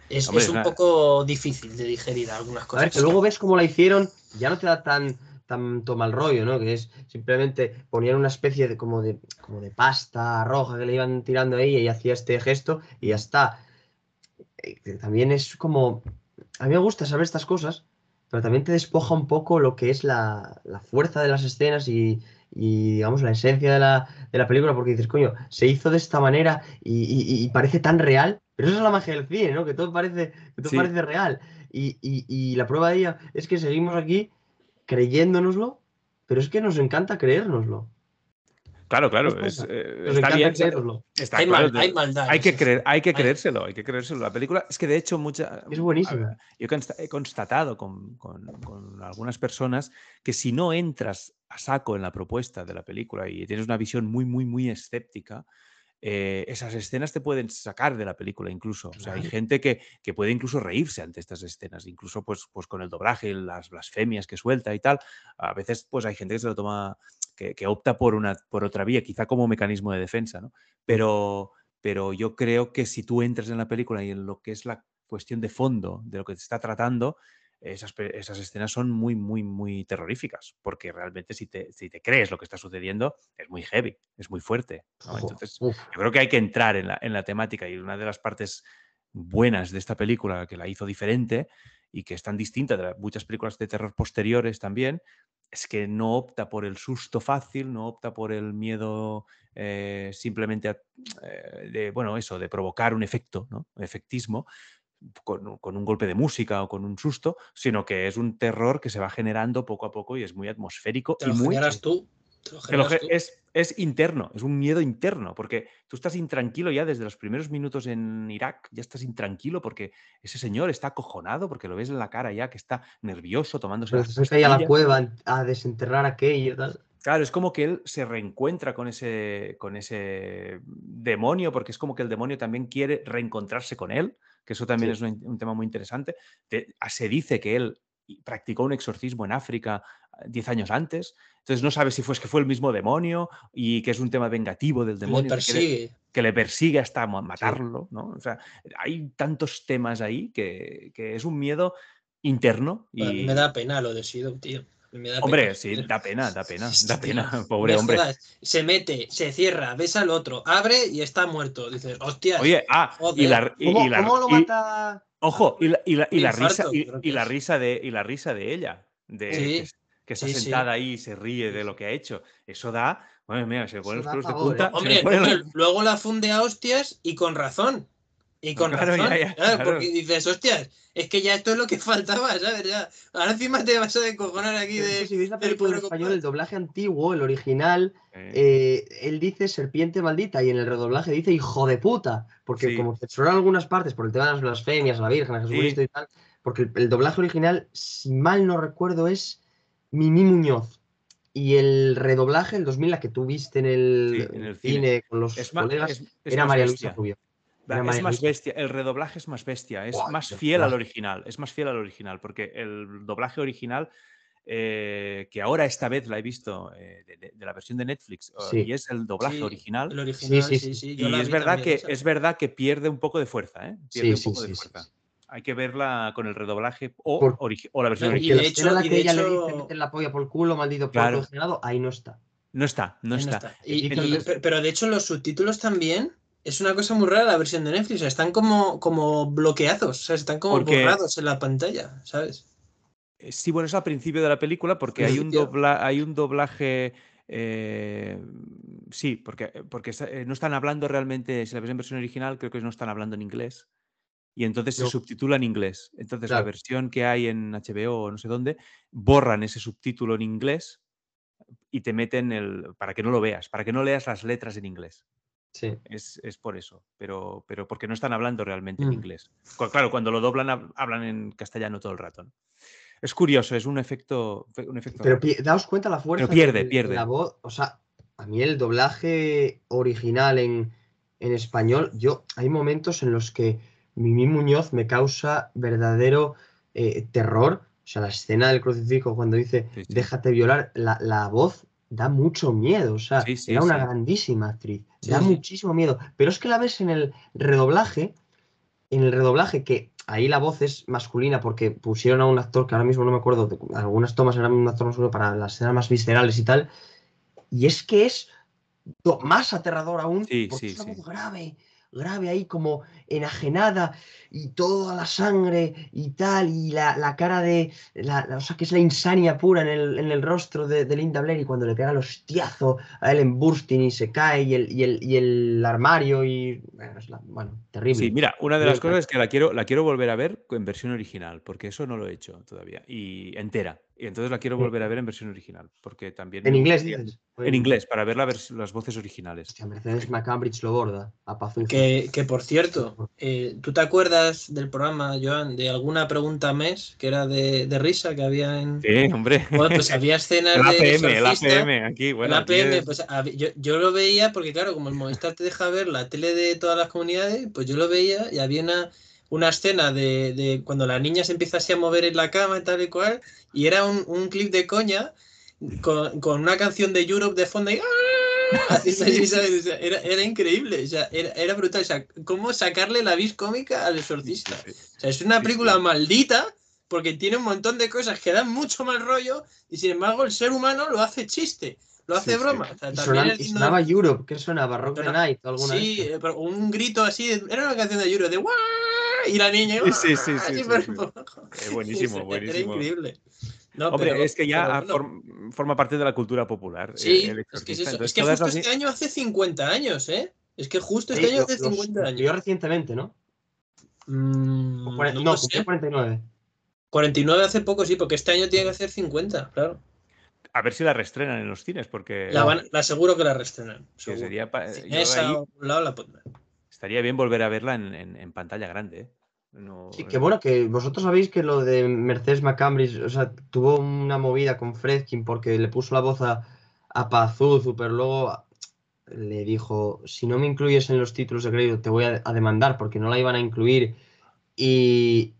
Speaker 4: es,
Speaker 3: Hombre,
Speaker 4: es un poco difícil de digerir algunas
Speaker 1: A
Speaker 4: cosas.
Speaker 1: ver, que luego ves cómo la hicieron, ya no te da tan, tanto mal rollo, ¿no? Que es simplemente ponían una especie de como de, como de pasta roja que le iban tirando ahí y hacía este gesto y ya está. Eh, También es como. A mí me gusta saber estas cosas, pero también te despoja un poco lo que es la, la fuerza de las escenas y, y, digamos, la esencia de la, de la película, porque dices, coño, se hizo de esta manera y, y- y parece tan real, pero eso es la magia del cine, ¿no? Que todo parece, que todo
Speaker 3: Sí.
Speaker 1: parece real. Y, y- y la prueba de ello es que seguimos aquí creyéndonoslo, pero es que nos encanta creérnoslo.
Speaker 3: Claro, claro, es, eh, está bien. Está
Speaker 4: Hay,
Speaker 3: claro,
Speaker 4: mal- hay maldad.
Speaker 3: Hay que creer, hay que creérselo, hay que creérselo. La película es que de hecho mucha,
Speaker 1: Es buenísima.
Speaker 3: yo he constatado con, con- con algunas personas que si no entras a saco en la propuesta de la película y tienes una visión muy, muy, muy escéptica, eh, esas escenas te pueden sacar de la película incluso. O sea, hay gente que, que puede incluso reírse ante estas escenas, incluso pues, pues con el doblaje, las blasfemias que suelta y tal. A veces pues hay gente que se lo toma, que, que opta por, una, por otra vía, quizá como mecanismo de defensa, ¿no? Pero, pero yo creo que si tú entras en la película y en lo que es la cuestión de fondo de lo que te está tratando, esas, esas escenas son muy, muy, muy terroríficas, porque realmente si te, si te crees lo que está sucediendo, es muy heavy, es muy fuerte. Entonces, yo creo que hay que entrar en la, en la temática y una de las partes buenas de esta película que la hizo diferente y que es tan distinta de muchas películas de terror posteriores también, es que no opta por el susto fácil, no opta por el miedo eh, simplemente a- eh, de, bueno, eso, de provocar un efecto, ¿no? Efectismo con, con un golpe de música o con un susto, sino que es un terror que se va generando poco a poco y es muy atmosférico
Speaker 4: Te
Speaker 3: y
Speaker 4: lo
Speaker 3: muy
Speaker 4: generas tú. Te lo
Speaker 3: que lo
Speaker 4: generas
Speaker 3: ge-
Speaker 4: tú.
Speaker 3: es, es interno, es un miedo interno, porque tú estás intranquilo ya desde los primeros minutos en Irak, ya estás intranquilo porque ese señor está acojonado, porque lo ves en la cara ya que está nervioso, tomándose
Speaker 1: Pero
Speaker 3: las
Speaker 1: que a la cueva a desenterrar aquello tal.
Speaker 3: Claro, es como que él se reencuentra con ese, con ese demonio, porque es como que el demonio también quiere reencontrarse con él, que eso también
Speaker 1: Sí.
Speaker 3: es un, un tema muy interesante. Te- ah, se dice que él practicó un exorcismo en África eh, 10 años antes, entonces no sabe si fue, es que fue el mismo demonio y que es un tema vengativo del
Speaker 4: Le
Speaker 3: demonio que quiere-
Speaker 4: persigue.
Speaker 3: que le persigue hasta ma- matarlo, ¿no? O sea, hay tantos temas ahí que, que es un miedo interno y...
Speaker 4: Me da pena lo de Sido, tío.
Speaker 3: Hombre,
Speaker 4: pena.
Speaker 3: sí, da pena, da pena, da pena, pobre hombre.
Speaker 4: Se mete, se cierra, ves al otro, abre y está muerto. Dices, hostias.
Speaker 3: Oye, ah, y la, y-
Speaker 1: ¿Cómo,
Speaker 3: y la-
Speaker 1: cómo lo
Speaker 3: y-
Speaker 1: mata?
Speaker 3: ojo, y la, y la- y la risa, y, la risa de, y la risa de ella, de
Speaker 4: Sí,
Speaker 3: que, que está
Speaker 4: sí, sí.
Speaker 3: sentada ahí y se ríe de lo que ha hecho. Eso da, bueno, mira, se ponen los pelos de punta.
Speaker 1: ¿eh?
Speaker 4: hombre, luego la funde a hostias y con razón. Y con
Speaker 3: Claro,
Speaker 4: razón.
Speaker 3: ya, ya,
Speaker 4: ¿sabes?
Speaker 3: claro.
Speaker 4: Porque dices, hostias, es que ya esto es lo que <laughs> faltaba, ¿sabes? Ya. Ahora encima te vas a descojonar aquí de.
Speaker 1: si veis la
Speaker 4: del
Speaker 1: película en español, el doblaje antiguo, el original,
Speaker 3: Eh,
Speaker 1: eh, él dice serpiente maldita y en el redoblaje dice hijo de puta. Porque
Speaker 3: Sí.
Speaker 1: como censuraron algunas partes por el tema de las blasfemias, a la Virgen, a Jesucristo y tal, porque el, el doblaje original, si mal no recuerdo, es Mimi Muñoz. Y el redoblaje, el 2000, la que tú viste en el,
Speaker 3: Sí, en el
Speaker 1: cine,
Speaker 3: cine.
Speaker 1: con los
Speaker 3: es,
Speaker 1: colegas,
Speaker 3: es- es
Speaker 1: era María. Luisa Rubio.
Speaker 3: Es más bestia, el redoblaje es más bestia, es más
Speaker 1: el
Speaker 3: fiel al original, es más fiel al original, porque el doblaje original, eh, que ahora esta vez la he visto eh, de, de- de la versión de Netflix,
Speaker 1: Sí.
Speaker 3: y es el doblaje
Speaker 4: Sí,
Speaker 3: original,
Speaker 4: El original,
Speaker 1: Sí,
Speaker 4: sí,
Speaker 1: sí,
Speaker 4: sí.
Speaker 1: sí.
Speaker 4: yo
Speaker 3: y es verdad,
Speaker 4: también,
Speaker 3: que,
Speaker 4: esa.
Speaker 3: es verdad que pierde un poco de fuerza, ¿eh? Pierde
Speaker 1: Sí,
Speaker 3: un poco
Speaker 1: sí,
Speaker 3: de fuerza.
Speaker 1: sí.
Speaker 3: Hay que verla con el redoblaje o,
Speaker 1: Por-
Speaker 3: origi- o la versión
Speaker 4: y
Speaker 3: original.
Speaker 1: la
Speaker 4: de hecho-
Speaker 1: la
Speaker 4: y
Speaker 1: que
Speaker 4: de
Speaker 1: ella le dice meter la polla por el culo, maldito
Speaker 3: Claro.
Speaker 1: ahí no está.
Speaker 3: No está, no está.
Speaker 4: Y- y- pero de hecho los subtítulos también es una cosa muy rara la versión de Netflix. Están como, como bloqueados, o sea, están como
Speaker 3: Porque-
Speaker 4: borrados en la pantalla, ¿sabes?
Speaker 3: Eh, Sí, bueno, es al principio de la película porque hay un,
Speaker 4: Principio.
Speaker 3: dobla- hay un doblaje. eh, sí, porque, porque eh, no están hablando realmente, si la ves en versión original, creo que no están hablando en inglés. Y entonces se subtitula en inglés. Entonces la versión que hay en HBO o no sé dónde, borran ese subtítulo en inglés y te meten el. para que no lo veas, para que no leas las letras en inglés.
Speaker 1: Sí.
Speaker 3: Es, es por eso, pero, pero porque no están hablando realmente en
Speaker 1: Mm.
Speaker 3: inglés. Claro, cuando lo doblan hab- hablan en castellano todo el rato. ¿no? Es curioso, es un efecto, fe- un efecto
Speaker 1: Pero daos cuenta la fuerza
Speaker 3: Pero pierde,
Speaker 1: de- la voz. O sea, a mí el doblaje original en, en español, yo hay momentos en los que Mimi Muñoz me causa verdadero eh, terror. O sea, la escena del crucifijo cuando dice
Speaker 3: Sí, sí.
Speaker 1: déjate violar, la, la voz da mucho miedo. O sea,
Speaker 3: Sí, sí,
Speaker 1: era una
Speaker 3: sí.
Speaker 1: grandísima actriz. Da muchísimo miedo. Pero es que la ves en el redoblaje en el redoblaje, que ahí la voz es masculina porque pusieron a un actor que ahora mismo no me acuerdo, de- algunas tomas eran un actor masculino para las escenas más viscerales y tal, y es que es más aterrador aún, porque es una voz grave, grave ahí como enajenada y toda la sangre y tal, y la, la cara de, la, la- o sea, que es la insania pura en el, en el rostro de, de Linda Blair y cuando le pega el hostiazo a Ellen Burstyn y se cae y el, y el, y el armario y, bueno, es la- bueno, terrible.
Speaker 3: Sí, mira, una de las cosas es que la quiero, la quiero volver a ver en versión original, porque eso no lo he hecho todavía, y entera. Y entonces la quiero volver a ver en versión original, porque también...
Speaker 1: En inglés dices.
Speaker 3: En inglés, para ver la las voces originales.
Speaker 1: Hostia, Mercedes McCambridge lo borda a Pazuzu.
Speaker 4: Que, que, por cierto, eh, ¿tú te acuerdas del programa, Joan, de alguna pregunta mes que era de, de risa que había en.
Speaker 3: Sí, hombre.
Speaker 4: Bueno, pues había escenas
Speaker 3: El
Speaker 4: de.
Speaker 3: APM, el
Speaker 4: exorcista.
Speaker 3: APM, aquí, bueno.
Speaker 4: el APM,
Speaker 3: es-
Speaker 4: pues yo, yo lo veía porque, claro, como el Movistar te deja ver la tele de todas las comunidades, pues yo lo veía y había una, una escena de, de cuando la niña se empieza así a mover en la cama y tal y cual, y era un, un clip de coña con, con una canción de Europe de fondo y ¡ah! <laughs> Así, así, ¿sabes? O sea, era, era increíble, o sea, era, era brutal. O sea, cómo sacarle la vis cómica al exorcista. O sea, es una
Speaker 3: Sí,
Speaker 4: película
Speaker 3: sí.
Speaker 4: maldita porque tiene un montón de cosas que dan mucho mal rollo y sin embargo el ser humano lo hace chiste, lo hace
Speaker 3: Sí, sí.
Speaker 4: broma. O sea,
Speaker 1: Y sonan- sonaba Europe, ¿qué sonaba? Rock the Night o alguna
Speaker 4: Sí,
Speaker 1: estas?
Speaker 4: eh, pero un grito así, de- era una canción de Yuro de ¡Guau! Y la niña
Speaker 3: Sí, sí, sí,
Speaker 4: así
Speaker 3: sí,
Speaker 4: por-
Speaker 3: sí, sí.
Speaker 4: por abajo.
Speaker 3: Eh, buenísimo, buenísimo.
Speaker 4: Era increíble. No,
Speaker 3: Hombre,
Speaker 4: pero-
Speaker 3: es que ya
Speaker 4: pero
Speaker 3: ha
Speaker 4: bueno.
Speaker 3: form- forma parte de la cultura popular.
Speaker 4: Sí,
Speaker 3: eh, el
Speaker 4: es que es
Speaker 3: exorcista.
Speaker 4: eso.
Speaker 3: Entonces,
Speaker 4: Es que
Speaker 3: todas
Speaker 4: justo
Speaker 3: las-
Speaker 4: este año hace 50 años, ¿eh? Es que justo este
Speaker 1: Sí,
Speaker 4: año
Speaker 1: lo-
Speaker 4: hace
Speaker 1: los
Speaker 4: 50 años.
Speaker 1: cumplió recientemente, ¿no?
Speaker 4: Mm,
Speaker 1: cuaren-
Speaker 4: no
Speaker 1: no,
Speaker 4: sé.
Speaker 1: 49.
Speaker 4: 49 hace poco, sí, porque este año tiene que hacer 50, claro.
Speaker 3: A ver si la reestrenan en los cines, porque
Speaker 4: La, van- la seguro que la reestrenan.
Speaker 3: que
Speaker 4: seguro.
Speaker 3: sería pa- yo
Speaker 4: Cinesa
Speaker 3: ahí
Speaker 4: o por un lado la pondrán.
Speaker 3: estaría bien volver a verla en, en- en pantalla grande. ¿eh? No-
Speaker 1: Sí, que bueno, que vosotros sabéis que lo de Mercedes McCambridge, o sea, tuvo una movida con Fredkin porque le puso la voz a, a Pazuzu, pero luego le dijo, si no me incluyes en los títulos de crédito te voy a, a demandar porque no la iban a incluir y,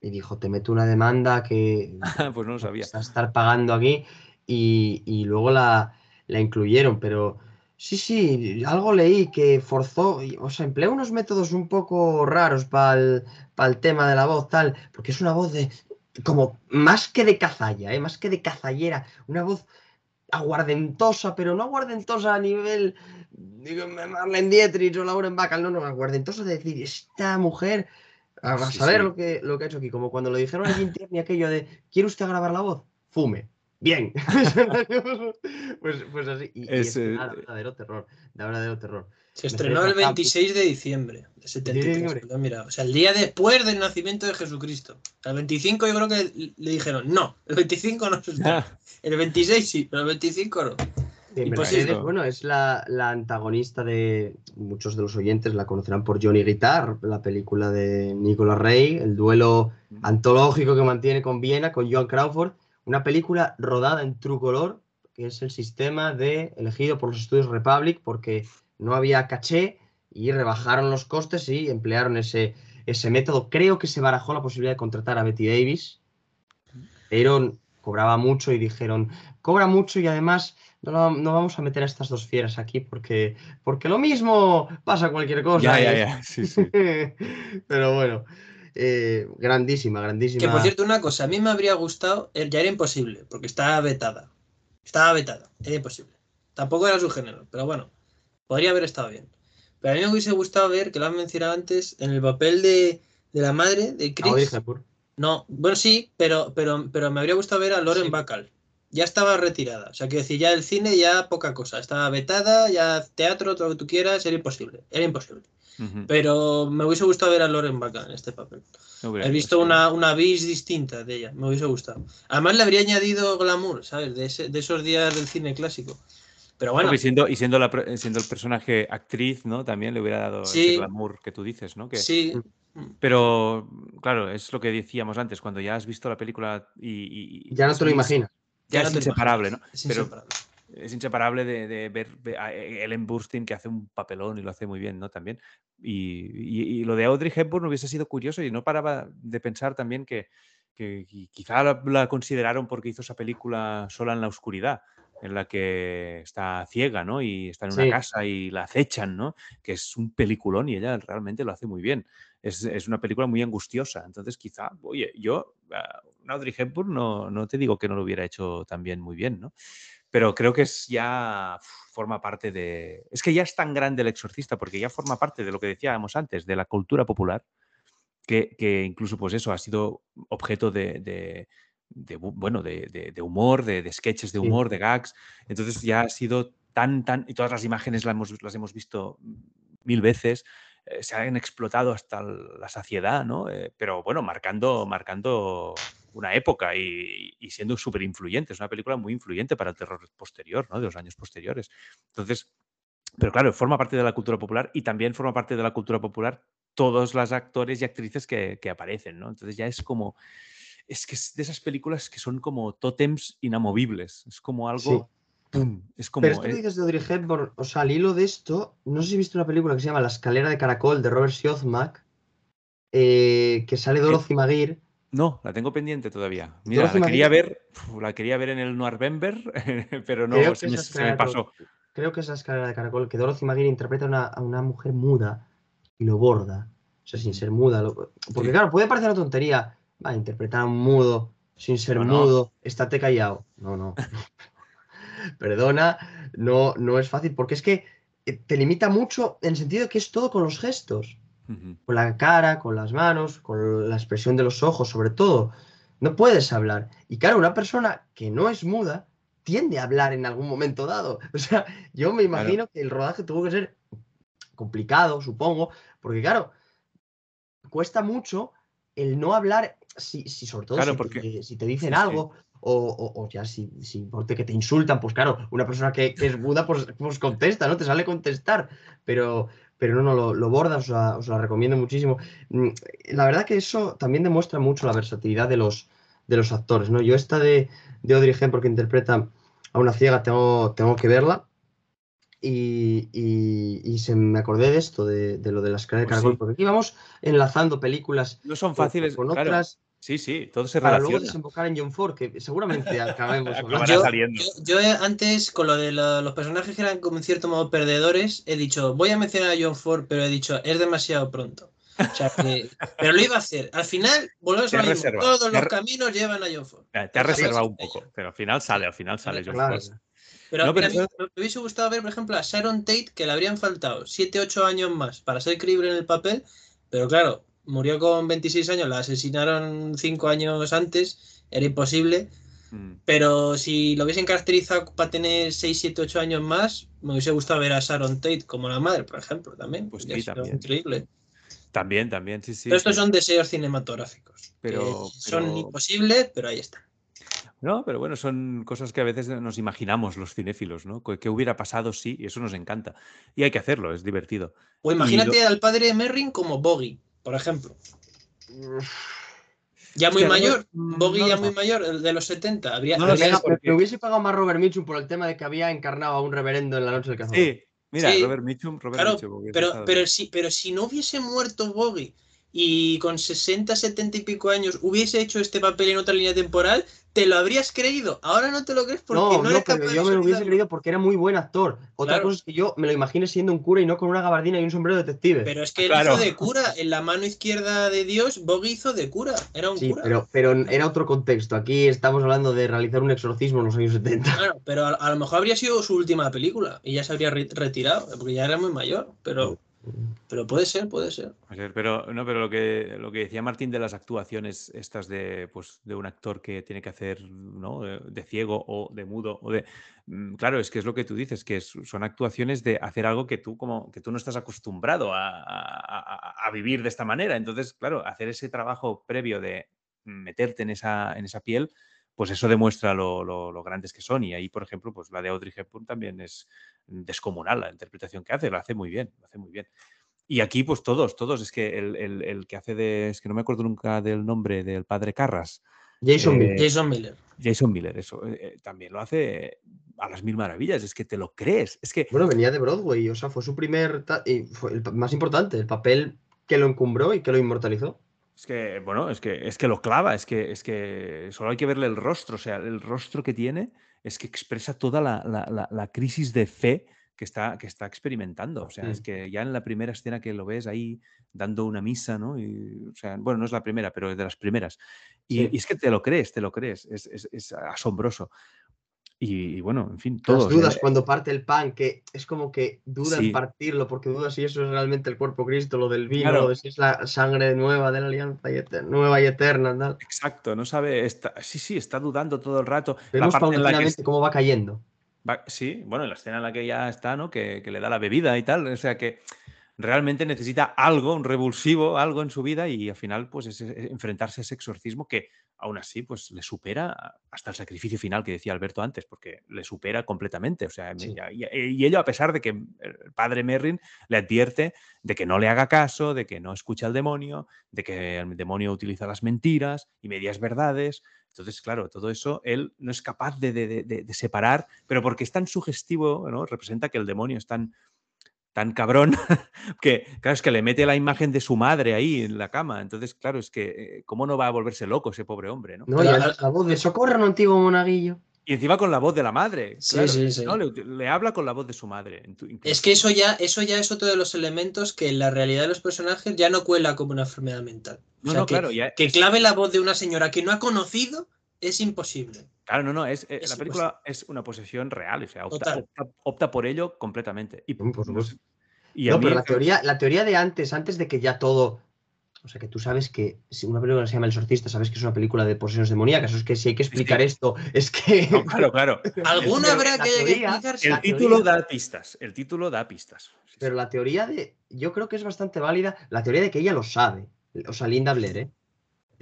Speaker 1: y dijo, te meto una demanda que <laughs>
Speaker 3: pues no lo sabía.
Speaker 1: vas a estar pagando aquí y, y luego la, la incluyeron, pero sí, sí, algo leí que forzó, o sea, empleó unos métodos un poco raros para el, tema de la voz, tal, porque es una voz de, como, más que de cazalla, ¿eh? más que de cazallera, una voz aguardentosa, pero no aguardentosa a nivel, digo, Marlene Dietrich o Lauren Bacall, no, no, aguardentosa de decir, esta mujer... A a
Speaker 3: Sí,
Speaker 1: saber
Speaker 3: sí.
Speaker 1: Lo, que, lo que ha hecho aquí, como cuando lo dijeron a Jim Tierney aquello de ¿quiere usted grabar la voz? Fume. Bien. <laughs> <laughs> pues, pues así. Y, y
Speaker 3: Es,
Speaker 1: es
Speaker 3: eh,
Speaker 1: da verdadero terror. Da verdadero terror.
Speaker 4: Se estrenó el 26 de diciembre de 73.
Speaker 1: diciembre.
Speaker 4: lo he mirado. O sea, el día después del nacimiento de Jesucristo. El 25 yo creo que le dijeron, no, el 25 no se estrena. El 26 <laughs> sí, pero el 25 no.
Speaker 1: Mercedes, bueno, es la, la antagonista de muchos de los oyentes la conocerán por Johnny Guitar, la película de Nicolas Rey, el duelo antológico que mantiene con Viena, con Joan Crawford, una película rodada en True Color, que es el sistema de elegido por los estudios Republic, porque no había caché y rebajaron los costes y emplearon ese, ese método. Creo que se barajó la posibilidad de contratar a Betty Davis, pero cobraba mucho y dijeron, cobra mucho y además no, no vamos a meter a estas dos fieras aquí porque, porque lo mismo pasa cualquier cosa.
Speaker 3: Ya, ya,
Speaker 1: ¿eh?
Speaker 3: ya. Sí, sí. <laughs>
Speaker 1: Pero bueno, eh, grandísima, grandísima.
Speaker 4: Que por cierto, una cosa, a mí me habría gustado, eh, ya era imposible, porque estaba vetada. Estaba vetada, era imposible. Tampoco era su género, pero bueno, podría haber estado bien. Pero a mí me hubiese gustado ver, que lo han mencionado antes, en el papel de, de la madre de Chris. No, bueno, sí, pero, pero, pero me habría gustado ver a Lauren
Speaker 1: Sí.
Speaker 4: Bacall. Ya estaba retirada. O sea, quiero decir, ya el cine ya poca cosa. Estaba vetada, ya teatro, todo lo que tú quieras, era imposible. Era imposible. Pero me hubiese gustado ver a Lauren Bacall en este papel.
Speaker 3: No
Speaker 4: He visto una, una vis distinta de ella, me hubiese gustado. Además le habría añadido glamour, ¿sabes? De, ese- de esos días del cine clásico. Pero bueno,
Speaker 3: y siendo, y siendo, la, siendo el personaje actriz, ¿no? También le hubiera dado
Speaker 4: Sí.
Speaker 3: ese glamour que tú dices, ¿no? Que,
Speaker 4: sí.
Speaker 3: Pero, claro, es lo que decíamos antes, cuando ya has visto la película y...
Speaker 1: Ya no te lo imaginas.
Speaker 3: Ya,
Speaker 4: no
Speaker 3: es inseparable, ¿no?
Speaker 4: es
Speaker 3: Pero
Speaker 4: inseparable.
Speaker 3: Es inseparable de, de ver ve- a Ellen Burstyn que hace un papelón y lo hace muy bien, ¿no? También. Y, y- y lo de Audrey Hepburn hubiese sido curioso y no paraba de pensar también que, que qui- quizá la, la consideraron porque hizo esa película sola en la oscuridad, en la que está ciega, ¿no? Y está en una
Speaker 1: Sí.
Speaker 3: casa y la acechan, ¿no? Que es un peliculón y ella realmente lo hace muy bien. es, es una película muy angustiosa. Entonces, quizá, oye, yo, Audrey Hepburn, no, no te digo que no lo hubiera hecho también muy bien, ¿no? Pero creo que es ya forma parte de... Es que ya es tan grande el exorcista, porque ya forma parte de lo que decíamos antes, de la cultura popular, que, que incluso, pues eso, ha sido objeto de, de de, bueno, de, de, de humor, de, de, sketches de humor, sí. de gags. Entonces ya ha sido tan, tan, y todas las imágenes las hemos, las hemos visto mil veces, eh, se han explotado hasta la saciedad, ¿no? Eh, pero bueno, marcando, marcando una época y, y siendo súper influyente. Es una película muy influyente para el terror posterior, ¿no? De los años posteriores. Entonces, pero claro, forma parte de la cultura popular y también forma parte de la cultura popular todos los actores y actrices que, que aparecen, ¿no? Entonces ya es como, es que es de esas películas que son como tótems inamovibles. Es como algo. Sí. ¡pum! Es como.
Speaker 1: Pero esto que dices de Audrey Hepburn, o sea, al hilo de esto, no sé si has visto una película que se llama La escalera de caracol de Robert Siozmak, eh, que sale Dorothy Maguire.
Speaker 3: No, la tengo pendiente todavía. Mira, la quería ver, la quería ver en el Noirvember, <laughs> pero no, se me, se me, pasó.
Speaker 1: Creo que es la escalera de caracol, que Dorothy Maguire interpreta a una, a una mujer muda y lo borda. O sea, sin ser muda. Lo... Porque, sí. claro, puede parecer una tontería va, interpretar a un mudo sin ser no, mudo, no. estate callado. No, no. <laughs> Perdona, no, no es fácil, porque es que eh, te limita mucho en el sentido de que es todo con los gestos. Uh -huh. Con la cara, con las manos, con la expresión de los ojos, sobre todo. No puedes hablar. Y claro, una persona que no es muda tiende a hablar en algún momento dado. <laughs> O sea, yo me imagino claro. que el rodaje tuvo que ser complicado, supongo, porque claro, cuesta mucho el no hablar si, si sobre todo
Speaker 3: claro,
Speaker 1: si,
Speaker 3: porque...
Speaker 1: te, si, te, dicen sí, algo sí. O, o, o, ya si, si que te insultan, pues claro, una persona que, que es muda pues, pues, contesta, ¿no? Te sale contestar, pero, pero no, no, lo, lo borda, os la, os la, recomiendo muchísimo. Mm, la verdad que eso también demuestra mucho la versatilidad de los, de los actores, ¿no? Yo esta de, de Audrey Hepburn porque interpreta a una ciega tengo, tengo que verla, y, y, y, se me acordé de esto, de, de lo de la escala de pues caracol, sí. porque aquí vamos enlazando películas
Speaker 3: no son fáciles
Speaker 1: con,
Speaker 3: con
Speaker 1: otras.
Speaker 3: Sí, sí, todo se
Speaker 1: para
Speaker 3: relaciona.
Speaker 1: luego desembocar en John Ford, que seguramente acabemos <laughs>
Speaker 4: yo, yo, yo, antes, con lo de lo, los personajes que eran como en cierto modo perdedores, he dicho, voy a mencionar a John Ford, pero he dicho, es demasiado pronto. O sea que, <laughs> pero lo iba a hacer. Al final, volvemos a lo mismo. Todos los caminos llevan a John Ford.
Speaker 3: Te has reservado un poco, pero al final sale, al final sale John
Speaker 1: claro.
Speaker 3: Ford.
Speaker 4: Pero, no, pero a mí me hubiese gustado ver, por ejemplo, a Sharon Tate, que le habrían faltado 7, 8 años más para ser creíble en el papel, pero claro, murió con 26 años, la asesinaron 5 años antes, era imposible. Mm. Pero si lo hubiesen caracterizado para tener 6, 7, 8 años más, me hubiese gustado ver a Sharon Tate como la madre, por ejemplo, también.
Speaker 3: Pues sí, también.
Speaker 4: Increíble.
Speaker 3: También, también, sí, sí.
Speaker 4: Pero estos sí. son deseos cinematográficos. Pero, son pero... imposibles, pero ahí están.
Speaker 3: No, pero bueno, son cosas que a veces nos imaginamos los cinéfilos, ¿no? ¿Qué hubiera pasado si? Sí, y eso nos encanta. Y hay que hacerlo, es divertido.
Speaker 4: O imagínate lo... al padre de Merrin como Boggy, por ejemplo. Ya muy mayor, no, Boggy no, ya muy mayor, el de los 70. Habría,
Speaker 1: no, habría... porque... Me hubiese pagado más Robert Mitchum por el tema de que había encarnado a un reverendo en la noche del cazador.
Speaker 3: Sí, mira, sí, Robert Mitchum, Robert
Speaker 4: claro,
Speaker 3: Mitchum,
Speaker 4: pero, pero, si, pero si no hubiese muerto Boggy y con 60, 70 y pico años hubiese hecho este papel en otra línea temporal, te lo habrías creído. Ahora no te lo crees porque no,
Speaker 1: no,
Speaker 4: eres
Speaker 1: capaz yo me lo hubiese creído porque era muy buen actor. Otra claro. cosa es que yo me lo imagine siendo un cura y no con una gabardina y un sombrero de detective.
Speaker 4: Pero es que él claro. hizo de cura. En la mano izquierda de Dios, Boggy hizo de cura. Era un
Speaker 1: sí,
Speaker 4: cura.
Speaker 1: Pero, pero era otro contexto. Aquí estamos hablando de realizar un exorcismo en los años 70.
Speaker 4: Claro, pero a, a lo mejor habría sido su última película y ya se habría re retirado porque ya era muy mayor. Pero. Pero puede ser, puede ser.
Speaker 3: Pero, no, pero lo, que, lo que decía Martín de las actuaciones estas de, pues, de un actor que tiene que hacer ¿no? de ciego o de mudo o de... Mm, claro, es que es lo que tú dices, que son actuaciones de hacer algo que tú, como, que tú no estás acostumbrado a, a, a, vivir de esta manera. Entonces, claro, hacer ese trabajo previo de meterte en esa, en esa piel, pues eso demuestra lo, lo, lo, grandes que son. Y ahí, por ejemplo, pues la de Audrey Hepburn también es descomunal la interpretación que hace, lo hace muy bien, lo hace muy bien. Y aquí, pues todos, todos, es que el, el, el que hace de, es que no me acuerdo nunca del nombre del padre Carras.
Speaker 4: Jason, eh, Jason Miller.
Speaker 3: Jason Miller, eso, eh, también lo hace a las mil maravillas, es que te lo crees. Es que...
Speaker 1: Bueno, venía de Broadway, o sea, fue su primer, y fue el más importante, el papel que lo encumbró y que lo inmortalizó.
Speaker 3: Es que, bueno, es que, es que lo clava, es que, es que solo hay que verle el rostro, o sea, el rostro que tiene es que expresa toda la, la, la, la crisis de fe que está, que está experimentando. O sea, es que ya en la primera escena que lo ves ahí dando una misa, ¿no? Y, o sea, bueno, no es la primera, pero es de las primeras. Y,
Speaker 1: Sí.
Speaker 3: y es que te lo crees, te lo crees. Es, es- es asombroso. Y, y bueno, en fin,
Speaker 1: Las
Speaker 3: todo. o sea,
Speaker 1: dudas cuando parte el pan, que es como que duda
Speaker 3: Sí.
Speaker 1: en partirlo, porque duda si eso es realmente el cuerpo Cristo, lo del vino,
Speaker 3: Claro.
Speaker 1: lo de si es la sangre nueva de la alianza y ete- nueva y eterna. tal.
Speaker 3: Exacto, no sabe. Está, sí, sí, está dudando todo el rato. La
Speaker 1: Vemos
Speaker 3: parte en la que
Speaker 1: cómo va cayendo.
Speaker 3: Va- sí, bueno, en la escena en la que ya está, ¿no? Que, que le da la bebida y tal. O sea que realmente necesita algo, un revulsivo, algo en su vida y al final, pues, es, es enfrentarse a ese exorcismo que aún así, pues, le supera hasta el sacrificio final que decía Alberto antes, porque le supera completamente. O sea,
Speaker 1: Sí.
Speaker 3: y, y ello a pesar de que el padre Merrin le advierte de que no le haga caso, de que no escucha al demonio, de que el demonio utiliza las mentiras y medias verdades. Entonces, claro, todo eso él no es capaz de, de- de- de- de separar, pero porque es tan sugestivo, ¿no? Representa que el demonio es tan, tan cabrón <laughs> que, claro, es que le mete la imagen de su madre ahí en la cama. Entonces, claro, es que, eh, ¿cómo no va a volverse loco ese pobre hombre, no?
Speaker 1: No, y
Speaker 4: a-
Speaker 1: además la voz de socorro, un antiguo monaguillo.
Speaker 3: Y encima con la voz de la madre.
Speaker 4: Sí,
Speaker 3: claro,
Speaker 4: sí, sí.
Speaker 3: ¿no? Le, le habla con la voz de su madre.
Speaker 4: Es que eso ya, eso ya es otro de los elementos que en la realidad de los personajes ya no cuela como una enfermedad mental. O
Speaker 3: No,
Speaker 4: sea,
Speaker 3: no,
Speaker 4: que,
Speaker 3: claro, ya
Speaker 4: que clave la voz de una señora que no ha conocido es imposible.
Speaker 3: Claro, no, no, es, eh,
Speaker 4: Es
Speaker 3: la película es una posesión real, o sea, opta,
Speaker 4: Total.
Speaker 3: opta- opta por ello completamente. Y,
Speaker 1: por
Speaker 3: no
Speaker 1: supuesto.
Speaker 3: y
Speaker 1: pero la teoría, la teoría de antes, antes de que ya todo. O sea, que tú sabes que si una película se llama El Exorcista, sabes que es una película de posesiones demoníacas. Es que si hay que explicar
Speaker 3: sí.
Speaker 1: esto, es que.
Speaker 3: No, claro, claro. <laughs>
Speaker 4: Alguna
Speaker 1: pero
Speaker 4: habrá que
Speaker 1: teoría-
Speaker 4: explicarse.
Speaker 3: El título
Speaker 1: teoría-
Speaker 3: da pistas. El título da pistas. Sí,
Speaker 1: Pero
Speaker 3: sí.
Speaker 1: la teoría de. Yo creo que es bastante válida. La teoría de que ella lo sabe. O sea, Linda Blair, ¿eh?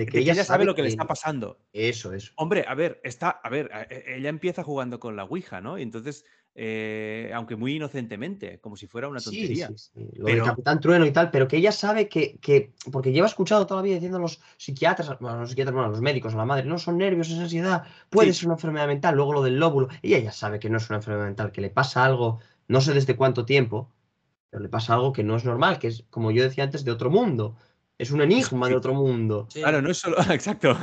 Speaker 1: De
Speaker 3: De que ella sabe lo que le está pasando.
Speaker 1: Eso, eso.
Speaker 3: Hombre, a ver, está, a ver, e- ella empieza jugando con la Ouija, ¿no? Y entonces, eh, aunque muy inocentemente, como si fuera una
Speaker 1: Sí,
Speaker 3: tontería.
Speaker 1: sí, sí, Lo
Speaker 3: Pero-
Speaker 1: del Capitán Trueno y tal, pero que ella sabe que, que- porque lleva escuchado toda la vida diciendo a los psiquiatras, bueno, a los psiquiatras, bueno, a los médicos, a la madre, no son nervios, es ansiedad, puede
Speaker 3: Sí.
Speaker 1: ser una enfermedad mental, luego lo del lóbulo, ella sabe que no es una enfermedad mental, que le pasa algo, no sé desde cuánto tiempo, pero le pasa algo que no es normal, que es, como yo decía antes, de otro mundo, es un enigma de otro mundo.
Speaker 4: Sí.
Speaker 3: Claro, no es solo, <laughs> exacto,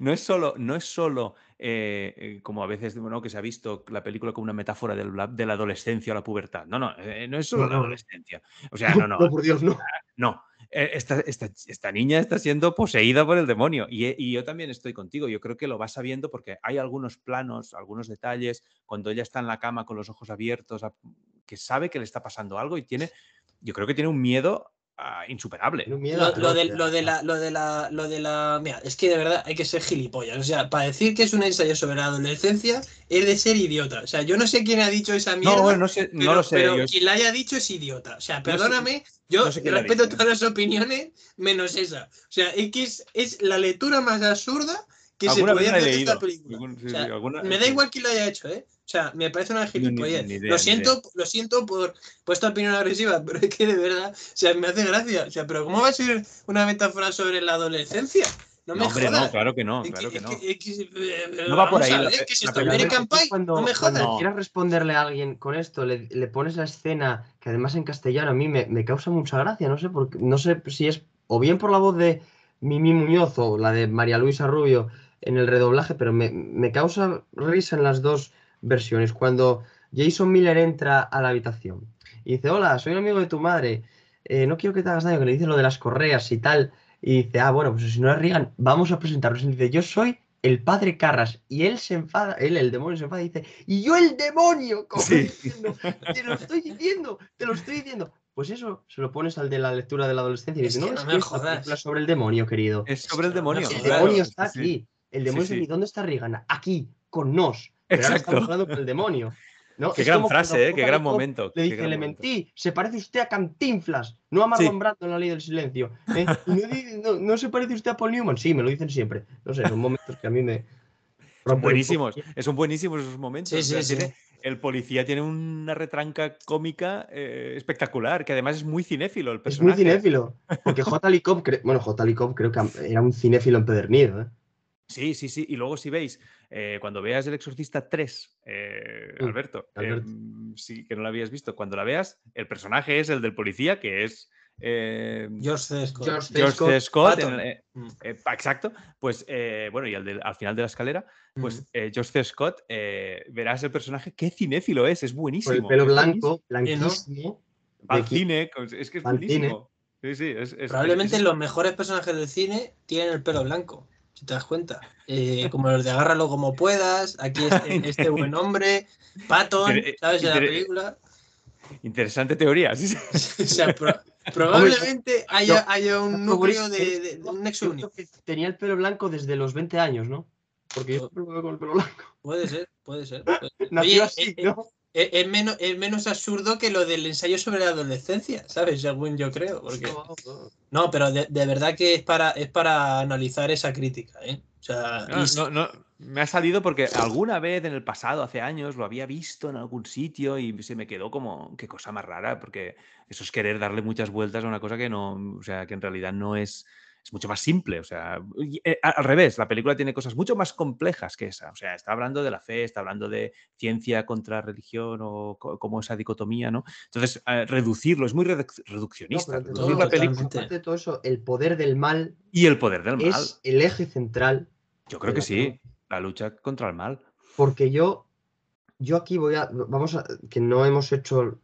Speaker 3: no es solo, no es solo eh, eh, como a veces ¿no? que se ha visto la película como una metáfora de la, de la adolescencia o la pubertad. No, no, eh, no es solo
Speaker 1: No,
Speaker 3: la
Speaker 1: no.
Speaker 3: adolescencia. O sea, no, no, <laughs>
Speaker 1: No, por Dios, no.
Speaker 3: no. Eh, Esta, esta- esta niña está siendo poseída por el demonio y, y yo también estoy contigo. Yo creo que lo va sabiendo porque hay algunos planos, algunos detalles, cuando ella está en la cama con los ojos abiertos, a- que sabe que le está pasando algo y tiene, yo creo que tiene un miedo ah, insuperable.
Speaker 1: Miedo
Speaker 4: Lo, de, lo de la, lo de la, lo de la, mira, es que de verdad hay que ser gilipollas. O sea, para decir que es un ensayo sobre la adolescencia es de ser idiota. O sea, yo no sé quién ha dicho esa mierda.
Speaker 3: No, bueno, no sé,
Speaker 4: pero,
Speaker 3: no lo sé.
Speaker 4: pero
Speaker 3: yo-
Speaker 4: quien la haya dicho es idiota. O sea,
Speaker 3: sé-
Speaker 4: perdóname, yo
Speaker 3: sé
Speaker 4: respeto todas las opiniones menos esa. O sea, es que es, es la lectura más absurda que se podía hacer esta película.
Speaker 3: Algún- sí,
Speaker 4: O sea,
Speaker 3: sí, alguna-
Speaker 4: me da
Speaker 3: sí.
Speaker 4: igual quién lo haya hecho, ¿eh? O sea, me parece una gilipollez. lo siento, lo siento por, por esta opinión agresiva, <laughs> pero es que de verdad, o sea, me hace gracia. O sea, pero ¿cómo va a ser una metáfora sobre la adolescencia? No me
Speaker 3: No, hombre,
Speaker 4: jodas.
Speaker 3: no, claro que no, claro que no.
Speaker 4: que- eh,
Speaker 3: No va por ahí
Speaker 1: Cuando,
Speaker 4: no me
Speaker 1: cuando
Speaker 4: jodas.
Speaker 3: No.
Speaker 1: quieras responderle a alguien con esto, le, le pones la escena, que además en castellano a mí me, me causa mucha gracia, no sé, porque, no sé si es o bien por la voz de Mimi Muñoz o la de María Luisa Rubio en el redoblaje, pero me, me causa risa en las dos versiones. Cuando Jason Miller entra a la habitación y dice, hola, soy un amigo de tu madre, eh, no quiero que te hagas daño, que le dice lo de las correas y tal, y dice, ah, bueno, pues si no es Reagan, vamos a presentarnos. Y dice, yo soy el padre Carras, y él se enfada, él, el demonio, se enfada y dice, y yo el demonio, como
Speaker 3: Sí.
Speaker 1: diciendo, te lo estoy diciendo, te lo estoy diciendo. Pues eso se lo pones al de la lectura de la adolescencia y
Speaker 4: Es
Speaker 1: dice,
Speaker 4: que
Speaker 1: no,
Speaker 4: no
Speaker 1: es
Speaker 4: me
Speaker 1: que
Speaker 4: jodas.
Speaker 1: película es sobre el demonio, querido.
Speaker 3: Es sobre el
Speaker 4: no me
Speaker 3: demonio.
Speaker 1: El
Speaker 3: claro,
Speaker 1: demonio está
Speaker 3: sí.
Speaker 1: aquí. El demonio
Speaker 3: Sí, sí.
Speaker 1: ¿Dónde está Reagan? Aquí, con nos. Pero ahora
Speaker 3: Exacto.
Speaker 1: estamos hablando con el demonio. ¿no?
Speaker 3: Qué
Speaker 1: Es
Speaker 3: gran frase, ¿eh? Qué gran momento.
Speaker 1: Le dice, le
Speaker 3: momento.
Speaker 1: mentí, se parece usted a Cantinflas, no a Marlon
Speaker 3: Sí.
Speaker 1: Brando en la ley del silencio. ¿eh? No, di- no- no se parece usted a Paul Newman. Sí, me lo dicen siempre. No sé, son momentos que a mí me.
Speaker 3: Son buenísimos, son buenísimos esos momentos.
Speaker 4: Sí,
Speaker 3: o sea,
Speaker 4: sí, sí.
Speaker 3: tiene- el policía tiene una retranca cómica eh, espectacular, que además es muy cinéfilo el
Speaker 1: Es
Speaker 3: personaje.
Speaker 1: muy cinéfilo. Porque J. Lee Cobb, cre- bueno, J. Lee Cobb creo que era un cinéfilo empedernido. ¿eh?
Speaker 3: Sí, sí, sí. Y luego si veis, eh, cuando veas El Exorcista 3, eh,
Speaker 1: Mm,
Speaker 3: Alberto,
Speaker 1: Alberto.
Speaker 3: em, sí que no la habías visto, cuando la veas, el personaje es el del policía, que es eh,
Speaker 4: George C. Scott.
Speaker 1: George C.
Speaker 3: George
Speaker 1: Scott,
Speaker 3: C. Scott, en
Speaker 4: Patton.
Speaker 3: el- eh,
Speaker 4: Mm,
Speaker 3: eh, exacto, pues eh, bueno, y al, del- al final de la escalera, pues
Speaker 4: mm.
Speaker 3: eh, George C. Scott, eh, verás el personaje, qué cinéfilo es, es buenísimo.
Speaker 1: el pelo blanco, blanquísimo.
Speaker 3: Al cine, es que es buenísimo. Sí, sí, es, es-
Speaker 4: Probablemente
Speaker 3: es-
Speaker 4: los mejores personajes del cine tienen el pelo blanco, si te das cuenta. Eh, como los de agárralo como puedas, aquí este, <laughs> este buen hombre, Patton, ¿sabes? En la película.
Speaker 3: Interesante teoría. sí, sí. <laughs>
Speaker 4: O sea, pro- <laughs> probablemente haya, haya un núcleo de, de- de un nexo único.
Speaker 1: tenía el pelo blanco desde los 20 años, ¿no? Porque yo
Speaker 4: Oh.
Speaker 1: siempre con el pelo blanco.
Speaker 4: Puede ser, puede ser. puede ser.
Speaker 1: Nació
Speaker 4: Oye,
Speaker 1: así,
Speaker 4: eh, eh,
Speaker 1: ¿no?
Speaker 4: Es, es menos, es menos absurdo que lo del ensayo sobre la adolescencia, ¿sabes? Según yo creo. Porque... No, pero de, de verdad que es para, es para analizar esa crítica, ¿eh? O sea,
Speaker 3: No,
Speaker 4: y
Speaker 3: no, no, me ha salido porque alguna vez en el pasado, hace años, lo había visto en algún sitio y se me quedó como, qué cosa más rara, porque eso es querer darle muchas vueltas a una cosa que no, o sea, que en realidad no es, es mucho más simple. O sea, eh, al revés, la película tiene cosas mucho más complejas que esa. O sea, está hablando de la fe, está hablando de ciencia contra religión o co- como esa dicotomía, ¿no? Entonces, eh, reducirlo es muy reduc-
Speaker 1: No,
Speaker 3: reduccionista. reducir
Speaker 1: todo,
Speaker 3: la película
Speaker 1: aparte de todo eso, el poder del mal
Speaker 3: y el poder del mal.
Speaker 1: es el eje central.
Speaker 3: Yo creo que
Speaker 1: la
Speaker 3: sí, la lucha contra el mal.
Speaker 1: Porque yo, yo aquí voy a, vamos a, que no hemos hecho,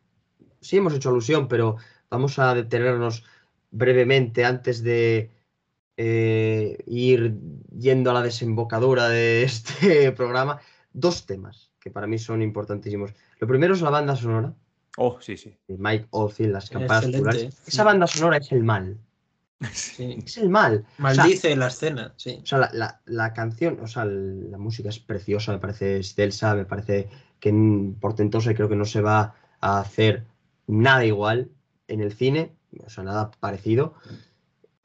Speaker 1: sí hemos hecho alusión, pero vamos a detenernos brevemente antes de eh, ir yendo a la desembocadura de <laughs> este programa. Dos temas que para mí son importantísimos. Lo primero es la banda sonora
Speaker 3: Oh, sí, sí.
Speaker 1: de Mike Oldfield, las campanas. Esa banda sonora es el mal.
Speaker 4: sí.
Speaker 1: Es el mal. O sea,
Speaker 4: Maldice la escena, sí.
Speaker 1: O sea, la, la- la canción, o sea, la música es preciosa, me parece excelsa, me parece que portentosa y creo que no se va a hacer nada igual en el cine, o sea, nada parecido.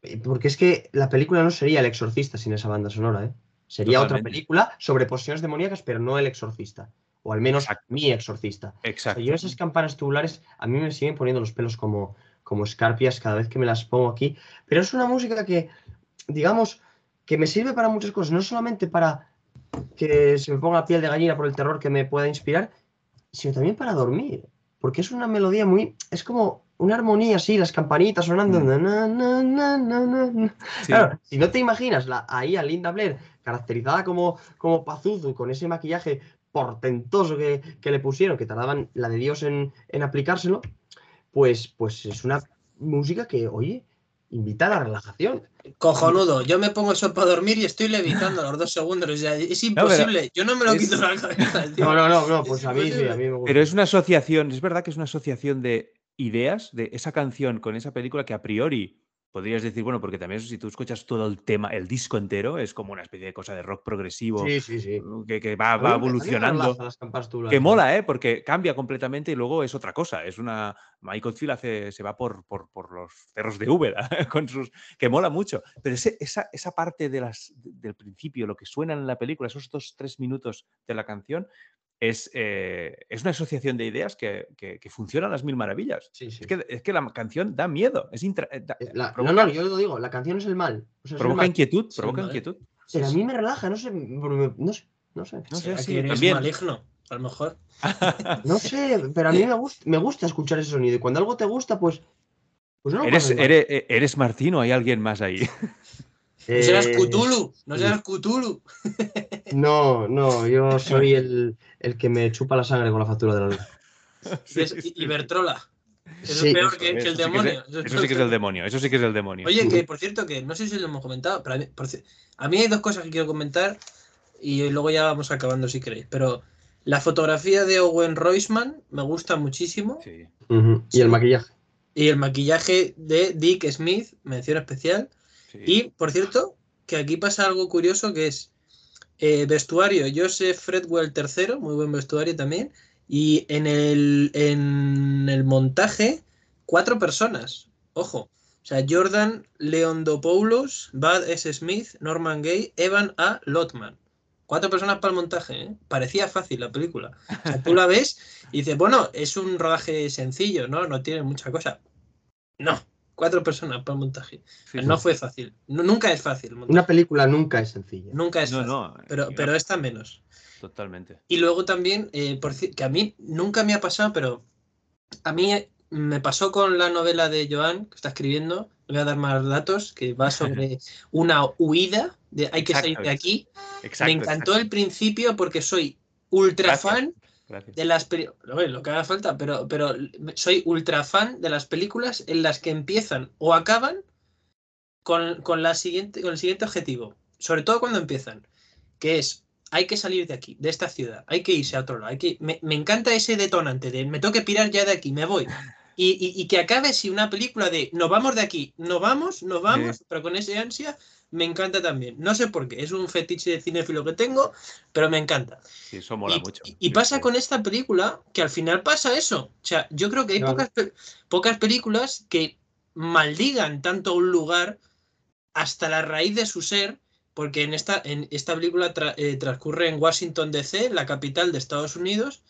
Speaker 1: Eh, Porque es que la película no sería El Exorcista sin esa banda sonora, ¿eh? Sería otra película sobre posesiones demoníacas, pero no El Exorcista. O al menos
Speaker 3: Exacto.
Speaker 1: mi Exorcista. O sea,
Speaker 3: Exacto.
Speaker 1: yo esas campanas tubulares a mí me siguen poniendo los pelos como, como escarpias cada vez que me las pongo aquí. Pero es una música que, digamos, que me sirve para muchas cosas. No solamente para que se me ponga la piel de gallina por el terror que me pueda inspirar, sino también para dormir. Porque es una melodía muy... Es como una armonía así, las campanitas sonando.
Speaker 3: Mm.
Speaker 1: na, na, na, na, na, na, na.
Speaker 3: Sí.
Speaker 1: Claro, si no te imaginas la, ahí a Linda Blair caracterizada como, como Pazuzu, con ese maquillaje portentoso que, que le pusieron, que tardaban la de Dios en, en aplicárselo, pues, pues es una música que, oye, invita a la relajación.
Speaker 4: Cojonudo, yo me pongo eso para dormir y estoy levitando a los dos segundos. O sea, es imposible. yo no me lo
Speaker 3: es-
Speaker 4: quito de la cabeza. tío.
Speaker 1: No, no, no, no, pues
Speaker 4: Es
Speaker 1: a mí sí, a mí me gusta.
Speaker 3: Pero es una asociación, es verdad que es una asociación de ideas de esa canción con esa película que a priori podrías decir, bueno, porque también si tú escuchas todo el tema, el disco entero, es como una especie de cosa de rock progresivo
Speaker 1: Sí, sí, sí.
Speaker 3: que, que va, evolucionando. Que mola, ¿eh? Porque cambia completamente y luego es otra cosa. Es una. Michael Field hace, se va por, por, por los cerros de Úbeda <laughs> con sus. que mola mucho. Pero ese- esa, esa parte de las, del principio, lo que suena en la película, esos dos, tres minutos de la canción, es, eh, es una asociación de ideas que, que, que funciona a las mil maravillas.
Speaker 1: Sí, sí.
Speaker 3: Es que, es que la canción da miedo. Es intra- eh, da-
Speaker 1: Eh, la- no,
Speaker 3: provoca
Speaker 1: no, yo lo digo, la canción es el mal. O sea, es el
Speaker 3: provoca
Speaker 1: mal.
Speaker 3: inquietud,
Speaker 4: Sí,
Speaker 3: provoca
Speaker 4: vale.
Speaker 3: inquietud.
Speaker 1: Pero a mí me relaja, no sé, no sé, no sé.
Speaker 3: No sé, sí, también.
Speaker 4: maligno, a lo mejor. <laughs>
Speaker 1: No sé, pero a mí me gusta, me gusta escuchar ese sonido. Y cuando algo te gusta, pues. Pues no lo
Speaker 3: Eres, eres, eh, eres Martín o hay alguien más ahí. <laughs>
Speaker 4: No serás
Speaker 1: Eh,
Speaker 4: Cthulhu, no
Speaker 1: sí.
Speaker 4: serás Cthulhu. <laughs>
Speaker 1: No, no, yo soy el, el que me chupa la sangre con la factura de la luz.
Speaker 4: Y es Ibertrola. Eso
Speaker 1: Sí,
Speaker 4: es peor
Speaker 3: Eso,
Speaker 4: que, el
Speaker 3: sí que es-
Speaker 4: demonio.
Speaker 3: Eso sí que es el demonio. Eso sí que es el demonio.
Speaker 4: Oye, que por cierto, que no sé si lo hemos comentado, pero a mí, por ci- a mí hay dos cosas que quiero comentar y luego ya vamos acabando si queréis. Pero la fotografía de Owen Roisman me gusta muchísimo
Speaker 3: Sí.
Speaker 1: Y el maquillaje.
Speaker 4: y el maquillaje de Dick Smith, mención especial.
Speaker 3: Sí.
Speaker 4: Y, por cierto, que aquí pasa algo curioso que es eh, vestuario Joseph Fredwell III, muy buen vestuario también, y en el, en el montaje, cuatro personas, ojo, o sea, Jordan Leondopoulos, Bud S. Smith, Norman Gay, Evan A. Lotman. Cuatro personas para el montaje, ¿eh? Parecía fácil la película. O sea, tú la <laughs> ves y dices, bueno, es un rodaje sencillo, ¿no? No tiene mucha cosa. No, cuatro personas para el montaje.
Speaker 3: Sí,
Speaker 4: no
Speaker 3: sí.
Speaker 4: fue fácil. No- nunca es fácil.
Speaker 1: Una película nunca es sencilla.
Speaker 4: Nunca es
Speaker 3: No,
Speaker 4: fácil.
Speaker 3: no.
Speaker 4: pero,
Speaker 3: y
Speaker 4: pero esta menos.
Speaker 3: Totalmente.
Speaker 4: Y luego también, eh, por que a mí nunca me ha pasado, pero a mí me pasó con la novela de Joan, que está escribiendo, voy a dar más datos, que va sobre <laughs> una huida, de hay que salir de aquí. me encantó el principio porque soy ultra fan de las películas, lo que haga falta, pero, pero soy ultra fan de las películas en las que empiezan o acaban con, con, la siguiente, con el siguiente objetivo, sobre todo cuando empiezan, que es hay que salir de aquí, de esta ciudad, hay que irse a otro lado. Hay que, me, encanta ese detonante de me tengo que pirar ya de aquí, me voy. <laughs> Y, que acabe si una película de nos vamos de aquí, nos vamos, nos vamos, pero con ese ansia, me encanta también. No sé por qué, es un fetiche de cinéfilo que tengo, pero me encanta.
Speaker 3: Sí, eso mola mucho.
Speaker 4: Y, pasa con esta película que al final pasa eso. O sea, yo creo que hay pocas, pocas películas que maldigan tanto un lugar hasta la raíz de su ser porque en esta, en esta película eh, transcurre en Washington DC, la capital de Estados Unidos,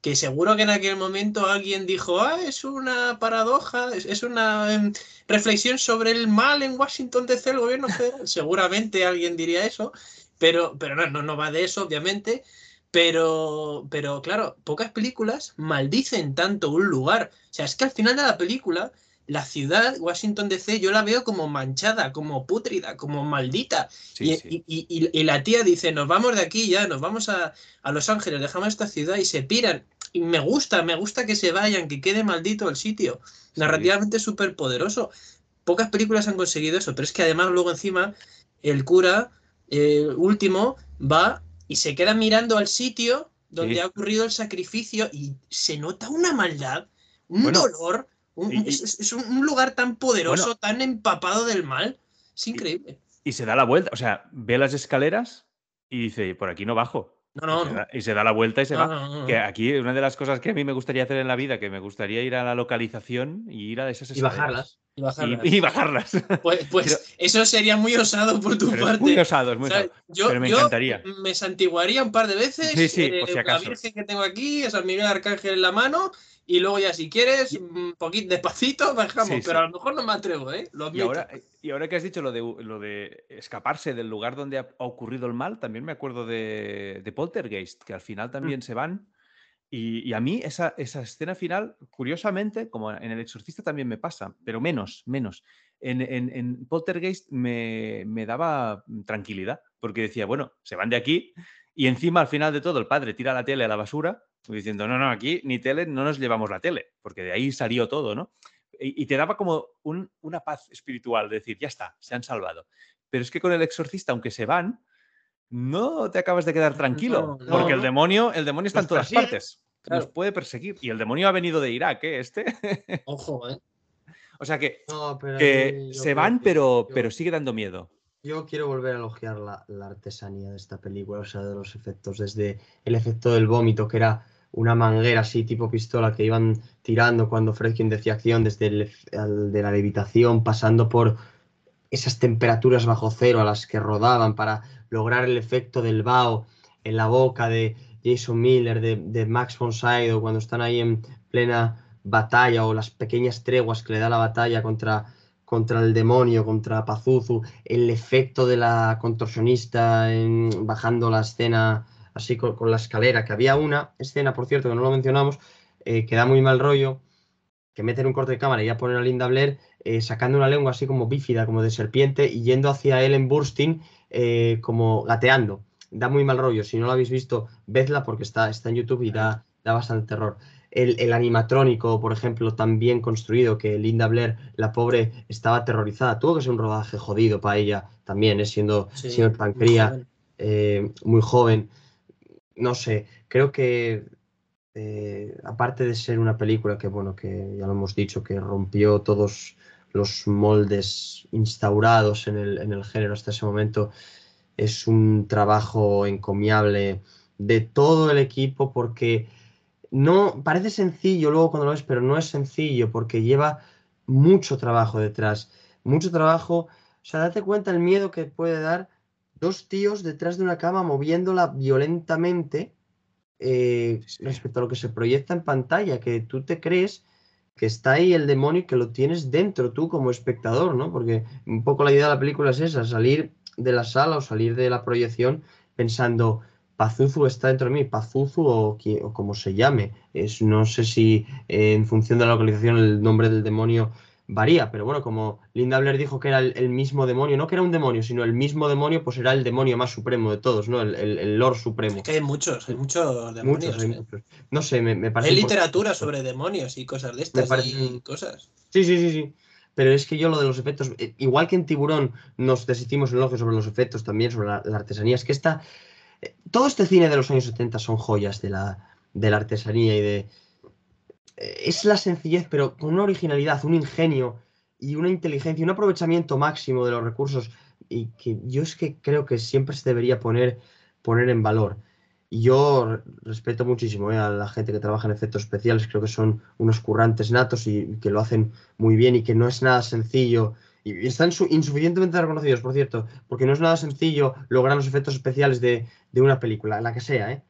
Speaker 4: que seguro que en aquel momento alguien dijo, ah, es una paradoja, es, una em, reflexión sobre el mal en Washington DC, el gobierno. <laughs> Seguramente alguien diría eso, pero, pero no, no, no va de eso, obviamente. Pero, pero claro, pocas películas maldicen tanto un lugar. O sea, es que al final de la película la ciudad, Washington DC, yo la veo como manchada, como pútrida, como maldita. y, la tía dice, nos vamos de aquí ya, nos vamos a, Los Ángeles, dejamos esta ciudad y se piran. Y me gusta, me gusta que se vayan, que quede maldito el sitio. Narrativamente súper poderoso. Pocas películas han conseguido eso, pero es que además luego encima el cura eh, último va y se queda mirando al sitio donde ha ocurrido el sacrificio y se nota una maldad, un dolor es, un lugar tan poderoso, tan empapado del mal. Es increíble.
Speaker 3: Y, se da la vuelta, o sea, ve las escaleras y dice, por aquí no bajo.
Speaker 4: No, no,
Speaker 3: y, se da, la vuelta y se va. que aquí una de las cosas que a mí me gustaría hacer en la vida, que me gustaría ir a la localización y ir a esas
Speaker 1: escaleras. Y bajarlas.
Speaker 3: Y bajarlas. <laughs>
Speaker 4: Pues, pues eso sería muy osado por tu parte.
Speaker 3: muy osado, es muy osado.
Speaker 4: Yo,
Speaker 3: pero me encantaría.
Speaker 4: Me santiguaría un par de veces.
Speaker 3: Sí, sí, por si acaso.
Speaker 4: La Virgen que tengo aquí, San Miguel Arcángel en la mano y luego ya si quieres, un poquito despacito, bajamos, pero a lo mejor no me atrevo, ¿eh?
Speaker 3: y, ahora, y ahora que has dicho lo de, lo de escaparse del lugar donde ha, ocurrido el mal, también me acuerdo de, de Poltergeist, que al final mm. también se van. Y, a mí esa, esa, escena final, curiosamente, como en El Exorcista también me pasa, pero menos, menos. En, en, en Poltergeist me, me daba tranquilidad, porque decía, bueno, se van de aquí y encima al final de todo el padre tira la tele a la basura diciendo, no, no, aquí ni tele, no nos llevamos la tele, porque de ahí salió todo, ¿no? Y, te daba como una paz espiritual, de decir, ya está, se han salvado. Pero es que con el exorcista, aunque se van, no te acabas de quedar tranquilo, porque el demonio, el demonio está en todas partes. Nos puede perseguir. Y el demonio ha venido de Irak, ¿eh? Este. <laughs>
Speaker 4: Ojo, ¿eh?
Speaker 3: O sea que, que se van, pero, pero sigue dando miedo.
Speaker 1: Yo quiero volver a elogiar la, artesanía de esta película, o sea, de los efectos, desde el efecto del vómito, que era una manguera así tipo pistola que iban tirando cuando Fredkin decía acción, desde el de la levitación, pasando por esas temperaturas bajo cero a las que rodaban para lograr el efecto del vaho en la boca de Jason Miller, de, Max von Sydow, cuando están ahí en plena batalla o las pequeñas treguas que le da la batalla contra contra el demonio, contra Pazuzu, el efecto de la contorsionista en, bajando la escena así con, la escalera, que había una escena, por cierto, que no lo mencionamos, eh, que da muy mal rollo, que meten un corte de cámara y ya ponen a Linda Blair eh, sacando una lengua así como bífida, como de serpiente, y yendo hacia él en Bursting eh, como gateando. Da muy mal rollo. Si no lo habéis visto, vedla porque está, está en YouTube y da, da bastante terror el, animatrónico, por ejemplo, tan bien construido que Linda Blair, la pobre, estaba aterrorizada. Tuvo que ser un rodaje jodido para ella también, ¿eh? siendo, siendo tan cría, eh, muy joven. No sé, creo que eh, aparte de ser una película que, bueno, que ya lo hemos dicho, que rompió todos los moldes instaurados en el, en el género hasta ese momento, es un trabajo encomiable de todo el equipo porque no parece sencillo luego cuando lo ves, pero no es sencillo porque lleva mucho trabajo detrás. Mucho trabajo. O sea, date cuenta el miedo que puede dar dos tíos detrás de una cama moviéndola violentamente eh, respecto a lo que se proyecta en pantalla, que tú te crees que está ahí el demonio y que lo tienes dentro tú como espectador, ¿no? Porque un poco la idea de la película es esa, salir de la sala o salir de la proyección pensando, Pazuzu está dentro de mí, Pazuzu o, o como se llame. Es, no sé si eh, en función de la localización el nombre del demonio varía, pero bueno, como Linda Blair dijo que era el, el mismo demonio, no que era un demonio, sino el mismo demonio, pues era el demonio más supremo de todos, ¿no? El, el, el Lord Supremo.
Speaker 4: Es que hay muchos, hay muchos demonios.
Speaker 1: Muchos, hay
Speaker 4: ¿eh?
Speaker 1: muchos. No sé, me, me parece.
Speaker 4: Hay literatura sobre demonios y cosas de estas
Speaker 1: parece
Speaker 4: y cosas.
Speaker 1: Sí, sí, sí, sí. Pero es que yo lo de los efectos, eh, igual que en Tiburón nos deshicimos el elogio sobre los efectos también, sobre la, la artesanía, es que esta, eh, todo este cine de los años 70 son joyas de la, de la artesanía y de... Es la sencillez, pero con una originalidad, un ingenio y una inteligencia, un aprovechamiento máximo de los recursos y que yo es que creo que siempre se debería poner, poner en valor. Y yo re- respeto muchísimo eh, a la gente que trabaja en efectos especiales, creo que son unos currantes natos y que lo hacen muy bien y que no es nada sencillo. Y están su- insuficientemente reconocidos, por cierto, porque no es nada sencillo lograr los efectos especiales de, de una película, la que sea, ¿eh?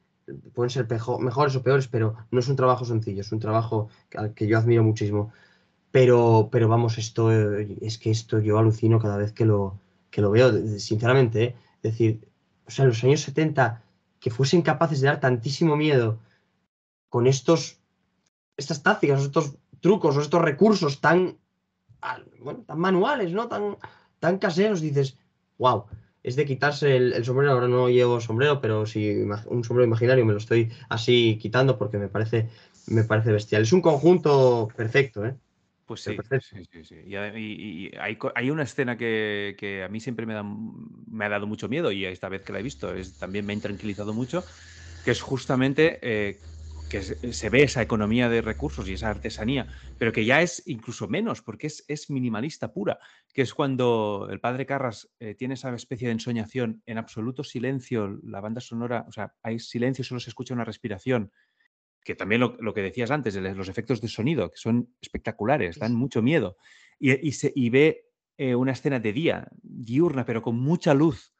Speaker 1: Pueden ser mejores o peores, pero no es un trabajo sencillo, es un trabajo al que yo admiro muchísimo. Pero, pero vamos, esto eh, es que esto yo alucino cada vez que lo, que lo veo, sinceramente, ¿eh? Es decir, o sea, en los años 70 que fuesen capaces de dar tantísimo miedo con estos, estas tácticas, estos trucos, o estos recursos tan, bueno, tan manuales, ¿no? Tan, tan caseros, dices, wow, es de quitarse el, el sombrero. Ahora no llevo sombrero, pero si un sombrero imaginario me lo estoy así quitando porque me parece, me parece bestial. Es un conjunto perfecto, ¿eh?
Speaker 3: Pues sí,
Speaker 1: perfecto.
Speaker 3: sí, sí, sí. Y, ade- y- y hay, una escena que, que a mí siempre me, da, me ha dado mucho miedo y esta vez que la he visto es, también me ha intranquilizado mucho, que es justamente eh, que se, ve esa economía de recursos y esa artesanía, pero que ya es incluso menos porque es, es minimalista pura, que es cuando el padre Carras eh, tiene esa especie de ensoñación en absoluto silencio, la banda sonora, o sea, hay silencio, solo se escucha una respiración que también lo, lo que decías antes, de los efectos de sonido, que son espectaculares, dan mucho miedo. Y, y se, y ve eh, una escena de día, diurna, pero con mucha luz,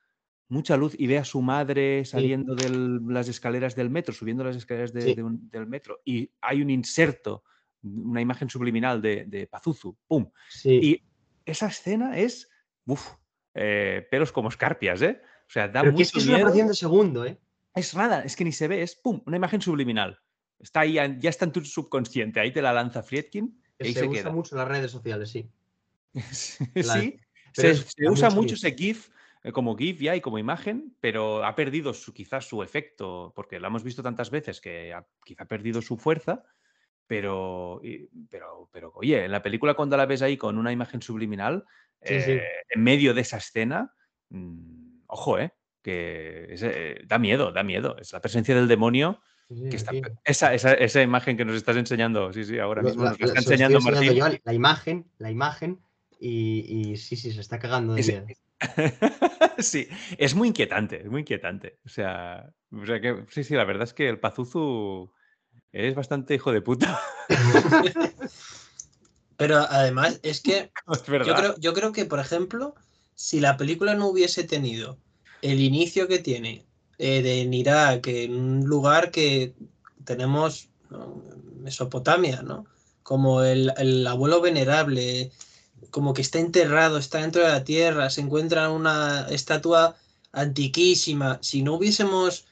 Speaker 3: mucha luz, y ve a su madre saliendo de las escaleras del metro, subiendo las escaleras de-
Speaker 1: Sí.
Speaker 3: de un- del metro, y hay un inserto, una imagen subliminal de, de Pazuzu, ¡pum!
Speaker 1: Sí.
Speaker 3: Y esa escena es, uff, pelos como escarpias, ¿eh? O sea, da
Speaker 1: pero que es
Speaker 3: mucho
Speaker 1: que es una
Speaker 3: miedo.
Speaker 1: fracción de segundo, ¿eh?
Speaker 3: Es nada, es que ni se ve, es pum, una imagen subliminal. Está ahí, ya está en tu subconsciente, ahí te la lanza Friedkin y
Speaker 1: Que
Speaker 3: ahí
Speaker 1: se,
Speaker 3: se,
Speaker 1: usa
Speaker 3: queda.
Speaker 1: mucho en las redes sociales, sí. <laughs>
Speaker 3: sí,
Speaker 1: La-
Speaker 3: se, usa
Speaker 1: mucho
Speaker 3: ese GIF eh, como GIF ya y como imagen, pero ha perdido su, quizás su efecto, porque lo hemos visto tantas veces que ha, quizá ha perdido su fuerza, pero, pero, pero oye, en la película cuando la ves ahí con una imagen subliminal,
Speaker 1: Sí, sí.
Speaker 3: eh, en medio de esa escena, mm, ojo, eh, que es, eh, da miedo, da miedo. Es la presencia del demonio
Speaker 1: Sí,
Speaker 3: que está, esa, esa, esa imagen que nos estás enseñando, sí, sí, ahora mismo
Speaker 1: la-
Speaker 3: nos la está enseñando Martín.
Speaker 1: yo, la imagen, la imagen, y, y sí, sí, se está cagando de miedo. <laughs>
Speaker 3: sí, es muy inquietante, es muy inquietante. O sea, o sea que sí, sí, la verdad es que el Pazuzu es bastante hijo de puta. <laughs>
Speaker 4: Pero además es que <laughs>
Speaker 3: es
Speaker 4: yo creo, yo creo que, por ejemplo, si la película no hubiese tenido el inicio que tiene eh, de en Irak, en un lugar que tenemos ¿no? Mesopotamia, ¿no? Como el, el abuelo venerable, como que está enterrado, está dentro de la tierra, se encuentra una estatua antiquísima. Si no hubiésemos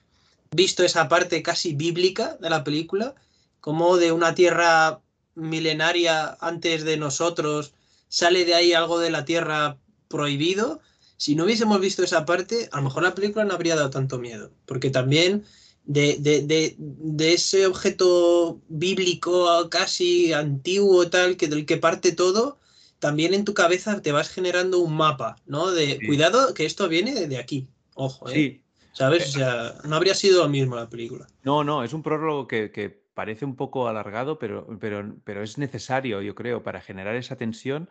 Speaker 4: visto esa parte casi bíblica de la película, como de una tierra milenaria antes de nosotros, sale de ahí algo de la tierra prohibido. Si no hubiésemos visto esa parte, a lo mejor la película no habría dado tanto miedo, porque también de, de, de, de ese objeto bíblico casi antiguo tal, que del que parte todo, también en tu cabeza te vas generando un mapa, ¿no? De
Speaker 3: Sí.
Speaker 4: cuidado que esto viene de aquí, ojo, ¿eh?
Speaker 3: Sí,
Speaker 4: ¿Sabes? O sea, no habría sido lo mismo la película.
Speaker 3: no, no, es un prólogo que, que parece un poco alargado, pero, pero, pero es necesario, yo creo, para generar esa tensión,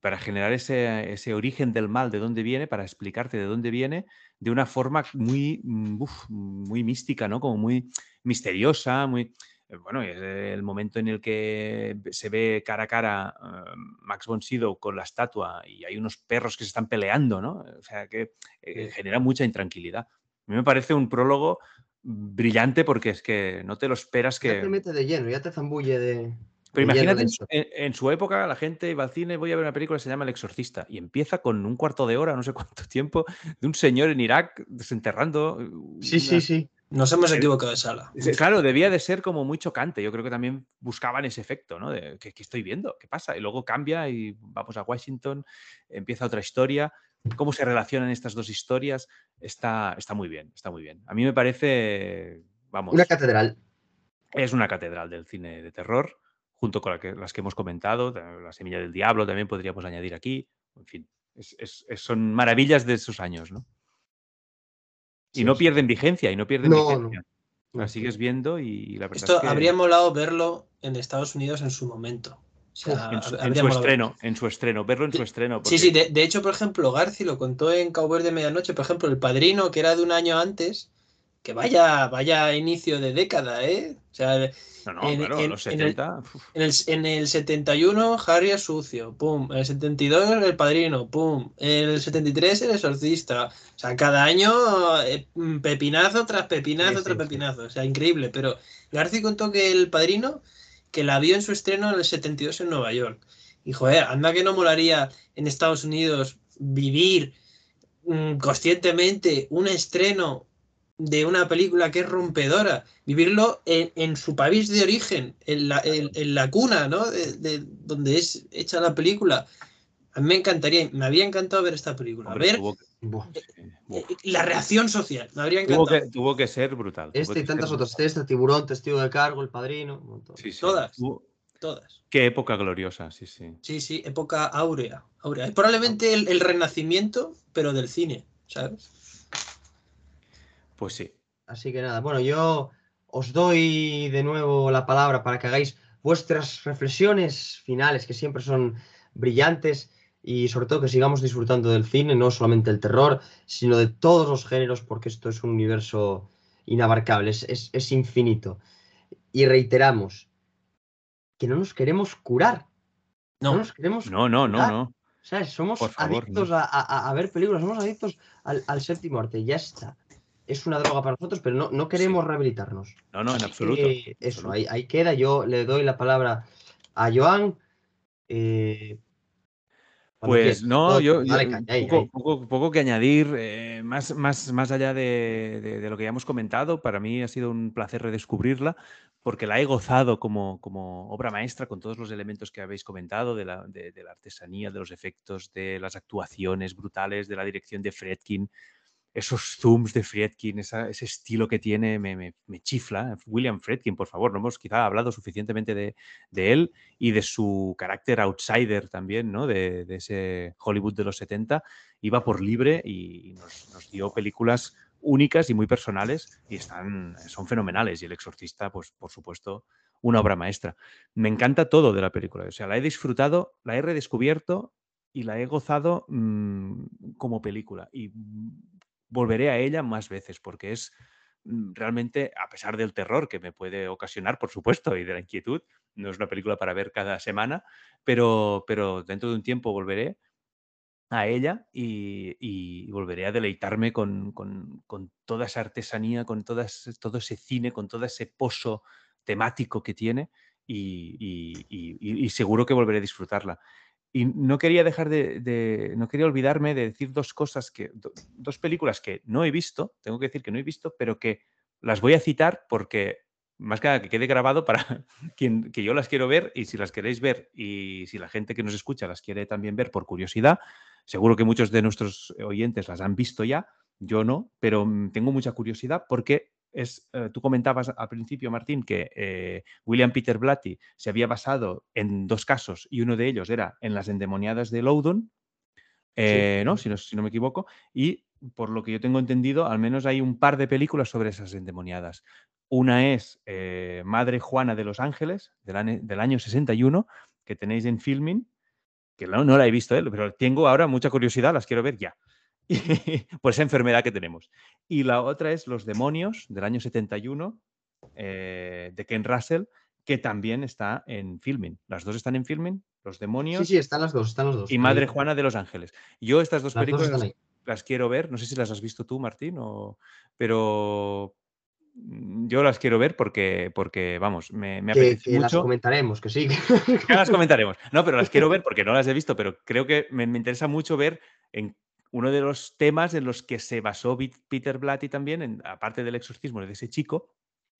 Speaker 3: para generar ese, ese origen del mal, de dónde viene, para explicarte de dónde viene, de una forma muy, mm, uf, muy mística, ¿no? Como muy misteriosa, muy... eh, Bueno, es el momento en el que se ve cara a cara eh, Max von Sydow con la estatua y hay unos perros que se están peleando, ¿no? O sea, que eh, genera mucha intranquilidad. A mí me parece un prólogo brillante porque es que no te lo esperas
Speaker 1: Ya te
Speaker 3: que...
Speaker 1: mete de lleno, ya te zambulle de.
Speaker 3: Pero
Speaker 1: de
Speaker 3: imagínate, en su, en- en su época la gente iba al cine, voy a ver una película que se llama El Exorcista y empieza con un cuarto de hora, no sé cuánto tiempo, de un señor en Irak desenterrando
Speaker 1: Sí, sí, sí.
Speaker 4: Nos hemos equivocado de sala.
Speaker 3: Claro, debía de ser como muy chocante. Yo creo que también buscaban ese efecto, ¿no? De ¿qué, estoy viendo? ¿Qué pasa? Y luego cambia y vamos a Washington, empieza otra historia. ¿Cómo se relacionan estas dos historias? Está, está muy bien, está muy bien. A mí me parece, vamos.
Speaker 1: Una catedral.
Speaker 3: Es una catedral del cine de terror, junto con las que hemos comentado. La Semilla del Diablo también podríamos añadir aquí. En fin, son maravillas de esos años, ¿no? Y no pierden vigencia, y no pierden vigencia. La sigues viendo y la verdad
Speaker 4: Esto
Speaker 3: es que...
Speaker 4: habría molado verlo en Estados Unidos en su momento.
Speaker 3: en, su, estreno, en su estreno, verlo en su estreno.
Speaker 4: Sí, sí, de, hecho, por ejemplo, Garci lo contó en Cowboy de Medianoche, por ejemplo, El Padrino, que era de un año antes, que vaya, vaya inicio de década, ¿eh? O sea,
Speaker 3: no, no, en, claro, los 70.
Speaker 4: En el, en el, 71, Harry es sucio, pum. En el 72, el padrino, pum. En el 73, el exorcista. O sea, cada año, eh, pepinazo tras pepinazo tras pepinazo. O sea, increíble. Pero García contó que el padrino, que la vio en su estreno en el 72 en Nueva York. Y joder, anda que no molaría en Estados Unidos vivir mm, conscientemente un estreno de una película que es rompedora, vivirlo en, su país de origen, en la, en, la cuna, ¿no? De, donde es hecha la película. A mí me encantaría, me había encantado ver esta película. ver eh, eh, la reacción social, me habría encantado.
Speaker 3: Tuvo que, ser brutal.
Speaker 1: Este y tantas otras, este, Tiburón, Testigo de Cargo, El Padrino,
Speaker 4: todas. Todas.
Speaker 3: Qué época gloriosa, sí, sí.
Speaker 4: Sí, sí, época áurea. áurea. Es probablemente el, el renacimiento, pero del cine, ¿sabes?
Speaker 3: Pues sí.
Speaker 1: Así que nada, bueno, yo os doy de nuevo la palabra para que hagáis vuestras reflexiones finales, que siempre son brillantes, y sobre todo que sigamos disfrutando del cine, no solamente el terror, sino de todos los géneros, porque esto es un universo inabarcable, es, infinito. Y reiteramos que no nos queremos curar. No, nos queremos.
Speaker 3: No, no, no, no.
Speaker 1: Somos adictos a, ver películas, somos adictos al, al séptimo arte, ya está es una droga para nosotros, pero no, no queremos rehabilitarnos.
Speaker 3: No, no, en absoluto.
Speaker 1: eso, Ahí, queda. Yo le doy la palabra a Joan. Eh,
Speaker 3: pues no, yo, poco, que añadir, eh, más, más, más allá de, lo que ya hemos comentado, para mí ha sido un placer redescubrirla, porque la he gozado como, como obra maestra con todos los elementos que habéis comentado, de la, de la artesanía, de los efectos, de las actuaciones brutales, de la dirección de Fredkin, esos zooms de Friedkin, ese estilo que tiene, me, chifla. William Friedkin, por favor, no hemos quizá hablado suficientemente de, él y de su carácter outsider también, ¿no? De, ese Hollywood de los 70. Iba por libre y nos, dio películas únicas y muy personales y están, son fenomenales. Y El Exorcista, pues por supuesto, una obra maestra. Me encanta todo de la película. O sea, la he disfrutado, la he redescubierto y la he gozado mm, como película. Y volveré a ella más veces porque es mm, realmente, a pesar del terror que me puede ocasionar, por supuesto, y de la inquietud, no es una película para ver cada semana, pero, pero dentro de un tiempo volveré a ella y, volveré a deleitarme con, toda esa artesanía, con todo ese cine, con todo ese pozo temático que tiene y seguro que volveré a disfrutarla. Y no quería dejar de, no quería olvidarme de decir dos cosas que, dos películas que no he visto, tengo que decir que no he visto, pero que las voy a citar porque más que nada que quede grabado para <laughs> quien que yo las quiero ver y si las queréis ver y si la gente que nos escucha las quiere también ver por curiosidad, seguro que muchos de nuestros oyentes las han visto ya, yo no, pero mm, tengo mucha curiosidad porque es, eh, tú comentabas al principio, Martín, que eh, William Peter Blatty se había basado en dos casos y uno de ellos era en las endemoniadas de Loudon, eh, ¿no? Si, ¿no? Si, no, me equivoco, y por lo que yo tengo entendido, al menos hay un par de películas sobre esas endemoniadas. Una es Madre Juana de los Ángeles, del, del, año 61, que tenéis en filming, que no, no la he visto, pero tengo ahora mucha curiosidad, las quiero ver ya. <laughs> por esa enfermedad que tenemos. Y la otra es Los demonios del año 71 eh, de Ken Russell, que también está en filming. Las dos están en filming, Los demonios.
Speaker 1: Sí, sí, están las dos, están los dos.
Speaker 3: Y Madre Juana de Los Ángeles. Yo estas dos películas las, quiero ver, no sé si las has visto tú, Martín, o... pero mm, yo las quiero ver porque, porque vamos, me, me apetece
Speaker 1: que Las comentaremos, que sí. <laughs>
Speaker 3: las comentaremos. No, pero las quiero ver porque no las he visto, pero creo que me, me interesa mucho ver en uno de los temas en los que se basó Peter Blatty también, en, aparte del exorcismo de ese chico,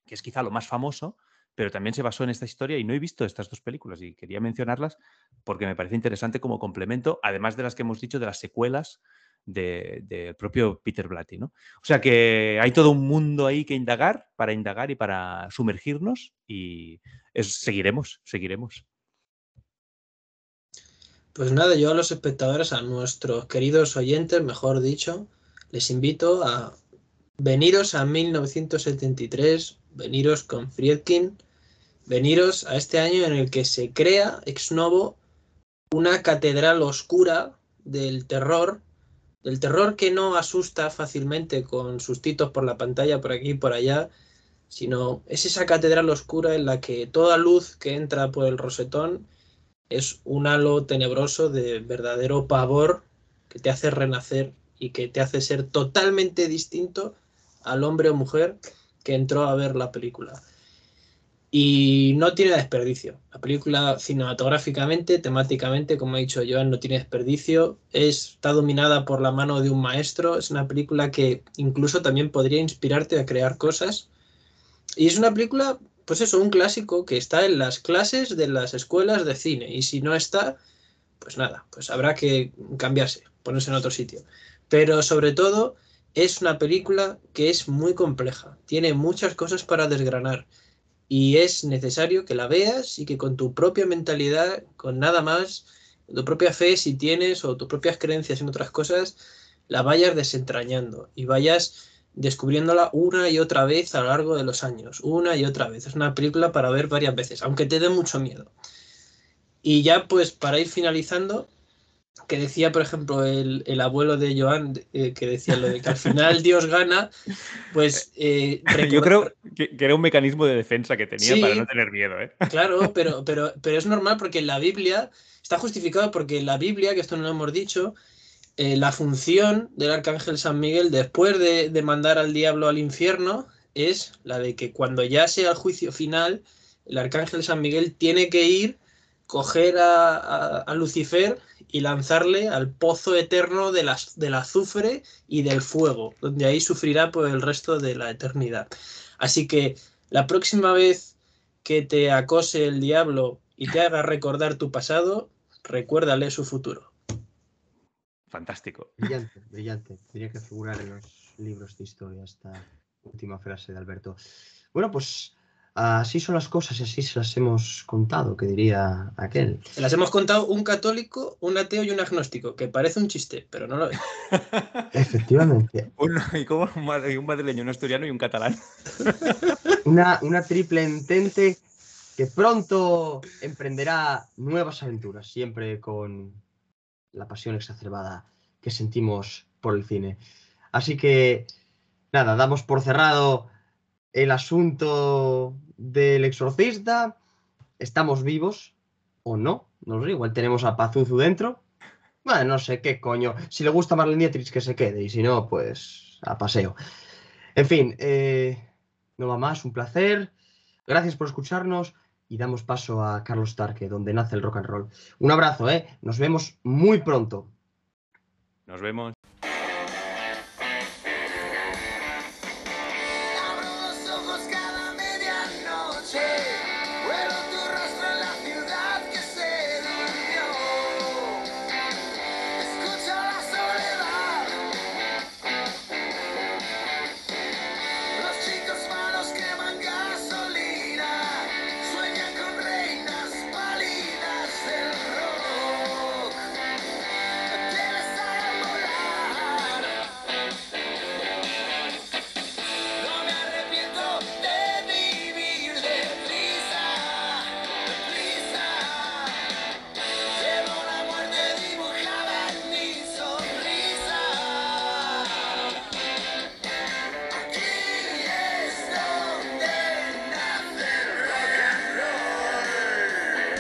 Speaker 3: que es quizá lo más famoso, pero también se basó en esta historia y no he visto estas dos películas y quería mencionarlas porque me parece interesante como complemento, además de las que hemos dicho de las secuelas del propio Peter Blatty. ¿no? O sea que hay todo un mundo ahí que indagar, para indagar y para sumergirnos y seguiremos, seguiremos.
Speaker 4: Pues nada, yo a los espectadores, a nuestros queridos oyentes, mejor dicho, les invito a veniros a 1973, veniros con Friedkin, veniros a este año en el que se crea ex novo una catedral oscura del terror, del terror que no asusta fácilmente con sustitos por la pantalla por aquí y por allá, sino es esa catedral oscura en la que toda luz que entra por el rosetón es un halo tenebroso de verdadero pavor que te hace renacer y que te hace ser totalmente distinto al hombre o mujer que entró a ver la película. Y no tiene desperdicio. La película cinematográficamente, temáticamente, como ha dicho Joan, no tiene desperdicio. está dominada por la mano de un maestro. Es una película que incluso también podría inspirarte a crear cosas. Y es una película pues eso, un clásico que está en las clases de las escuelas de cine. Y si no está, pues nada, pues habrá que cambiarse, ponerse en otro sitio. Pero sobre todo, es una película que es muy compleja, tiene muchas cosas para desgranar. Y es necesario que la veas y que con tu propia mentalidad, con nada más, tu propia fe si tienes o tus propias creencias en otras cosas, la vayas desentrañando y vayas descubriéndola una y otra vez a lo largo de los años, una y otra vez. Es una película para ver varias veces, aunque te dé mucho miedo. Y ya pues para ir finalizando, que decía, por ejemplo, el, abuelo de Joan, eh, que decía lo de que al final <laughs> Dios gana, pues... Eh, <laughs>
Speaker 3: Yo creo que, era un mecanismo de defensa que tenía para no tener miedo. ¿eh? <laughs>
Speaker 4: Claro, pero, pero, pero es normal porque en la Biblia, está justificado porque en la Biblia, que esto no lo hemos dicho, eh, la función del arcángel San Miguel después de, mandar al diablo al infierno es la de que cuando ya sea el juicio final, el arcángel San Miguel tiene que ir, coger a, Lucifer y lanzarle al pozo eterno de del azufre y del fuego, donde ahí sufrirá por el resto de la eternidad. Así que la próxima vez que te acose el diablo y te haga recordar tu pasado, recuérdale su futuro.
Speaker 3: Fantástico.
Speaker 1: Brillante, brillante. Tendría que figurar en los libros de historia esta última frase de Alberto. Bueno, pues así son las cosas y así se las hemos contado, que diría aquel.
Speaker 4: Se las hemos contado un católico, un ateo y un agnóstico, que parece un chiste, pero no lo es. <laughs>
Speaker 1: Efectivamente.
Speaker 3: y, como un madrileño, un asturiano y un catalán. <laughs>
Speaker 1: Una, una triple entente que pronto emprenderá nuevas aventuras, siempre con la pasión exacerbada que sentimos por el cine. Así que, nada, damos por cerrado el asunto del exorcista. Estamos vivos o no, no sé, igual tenemos a Pazuzu dentro. Bueno, no sé qué coño. Si le gusta Marlene Dietrich, que se quede, y si no, pues a paseo. En fin, eh, no va más, un placer. Gracias por escucharnos y damos paso a Carlos Tarque, donde nace el rock and roll. Un abrazo, ¿eh? Nos vemos muy pronto.
Speaker 3: Nos vemos.